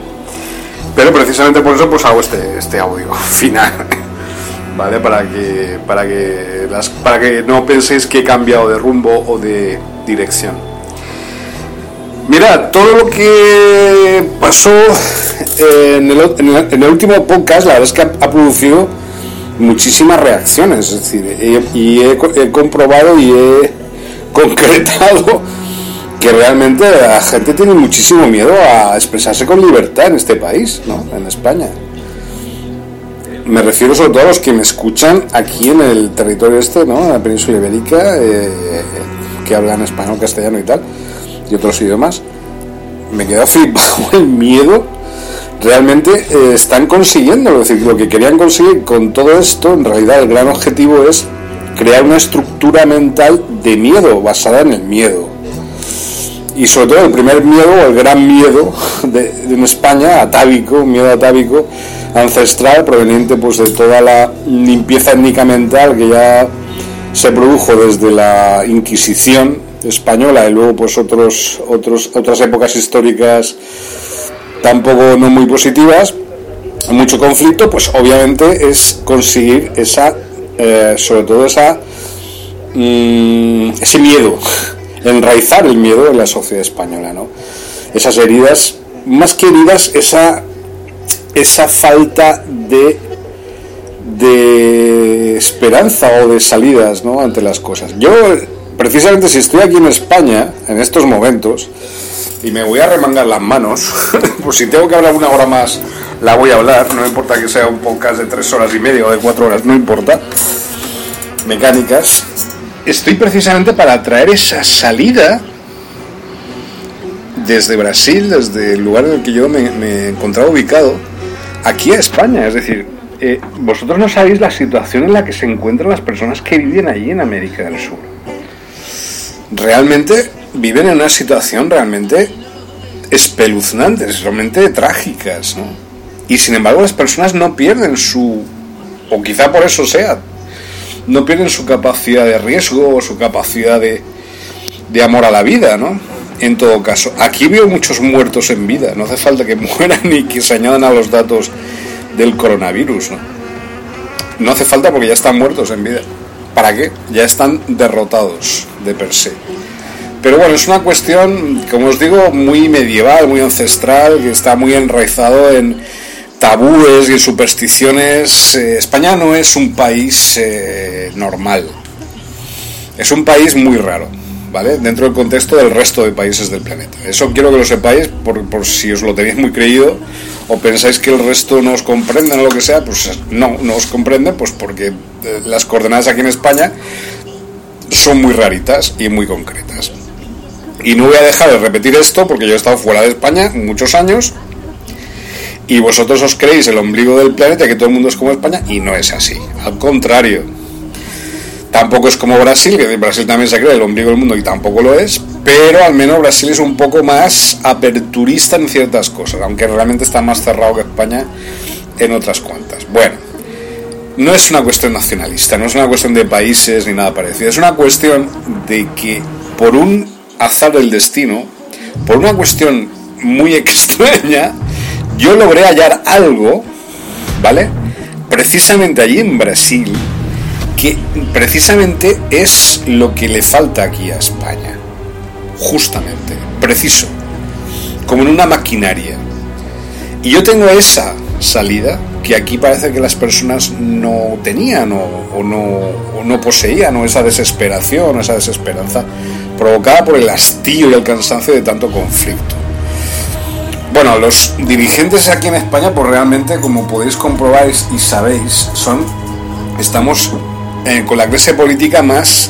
Pero precisamente por eso pues hago este, este audio final, ¿vale? Para que, para, que las, para que no penséis que he cambiado de rumbo o de dirección. Mira, todo lo que pasó en el, último podcast, la verdad es que ha, producido muchísimas reacciones. Es decir, he- y he, he comprobado y he concretado que realmente la gente tiene muchísimo miedo a expresarse con libertad en este país, ¿no? En España. Me refiero sobre todo a los que me escuchan aquí en el territorio este, ¿no? En la península ibérica, eh, que hablan español, castellano y tal, y otros idiomas. Me queda flipado el miedo realmente eh, están consiguiendo. Es decir, lo que querían conseguir con todo esto, en realidad el gran objetivo es crear una estructura mental de miedo, basada en el miedo. Y sobre todo el primer miedo, el gran miedo de, de en España, atávico, miedo atávico, ancestral, proveniente pues de toda la limpieza étnica mental que ya se produjo desde la Inquisición española y luego pues otros, otros, otras épocas históricas tampoco no muy positivas, mucho conflicto, pues obviamente es conseguir esa, eh, sobre todo esa, mm, ese miedo, enraizar el miedo en la sociedad española, ¿no? Esas heridas, más que heridas, esa, esa falta de de esperanza o de salidas ¿no? ante las cosas. Yo, precisamente si estoy aquí en España, en estos momentos, y me voy a remangar las manos, pues si tengo que hablar una hora más, la voy a hablar, no importa que sea un podcast de tres horas y media o de cuatro horas, no importa, mecánicas, estoy precisamente para traer esa salida desde Brasil, desde el lugar en el que yo me, me encontraba ubicado, aquí a España, es decir, eh, vosotros no sabéis la situación en la que se encuentran las personas que viven allí en América del Sur. Realmente viven en una situación realmente espeluznante, realmente trágicas, ¿no? Y sin embargo las personas no pierden su, o quizá por eso sea, no pierden su capacidad de riesgo o su capacidad de, de amor a la vida, ¿no? En todo caso, aquí veo muchos muertos en vida, no hace falta que mueran ni que se añadan a los datos del coronavirus, ¿no? No hace falta porque ya están muertos en vida. ¿Para qué? Ya están derrotados de per se. Pero bueno, es una cuestión, como os digo, muy medieval, muy ancestral, que está muy enraizado en tabúes y en supersticiones. Eh, España no es un país eh, normal. Es un país muy raro, Dentro del contexto del resto de países del planeta. Eso quiero que lo sepáis por, por si os lo tenéis muy creído o pensáis que el resto no os comprenden o lo que sea, pues no, no os comprenden, pues porque eh, las coordenadas aquí en España son muy raritas y muy concretas. Y no voy a dejar de repetir esto porque yo he estado fuera de España muchos años y vosotros os creéis el ombligo del planeta que todo el mundo es como España y no es así. Al contrario, tampoco es como Brasil, que Brasil también se cree el ombligo del mundo y tampoco lo es, pero al menos Brasil es un poco más aperturista en ciertas cosas, aunque realmente está más cerrado que España en otras cuantas. Bueno, no es una cuestión nacionalista, no es una cuestión de países ni nada parecido, es una cuestión de que por un azar del destino, por una cuestión muy extraña, yo logré hallar algo, ¿vale? Precisamente allí en Brasil, que precisamente es lo que le falta aquí a España. Justamente, preciso, como en una maquinaria. Y yo tengo esa, salida que aquí parece que las personas no tenían o, no, o no poseían, o esa desesperación, o esa desesperanza provocada por el hastío y el cansancio de tanto conflicto. Bueno, los dirigentes aquí en España, pues realmente, como podéis comprobar y sabéis, son estamos eh, con la clase política más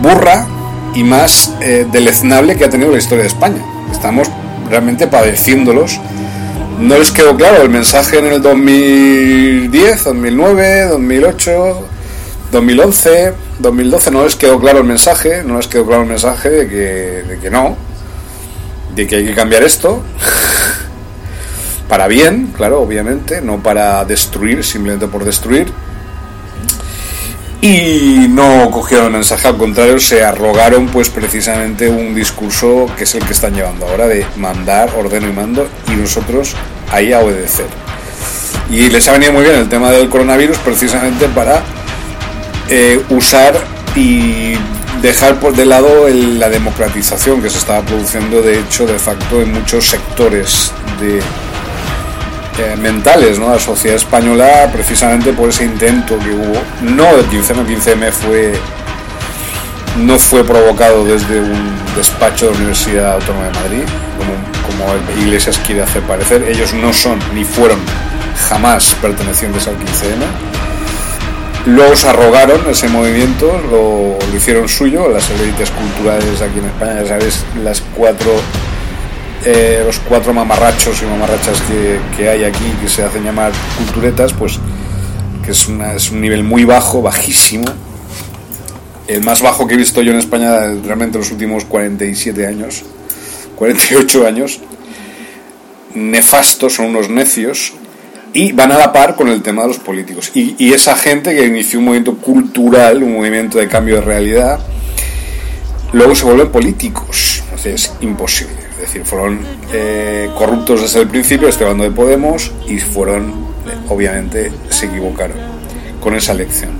burra y más eh, deleznable que ha tenido la historia de España. Estamos realmente padeciéndolos. No les quedó claro el mensaje en el 2010, 2009, 2008, 2011, 2012. No les quedó claro el mensaje, no les quedó claro el mensaje de que, de que no, de que hay que cambiar esto. para bien, claro, obviamente, no para destruir, simplemente por destruir. Y no cogieron mensaje, al contrario, se arrogaron pues precisamente un discurso que es el que están llevando ahora de mandar, ordeno y mando, y nosotros ahí a obedecer. Y les ha venido muy bien el tema del coronavirus precisamente para eh, usar y dejar por de lado la democratización que se estaba produciendo de hecho de facto en muchos sectores de, eh, mentales ¿no? la sociedad española precisamente por ese intento que hubo no el 15M 15M fue no fue provocado desde un despacho de la Universidad Autónoma de Madrid como, el Iglesias quiere hacer parecer ellos no son ni fueron jamás pertenecientes al 15M Luego se arrogaron ese movimiento, lo, hicieron suyo, las élites culturales aquí en España, ya las cuatro, eh, los cuatro mamarrachos y mamarrachas que, que hay aquí, que se hacen llamar culturetas, pues que es, una- es un nivel muy bajo, bajísimo, el más bajo que he visto yo en España realmente en los últimos 47 años, 48 años, nefastos, son unos necios, y van a la par con el tema de los políticos. Y, esa gente que inició un movimiento cultural, un movimiento de cambio de realidad, luego se vuelven políticos. Sea, es imposible. Es decir, fueron eh, corruptos desde el principio, estoy hablando de Podemos, y fueron, eh, obviamente, se equivocaron con esa elección.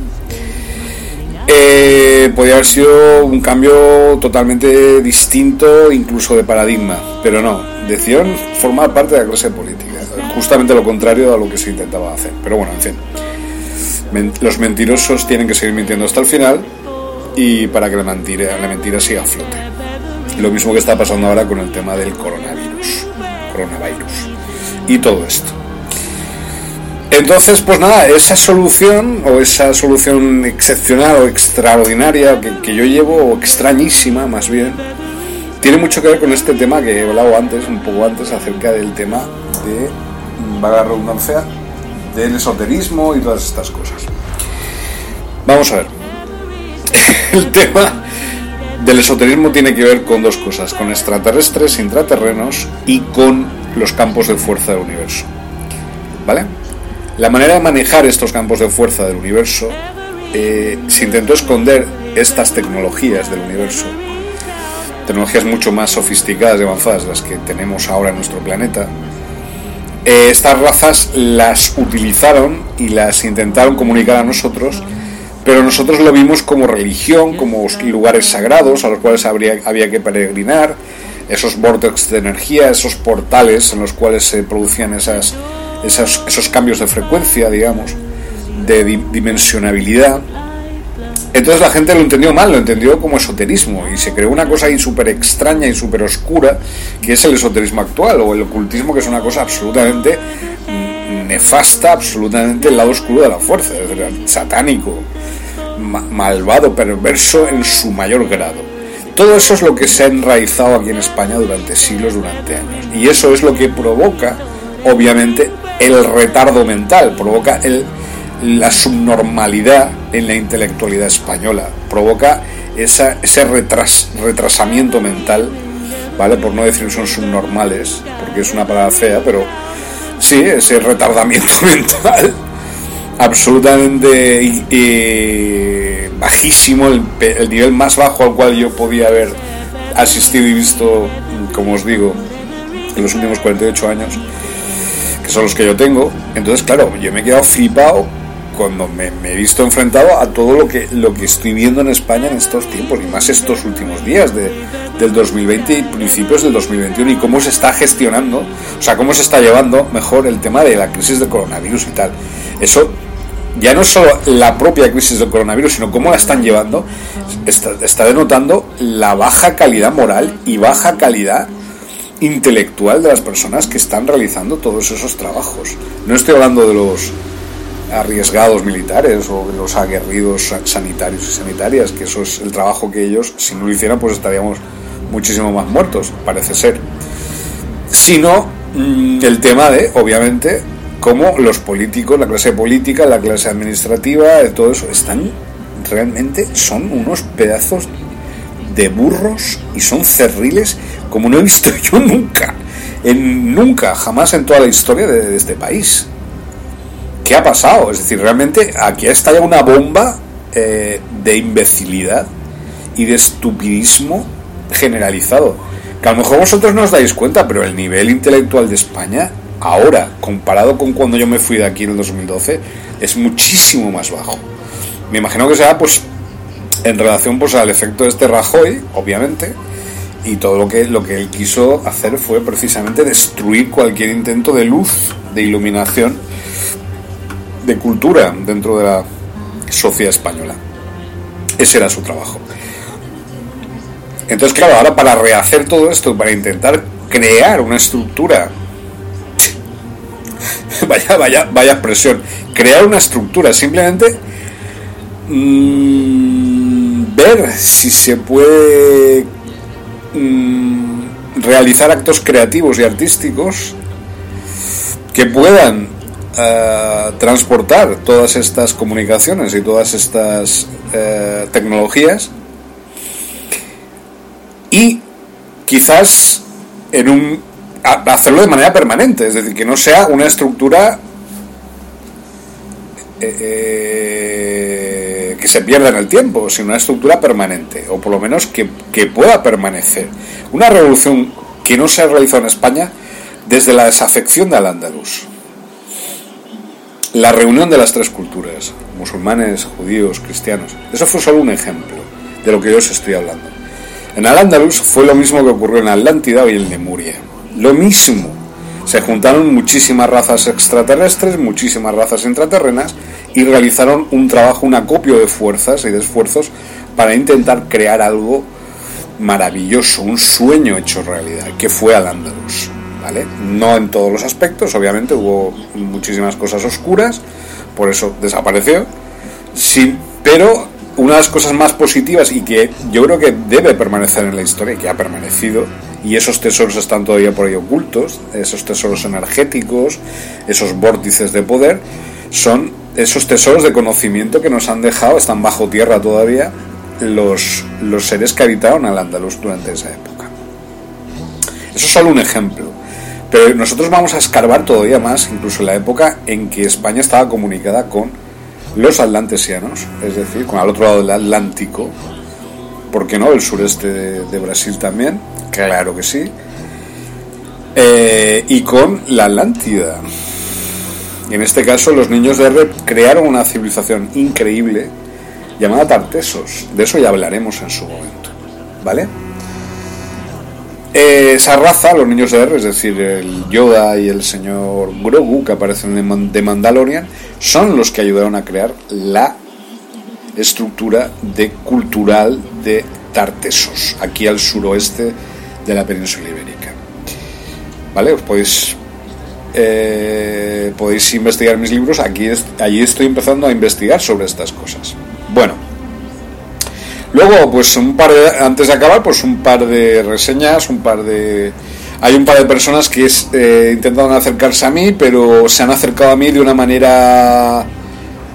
Eh, podría haber sido un cambio totalmente distinto, incluso de paradigma, pero no, decidieron formar parte de la clase política, justamente lo contrario a lo que se intentaba hacer. Pero bueno, en fin, los mentirosos tienen que seguir mintiendo hasta el final y para que la mentira, la mentira siga a flote. Lo mismo que está pasando ahora con el tema del coronavirus, coronavirus y todo esto. Entonces, pues nada, esa solución o esa solución excepcional o extraordinaria que, yo llevo, o extrañísima más bien, tiene mucho que ver con este tema que he hablado antes, un poco antes, acerca del tema de, valga la redundancia, del esoterismo y todas estas cosas. Vamos a ver. El tema del esoterismo tiene que ver con dos cosas, con extraterrestres, intraterrenos y con los campos de fuerza del universo. ¿Vale? La manera de manejar estos campos de fuerza del universo eh, se intentó esconder estas tecnologías del universo, tecnologías mucho más sofisticadas y avanzadas las que tenemos ahora en nuestro planeta. Eh, estas razas las utilizaron y las intentaron comunicar a nosotros, pero nosotros lo vimos como religión, como lugares sagrados a los cuales habría, había que peregrinar, esos vortex de energía, esos portales en los cuales se producían esas, esas- esos cambios de frecuencia, digamos, de di- dimensionabilidad. Entonces la gente lo entendió mal, lo entendió como esoterismo y se creó una cosa ahí súper extraña y súper oscura que es el esoterismo actual o el ocultismo que es una cosa absolutamente nefasta, absolutamente el lado oscuro de la fuerza, es satánico, ma- malvado, perverso en su mayor grado. Todo eso es lo que se ha enraizado aquí en España durante siglos, durante años. Y eso es lo que provoca, obviamente, el retardo mental, provoca la subnormalidad en la intelectualidad española, provoca esa, ese retras- retrasamiento mental, ¿vale? Por no decir son subnormales, porque es una palabra fea, pero sí, ese retardamiento mental absolutamente bajísimo, el, el nivel más bajo al cual yo podía haber asistido y visto, como os digo, en los últimos 48 años, que son los que yo tengo. Entonces, claro, yo me he quedado flipado cuando me, he visto enfrentado a todo lo que, lo que estoy viendo en España en estos tiempos, y más estos últimos días de, del 2020 y principios del 2021, y cómo se está gestionando, o sea, cómo se está llevando mejor el tema de la crisis del coronavirus y tal. Eso ya no solo la propia crisis del coronavirus, sino cómo la están llevando, está denotando la baja calidad moral y baja calidad intelectual de las personas que están realizando todos esos trabajos. No estoy hablando de los arriesgados militares o los aguerridos sa- sanitarios y sanitarias, que eso es el trabajo que ellos, si no lo hicieran, pues estaríamos muchísimo más muertos, parece ser. Sino mm, el tema de, obviamente, cómo los políticos, la clase política, la clase administrativa, todo eso, están realmente, son unos pedazos de burros y son cerriles como no he visto yo nunca, en, nunca, jamás en toda la historia de este país. ¿Qué ha pasado? Es decir, realmente aquí ha estallado una bomba eh, de imbecilidad y de estupidismo generalizado. Que a lo mejor vosotros no os dais cuenta, pero el nivel intelectual de España, ahora, comparado con cuando yo me fui de aquí en el 2012, es muchísimo más bajo. Me imagino que será pues en relación pues al efecto de este Rajoy, obviamente, y todo lo que lo que él quiso hacer fue precisamente destruir cualquier intento de luz, de iluminación, de cultura dentro de la sociedad española. Ese era su trabajo. Entonces, claro, ahora para rehacer todo esto, para intentar crear una estructura, vaya, vaya, vaya expresión, crear una estructura, simplemente mm, ver si se puede mm, realizar actos creativos y artísticos que puedan eh, transportar todas estas comunicaciones y todas estas eh, tecnologías y quizás en un hacerlo de manera permanente, es decir, que no sea una estructura eh, eh, que se pierda en el tiempo, sino una estructura permanente, o por lo menos que, que pueda permanecer. Una revolución que no se ha realizado en España desde la desafección de Al-Ándalus. La reunión de las tres culturas, musulmanes, judíos, cristianos. Eso fue solo un ejemplo de lo que yo os estoy hablando. En Al-Ándalus fue lo mismo que ocurrió en Atlántida y en Lemuria. Lo mismo. Se juntaron muchísimas razas extraterrestres, muchísimas razas intraterrenas y realizaron un trabajo, un acopio de fuerzas y de esfuerzos para intentar crear algo maravilloso, un sueño hecho realidad, que fue Al-Ándalus. No en todos los aspectos, obviamente hubo muchísimas cosas oscuras, por eso desapareció. Sí, pero una de las cosas más positivas y que yo creo que debe permanecer en la historia, que ha permanecido, y esos tesoros están todavía por ahí ocultos, esos tesoros energéticos, esos vórtices de poder, son esos tesoros de conocimiento que nos han dejado, están bajo tierra todavía, los, los seres que habitaron al Andaluz durante esa época. Eso es solo un ejemplo. Pero nosotros vamos a escarbar todavía más, incluso en la época en que España estaba comunicada con los atlantesianos, es decir, con al otro lado del Atlántico, ¿por qué no? El sureste de, Brasil también, claro que sí, eh, y con la Atlántida. Y en este caso los niños de Rep crearon una civilización increíble llamada Tartesos, de eso ya hablaremos en su momento, ¿vale? Eh, esa raza, los niños de R, es decir, el Yoda y el señor Grogu que aparecen de, Man- de Mandalorian, son los que ayudaron a crear la estructura de cultural de Tartesos, aquí al suroeste de la península ibérica. ¿Vale? Os podéis eh, podéis investigar mis libros. Aquí allí estoy empezando a investigar sobre estas cosas. Bueno, luego, pues un par de, antes de acabar, pues un par de reseñas, un par de. Hay un par de personas que eh, intentaron acercarse a mí, pero se han acercado a mí de una manera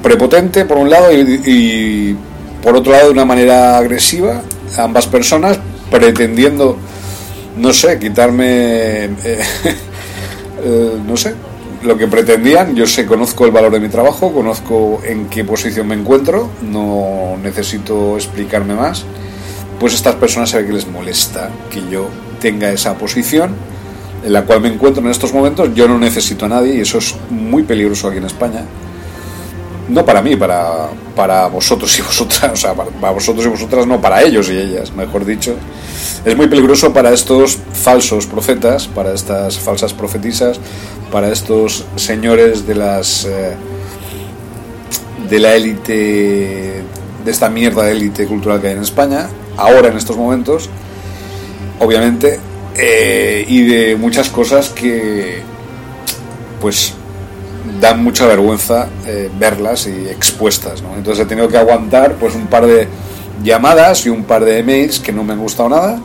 prepotente, por un lado, y, por otro lado, de una manera agresiva. Ambas personas pretendiendo, no sé, quitarme. eh, no sé, lo que pretendían. Yo sé, conozco el valor de mi trabajo, conozco en qué posición me encuentro, no necesito explicarme más. Pues estas personas ve que les molesta que yo tenga esa posición en la cual me encuentro en estos momentos. Yo no necesito a nadie y eso es muy peligroso aquí en España. No para mí, para, para vosotros y vosotras, o sea, para, vosotros y vosotras, no, para ellos y ellas, mejor dicho. Es muy peligroso para estos falsos profetas, para estas falsas profetisas, para estos señores de las eh, de la élite, de esta mierda de élite cultural que hay en España, ahora en estos momentos, obviamente, eh, y de muchas cosas que, pues, dan mucha vergüenza eh, verlas y expuestas, ¿no? Entonces he tenido que aguantar, pues, un par de llamadas y un par de emails que no me han gustado nada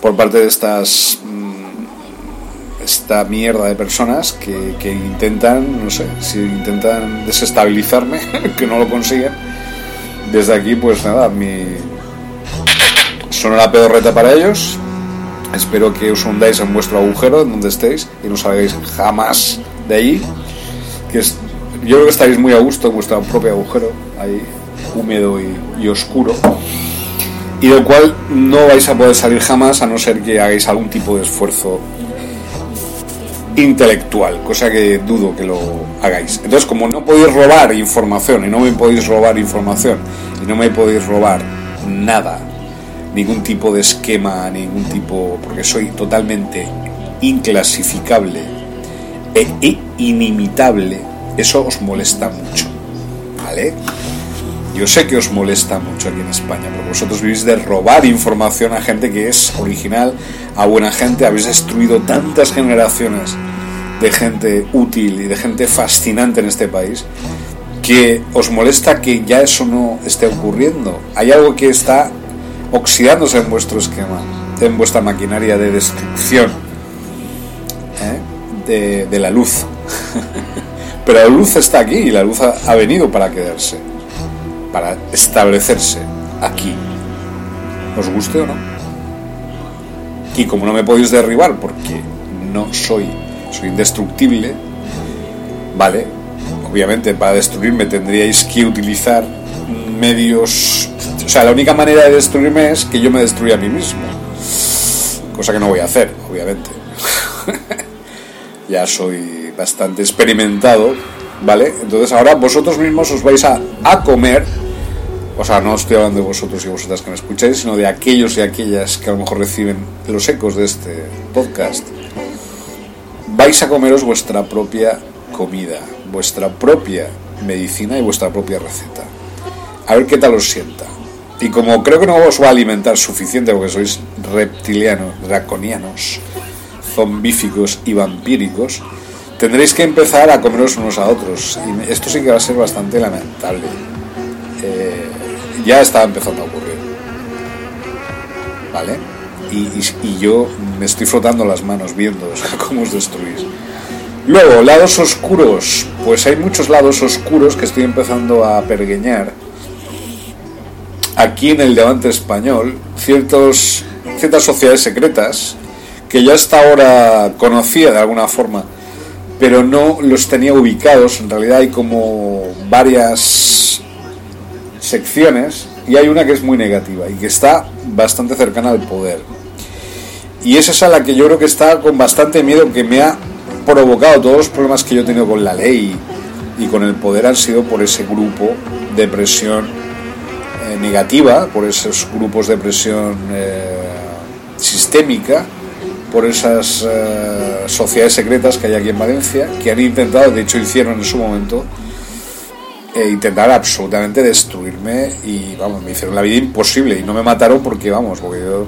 por parte de estas mm, esta mierda de personas que, que intentan, no sé, si intentan desestabilizarme, que no lo consiguen. Desde aquí, pues nada, mi sonora pedorreta para ellos. Espero que os hundáis en vuestro agujero, en donde estéis, y no salgáis jamás de ahí. Que es- yo creo que estaréis muy a gusto en vuestro propio agujero, ahí húmedo y, y oscuro y del cual no vais a poder salir jamás a no ser que hagáis algún tipo de esfuerzo intelectual, cosa que dudo que lo hagáis. Entonces, como no podéis robar información y no me podéis robar información y no me podéis robar nada, ningún tipo de esquema, ningún tipo, porque soy totalmente inclasificable e inimitable, eso os molesta mucho, ¿vale? Yo sé que os molesta mucho aquí en España, porque vosotros vivís de robar información a gente que es original, a buena gente, habéis destruido tantas generaciones de gente útil y de gente fascinante en este país, que os molesta que ya eso no esté ocurriendo. Hay algo que está oxidándose en vuestro esquema, en vuestra maquinaria de destrucción. De, la luz. Pero la luz está aquí y la luz ha- ha venido para quedarse para establecerse aquí, os guste o no. Y como no me podéis derribar porque no soy, soy indestructible, vale, obviamente para destruirme tendríais que utilizar medios, o sea, la única manera de destruirme es que yo me destruya a mí mismo, cosa que no voy a hacer, obviamente. ya soy bastante experimentado, ¿vale? Entonces ahora vosotros mismos os vais a, a comer, o sea, no estoy hablando de vosotros y vosotras que me escucháis, sino de aquellos y aquellas que a lo mejor reciben los ecos de este podcast. Vais a comeros vuestra propia comida, vuestra propia medicina y vuestra propia receta. A ver qué tal os sienta. Y como creo que no os va a alimentar suficiente porque sois reptilianos, draconianos, zombíficos y vampíricos, tendréis que empezar a comeros unos a otros. Y esto sí que va a ser bastante lamentable. Eh, ya está empezando a ocurrir. ¿Vale? Y, yo me estoy frotando las manos viendo cómo os destruís. Luego, lados oscuros. Pues hay muchos lados oscuros que estoy empezando a pergueñar. Aquí en el Levante español, ciertos, ciertas sociedades secretas que ya hasta ahora conocía de alguna forma, pero no los tenía ubicados. En realidad hay como varias secciones y hay una que es muy negativa y que está bastante cercana al poder. Y esa es a la que yo creo que está con bastante miedo, que me ha provocado todos los problemas que yo he tenido con la ley y con el poder han sido por ese grupo de presión eh, negativa, por esos grupos de presión eh, sistémica, por esas eh, sociedades secretas que hay aquí en Valencia, que han intentado, de hecho hicieron en su momento, eh, intentar absolutamente destruirme y vamos, me hicieron la vida imposible y no me mataron porque vamos, porque yo,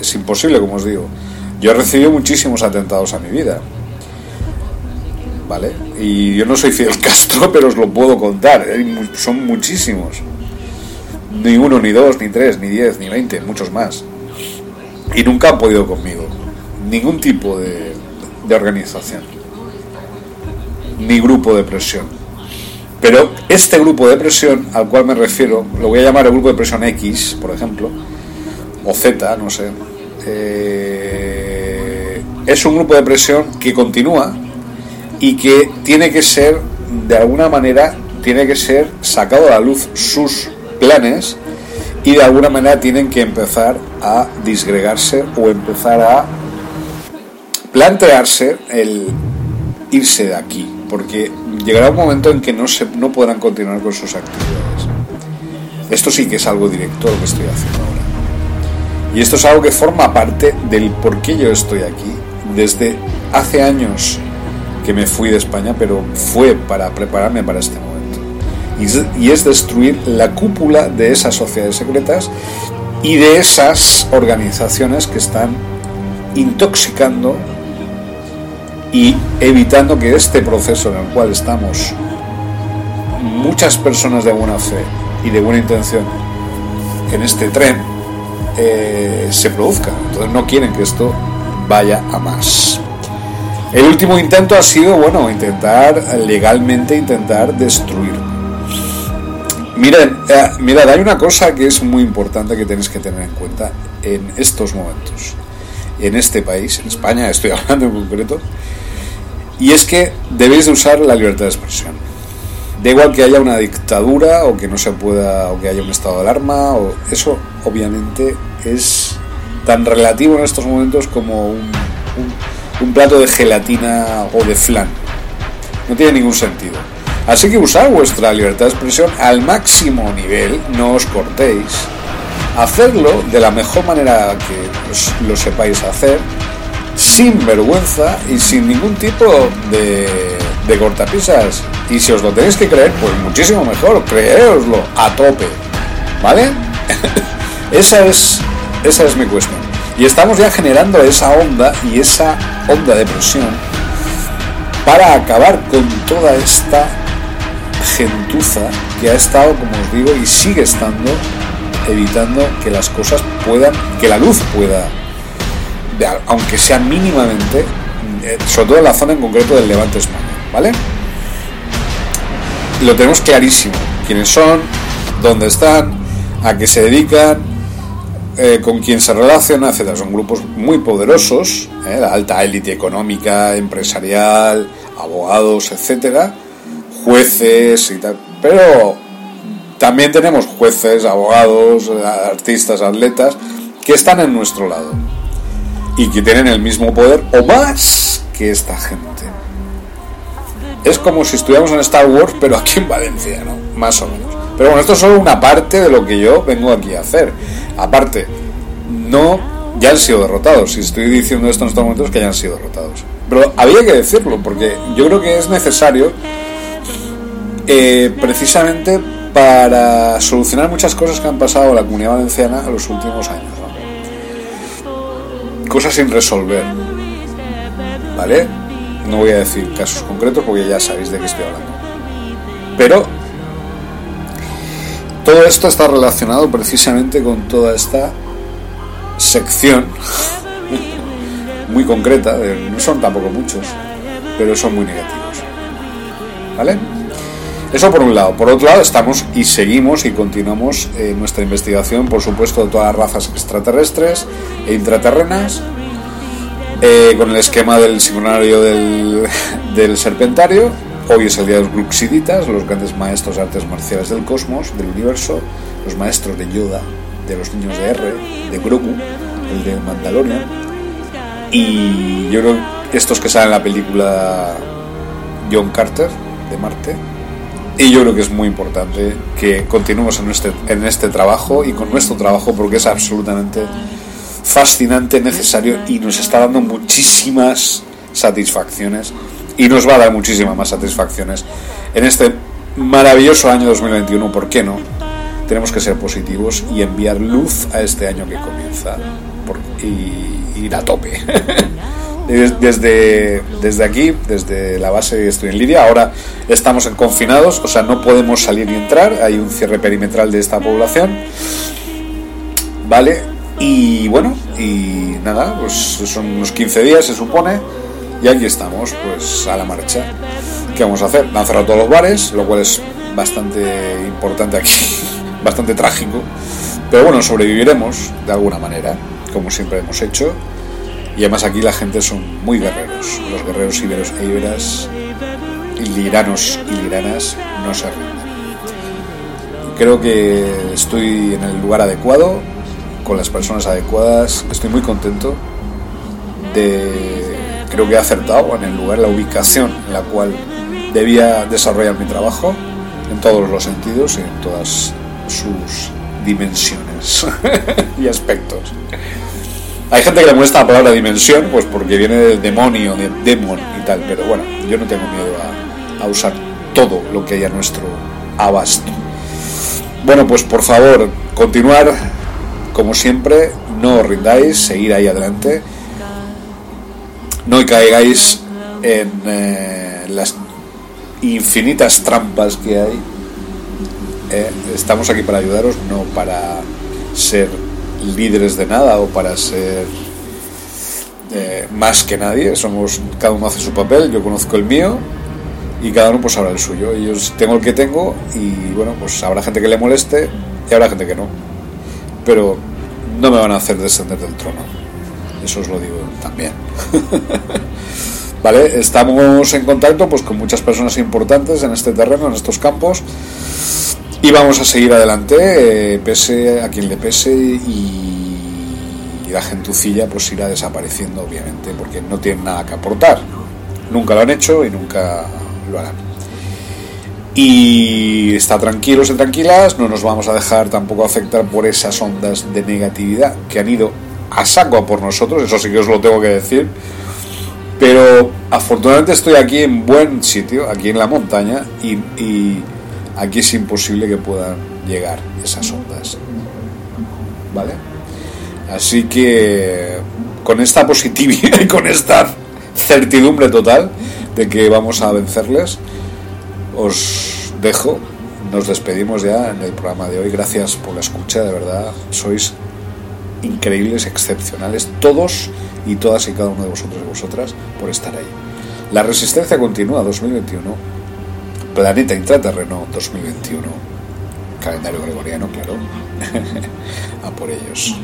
es imposible como os digo. Yo he recibido muchísimos atentados a mi vida. ¿Vale? Y yo no soy Fidel Castro, pero os lo puedo contar. mu- Son muchísimos. Ni uno, ni dos, ni tres, ni diez, ni veinte, muchos más. Y nunca han podido conmigo. Ningún tipo de, de organización. Ni grupo de presión. Pero este grupo de presión al cual me refiero, lo voy a llamar el grupo de presión X, por ejemplo, o Z, no sé, eh, es un grupo de presión que continúa y que tiene que ser, de alguna manera, tiene que ser sacado a la luz sus planes y de alguna manera tienen que empezar a disgregarse o empezar a plantearse el irse de aquí porque llegará un momento en que no, se, no podrán continuar con sus actividades. Esto sí que es algo directo lo que estoy haciendo ahora. Y esto es algo que forma parte del por qué yo estoy aquí. Desde hace años que me fui de España, pero fue para prepararme para este momento. Y es, destruir la cúpula de esas sociedades secretas y de esas organizaciones que están intoxicando y evitando que este proceso en el cual estamos muchas personas de buena fe y de buena intención en este tren eh, se produzca. Entonces no quieren que esto vaya a más. El último intento ha sido, bueno, intentar legalmente intentar destruir. Miren, eh, mirad, hay una cosa que es muy importante que tenéis que tener en cuenta en estos momentos, en este país, en España, estoy hablando en concreto, y es que debéis de usar la libertad de expresión. Da igual que haya una dictadura o que no se pueda, o que haya un estado de alarma, o eso obviamente es tan relativo en estos momentos como un, un- un plato de gelatina o de flan. No tiene ningún sentido. Así que usad vuestra libertad de expresión al máximo nivel, no os cortéis. Hacerlo de la mejor manera que os- lo sepáis hacer, sin vergüenza y sin ningún tipo de, cortapisas. Y si os lo tenéis que creer, pues muchísimo mejor, creéoslo a tope. ¿Vale? esa, es, esa es mi cuestión. Y estamos ya generando esa onda y esa onda de presión para acabar con toda esta gentuza que ha estado, como os digo, y sigue estando evitando que las cosas puedan, que la luz pueda aunque sea mínimamente, eh, sobre todo en la zona en concreto del Levante España, ¿vale? Lo tenemos clarísimo, quiénes son, dónde están, a qué se dedican, eh, con quién se relaciona, etcétera. Son grupos muy poderosos, ¿eh? la alta élite económica, empresarial, abogados, etcétera, jueces y tal. Pero también tenemos jueces, abogados, artistas, atletas que están en nuestro lado y que tienen el mismo poder o más que esta gente. Es como si estuviéramos en Star Wars, pero aquí en Valencia, ¿no? Más o menos. Pero bueno, esto es solo una parte de lo que yo vengo aquí a hacer. Aparte, no, ya han sido derrotados. Si estoy diciendo esto en estos momentos, es que ya han sido derrotados. Pero había que decirlo, porque yo creo que es necesario eh, precisamente para solucionar muchas cosas que han pasado en la comunidad valenciana en los últimos años. Cosas sin resolver. ¿Vale? No voy a decir casos concretos porque ya sabéis de qué estoy hablando. Pero todo esto está relacionado precisamente con toda esta sección muy concreta, no son tampoco muchos, pero son muy negativos. ¿Vale? Eso por un lado. Por otro lado, estamos y seguimos y continuamos eh, nuestra investigación, por supuesto, de todas las razas extraterrestres e intraterrenas, eh, con el esquema del sincronario del, del serpentario. Hoy es el día de los Gruxiditas, los grandes maestros de artes marciales del cosmos, del universo, los maestros de Yoda, de los niños de R, de Grogu, el de Mandalorian. Y yo creo que estos que salen en la película John Carter de Marte. Y yo creo que es muy importante que continuemos en este, en este trabajo y con nuestro trabajo porque es absolutamente fascinante, necesario y nos está dando muchísimas satisfacciones y nos va a dar muchísimas más satisfacciones en este maravilloso año 2021, ¿por qué no? Tenemos que ser positivos y enviar luz a este año que comienza por- y ir a tope. Des- Desde, aquí, desde la base estoy en Lidia, ahora estamos en confinados, o sea, no podemos salir ni entrar, hay un cierre perimetral de esta población, ¿vale? Y bueno, y nada, pues son unos 15 días se supone, y aquí estamos, pues a la marcha. ¿Qué vamos a hacer? Han cerrado todos los bares, lo cual es bastante importante aquí, bastante trágico, pero bueno, sobreviviremos de alguna manera, como siempre hemos hecho. Y además aquí la gente son muy guerreros. Los guerreros iberos e iberas, liranos y liranas, no se rinden. Creo que estoy en el lugar adecuado, con las personas adecuadas. Estoy muy contento de... Creo que he acertado en el lugar, la ubicación en la cual debía desarrollar mi trabajo en todos los sentidos y en todas sus dimensiones y aspectos. Hay gente que le molesta la palabra dimensión, pues porque viene del demonio, de demon y tal, pero bueno, yo no tengo miedo a, usar todo lo que hay a nuestro abasto. Bueno, pues por favor, continuar como siempre, no os rindáis, seguir ahí adelante, no caigáis en eh, las infinitas trampas que hay. Eh, estamos aquí para ayudaros, no para ser líderes de nada o para ser eh, más que nadie. Somos cada uno hace su papel. Yo conozco el mío y cada uno pues sabrá el suyo. Yo tengo el que tengo y bueno pues habrá gente que le moleste y habrá gente que no. Pero no me van a hacer descender del trono. Eso os lo digo también. Vale, estamos en contacto pues con muchas personas importantes en este terreno, en estos campos. Y vamos a seguir adelante, eh, pese a quien le pese y, y la gentucilla pues irá desapareciendo obviamente porque no tienen nada que aportar. Nunca lo han hecho y nunca lo harán. Y está tranquilos y tranquilas, no nos vamos a dejar tampoco afectar por esas ondas de negatividad que han ido a saco a por nosotros, eso sí que os lo tengo que decir. Pero afortunadamente estoy aquí en buen sitio, aquí en la montaña, y, y aquí es imposible que puedan llegar esas ondas. ¿Vale? Así que con esta positividad y con esta certidumbre total de que vamos a vencerles, os dejo. Nos despedimos ya en el programa de hoy. Gracias por la escucha, de verdad. Sois increíbles, excepcionales, todos y todas y cada uno de vosotros y vosotras por estar ahí. La resistencia continúa 2021, planeta intraterreno 2021, calendario gregoriano, claro, a por ellos.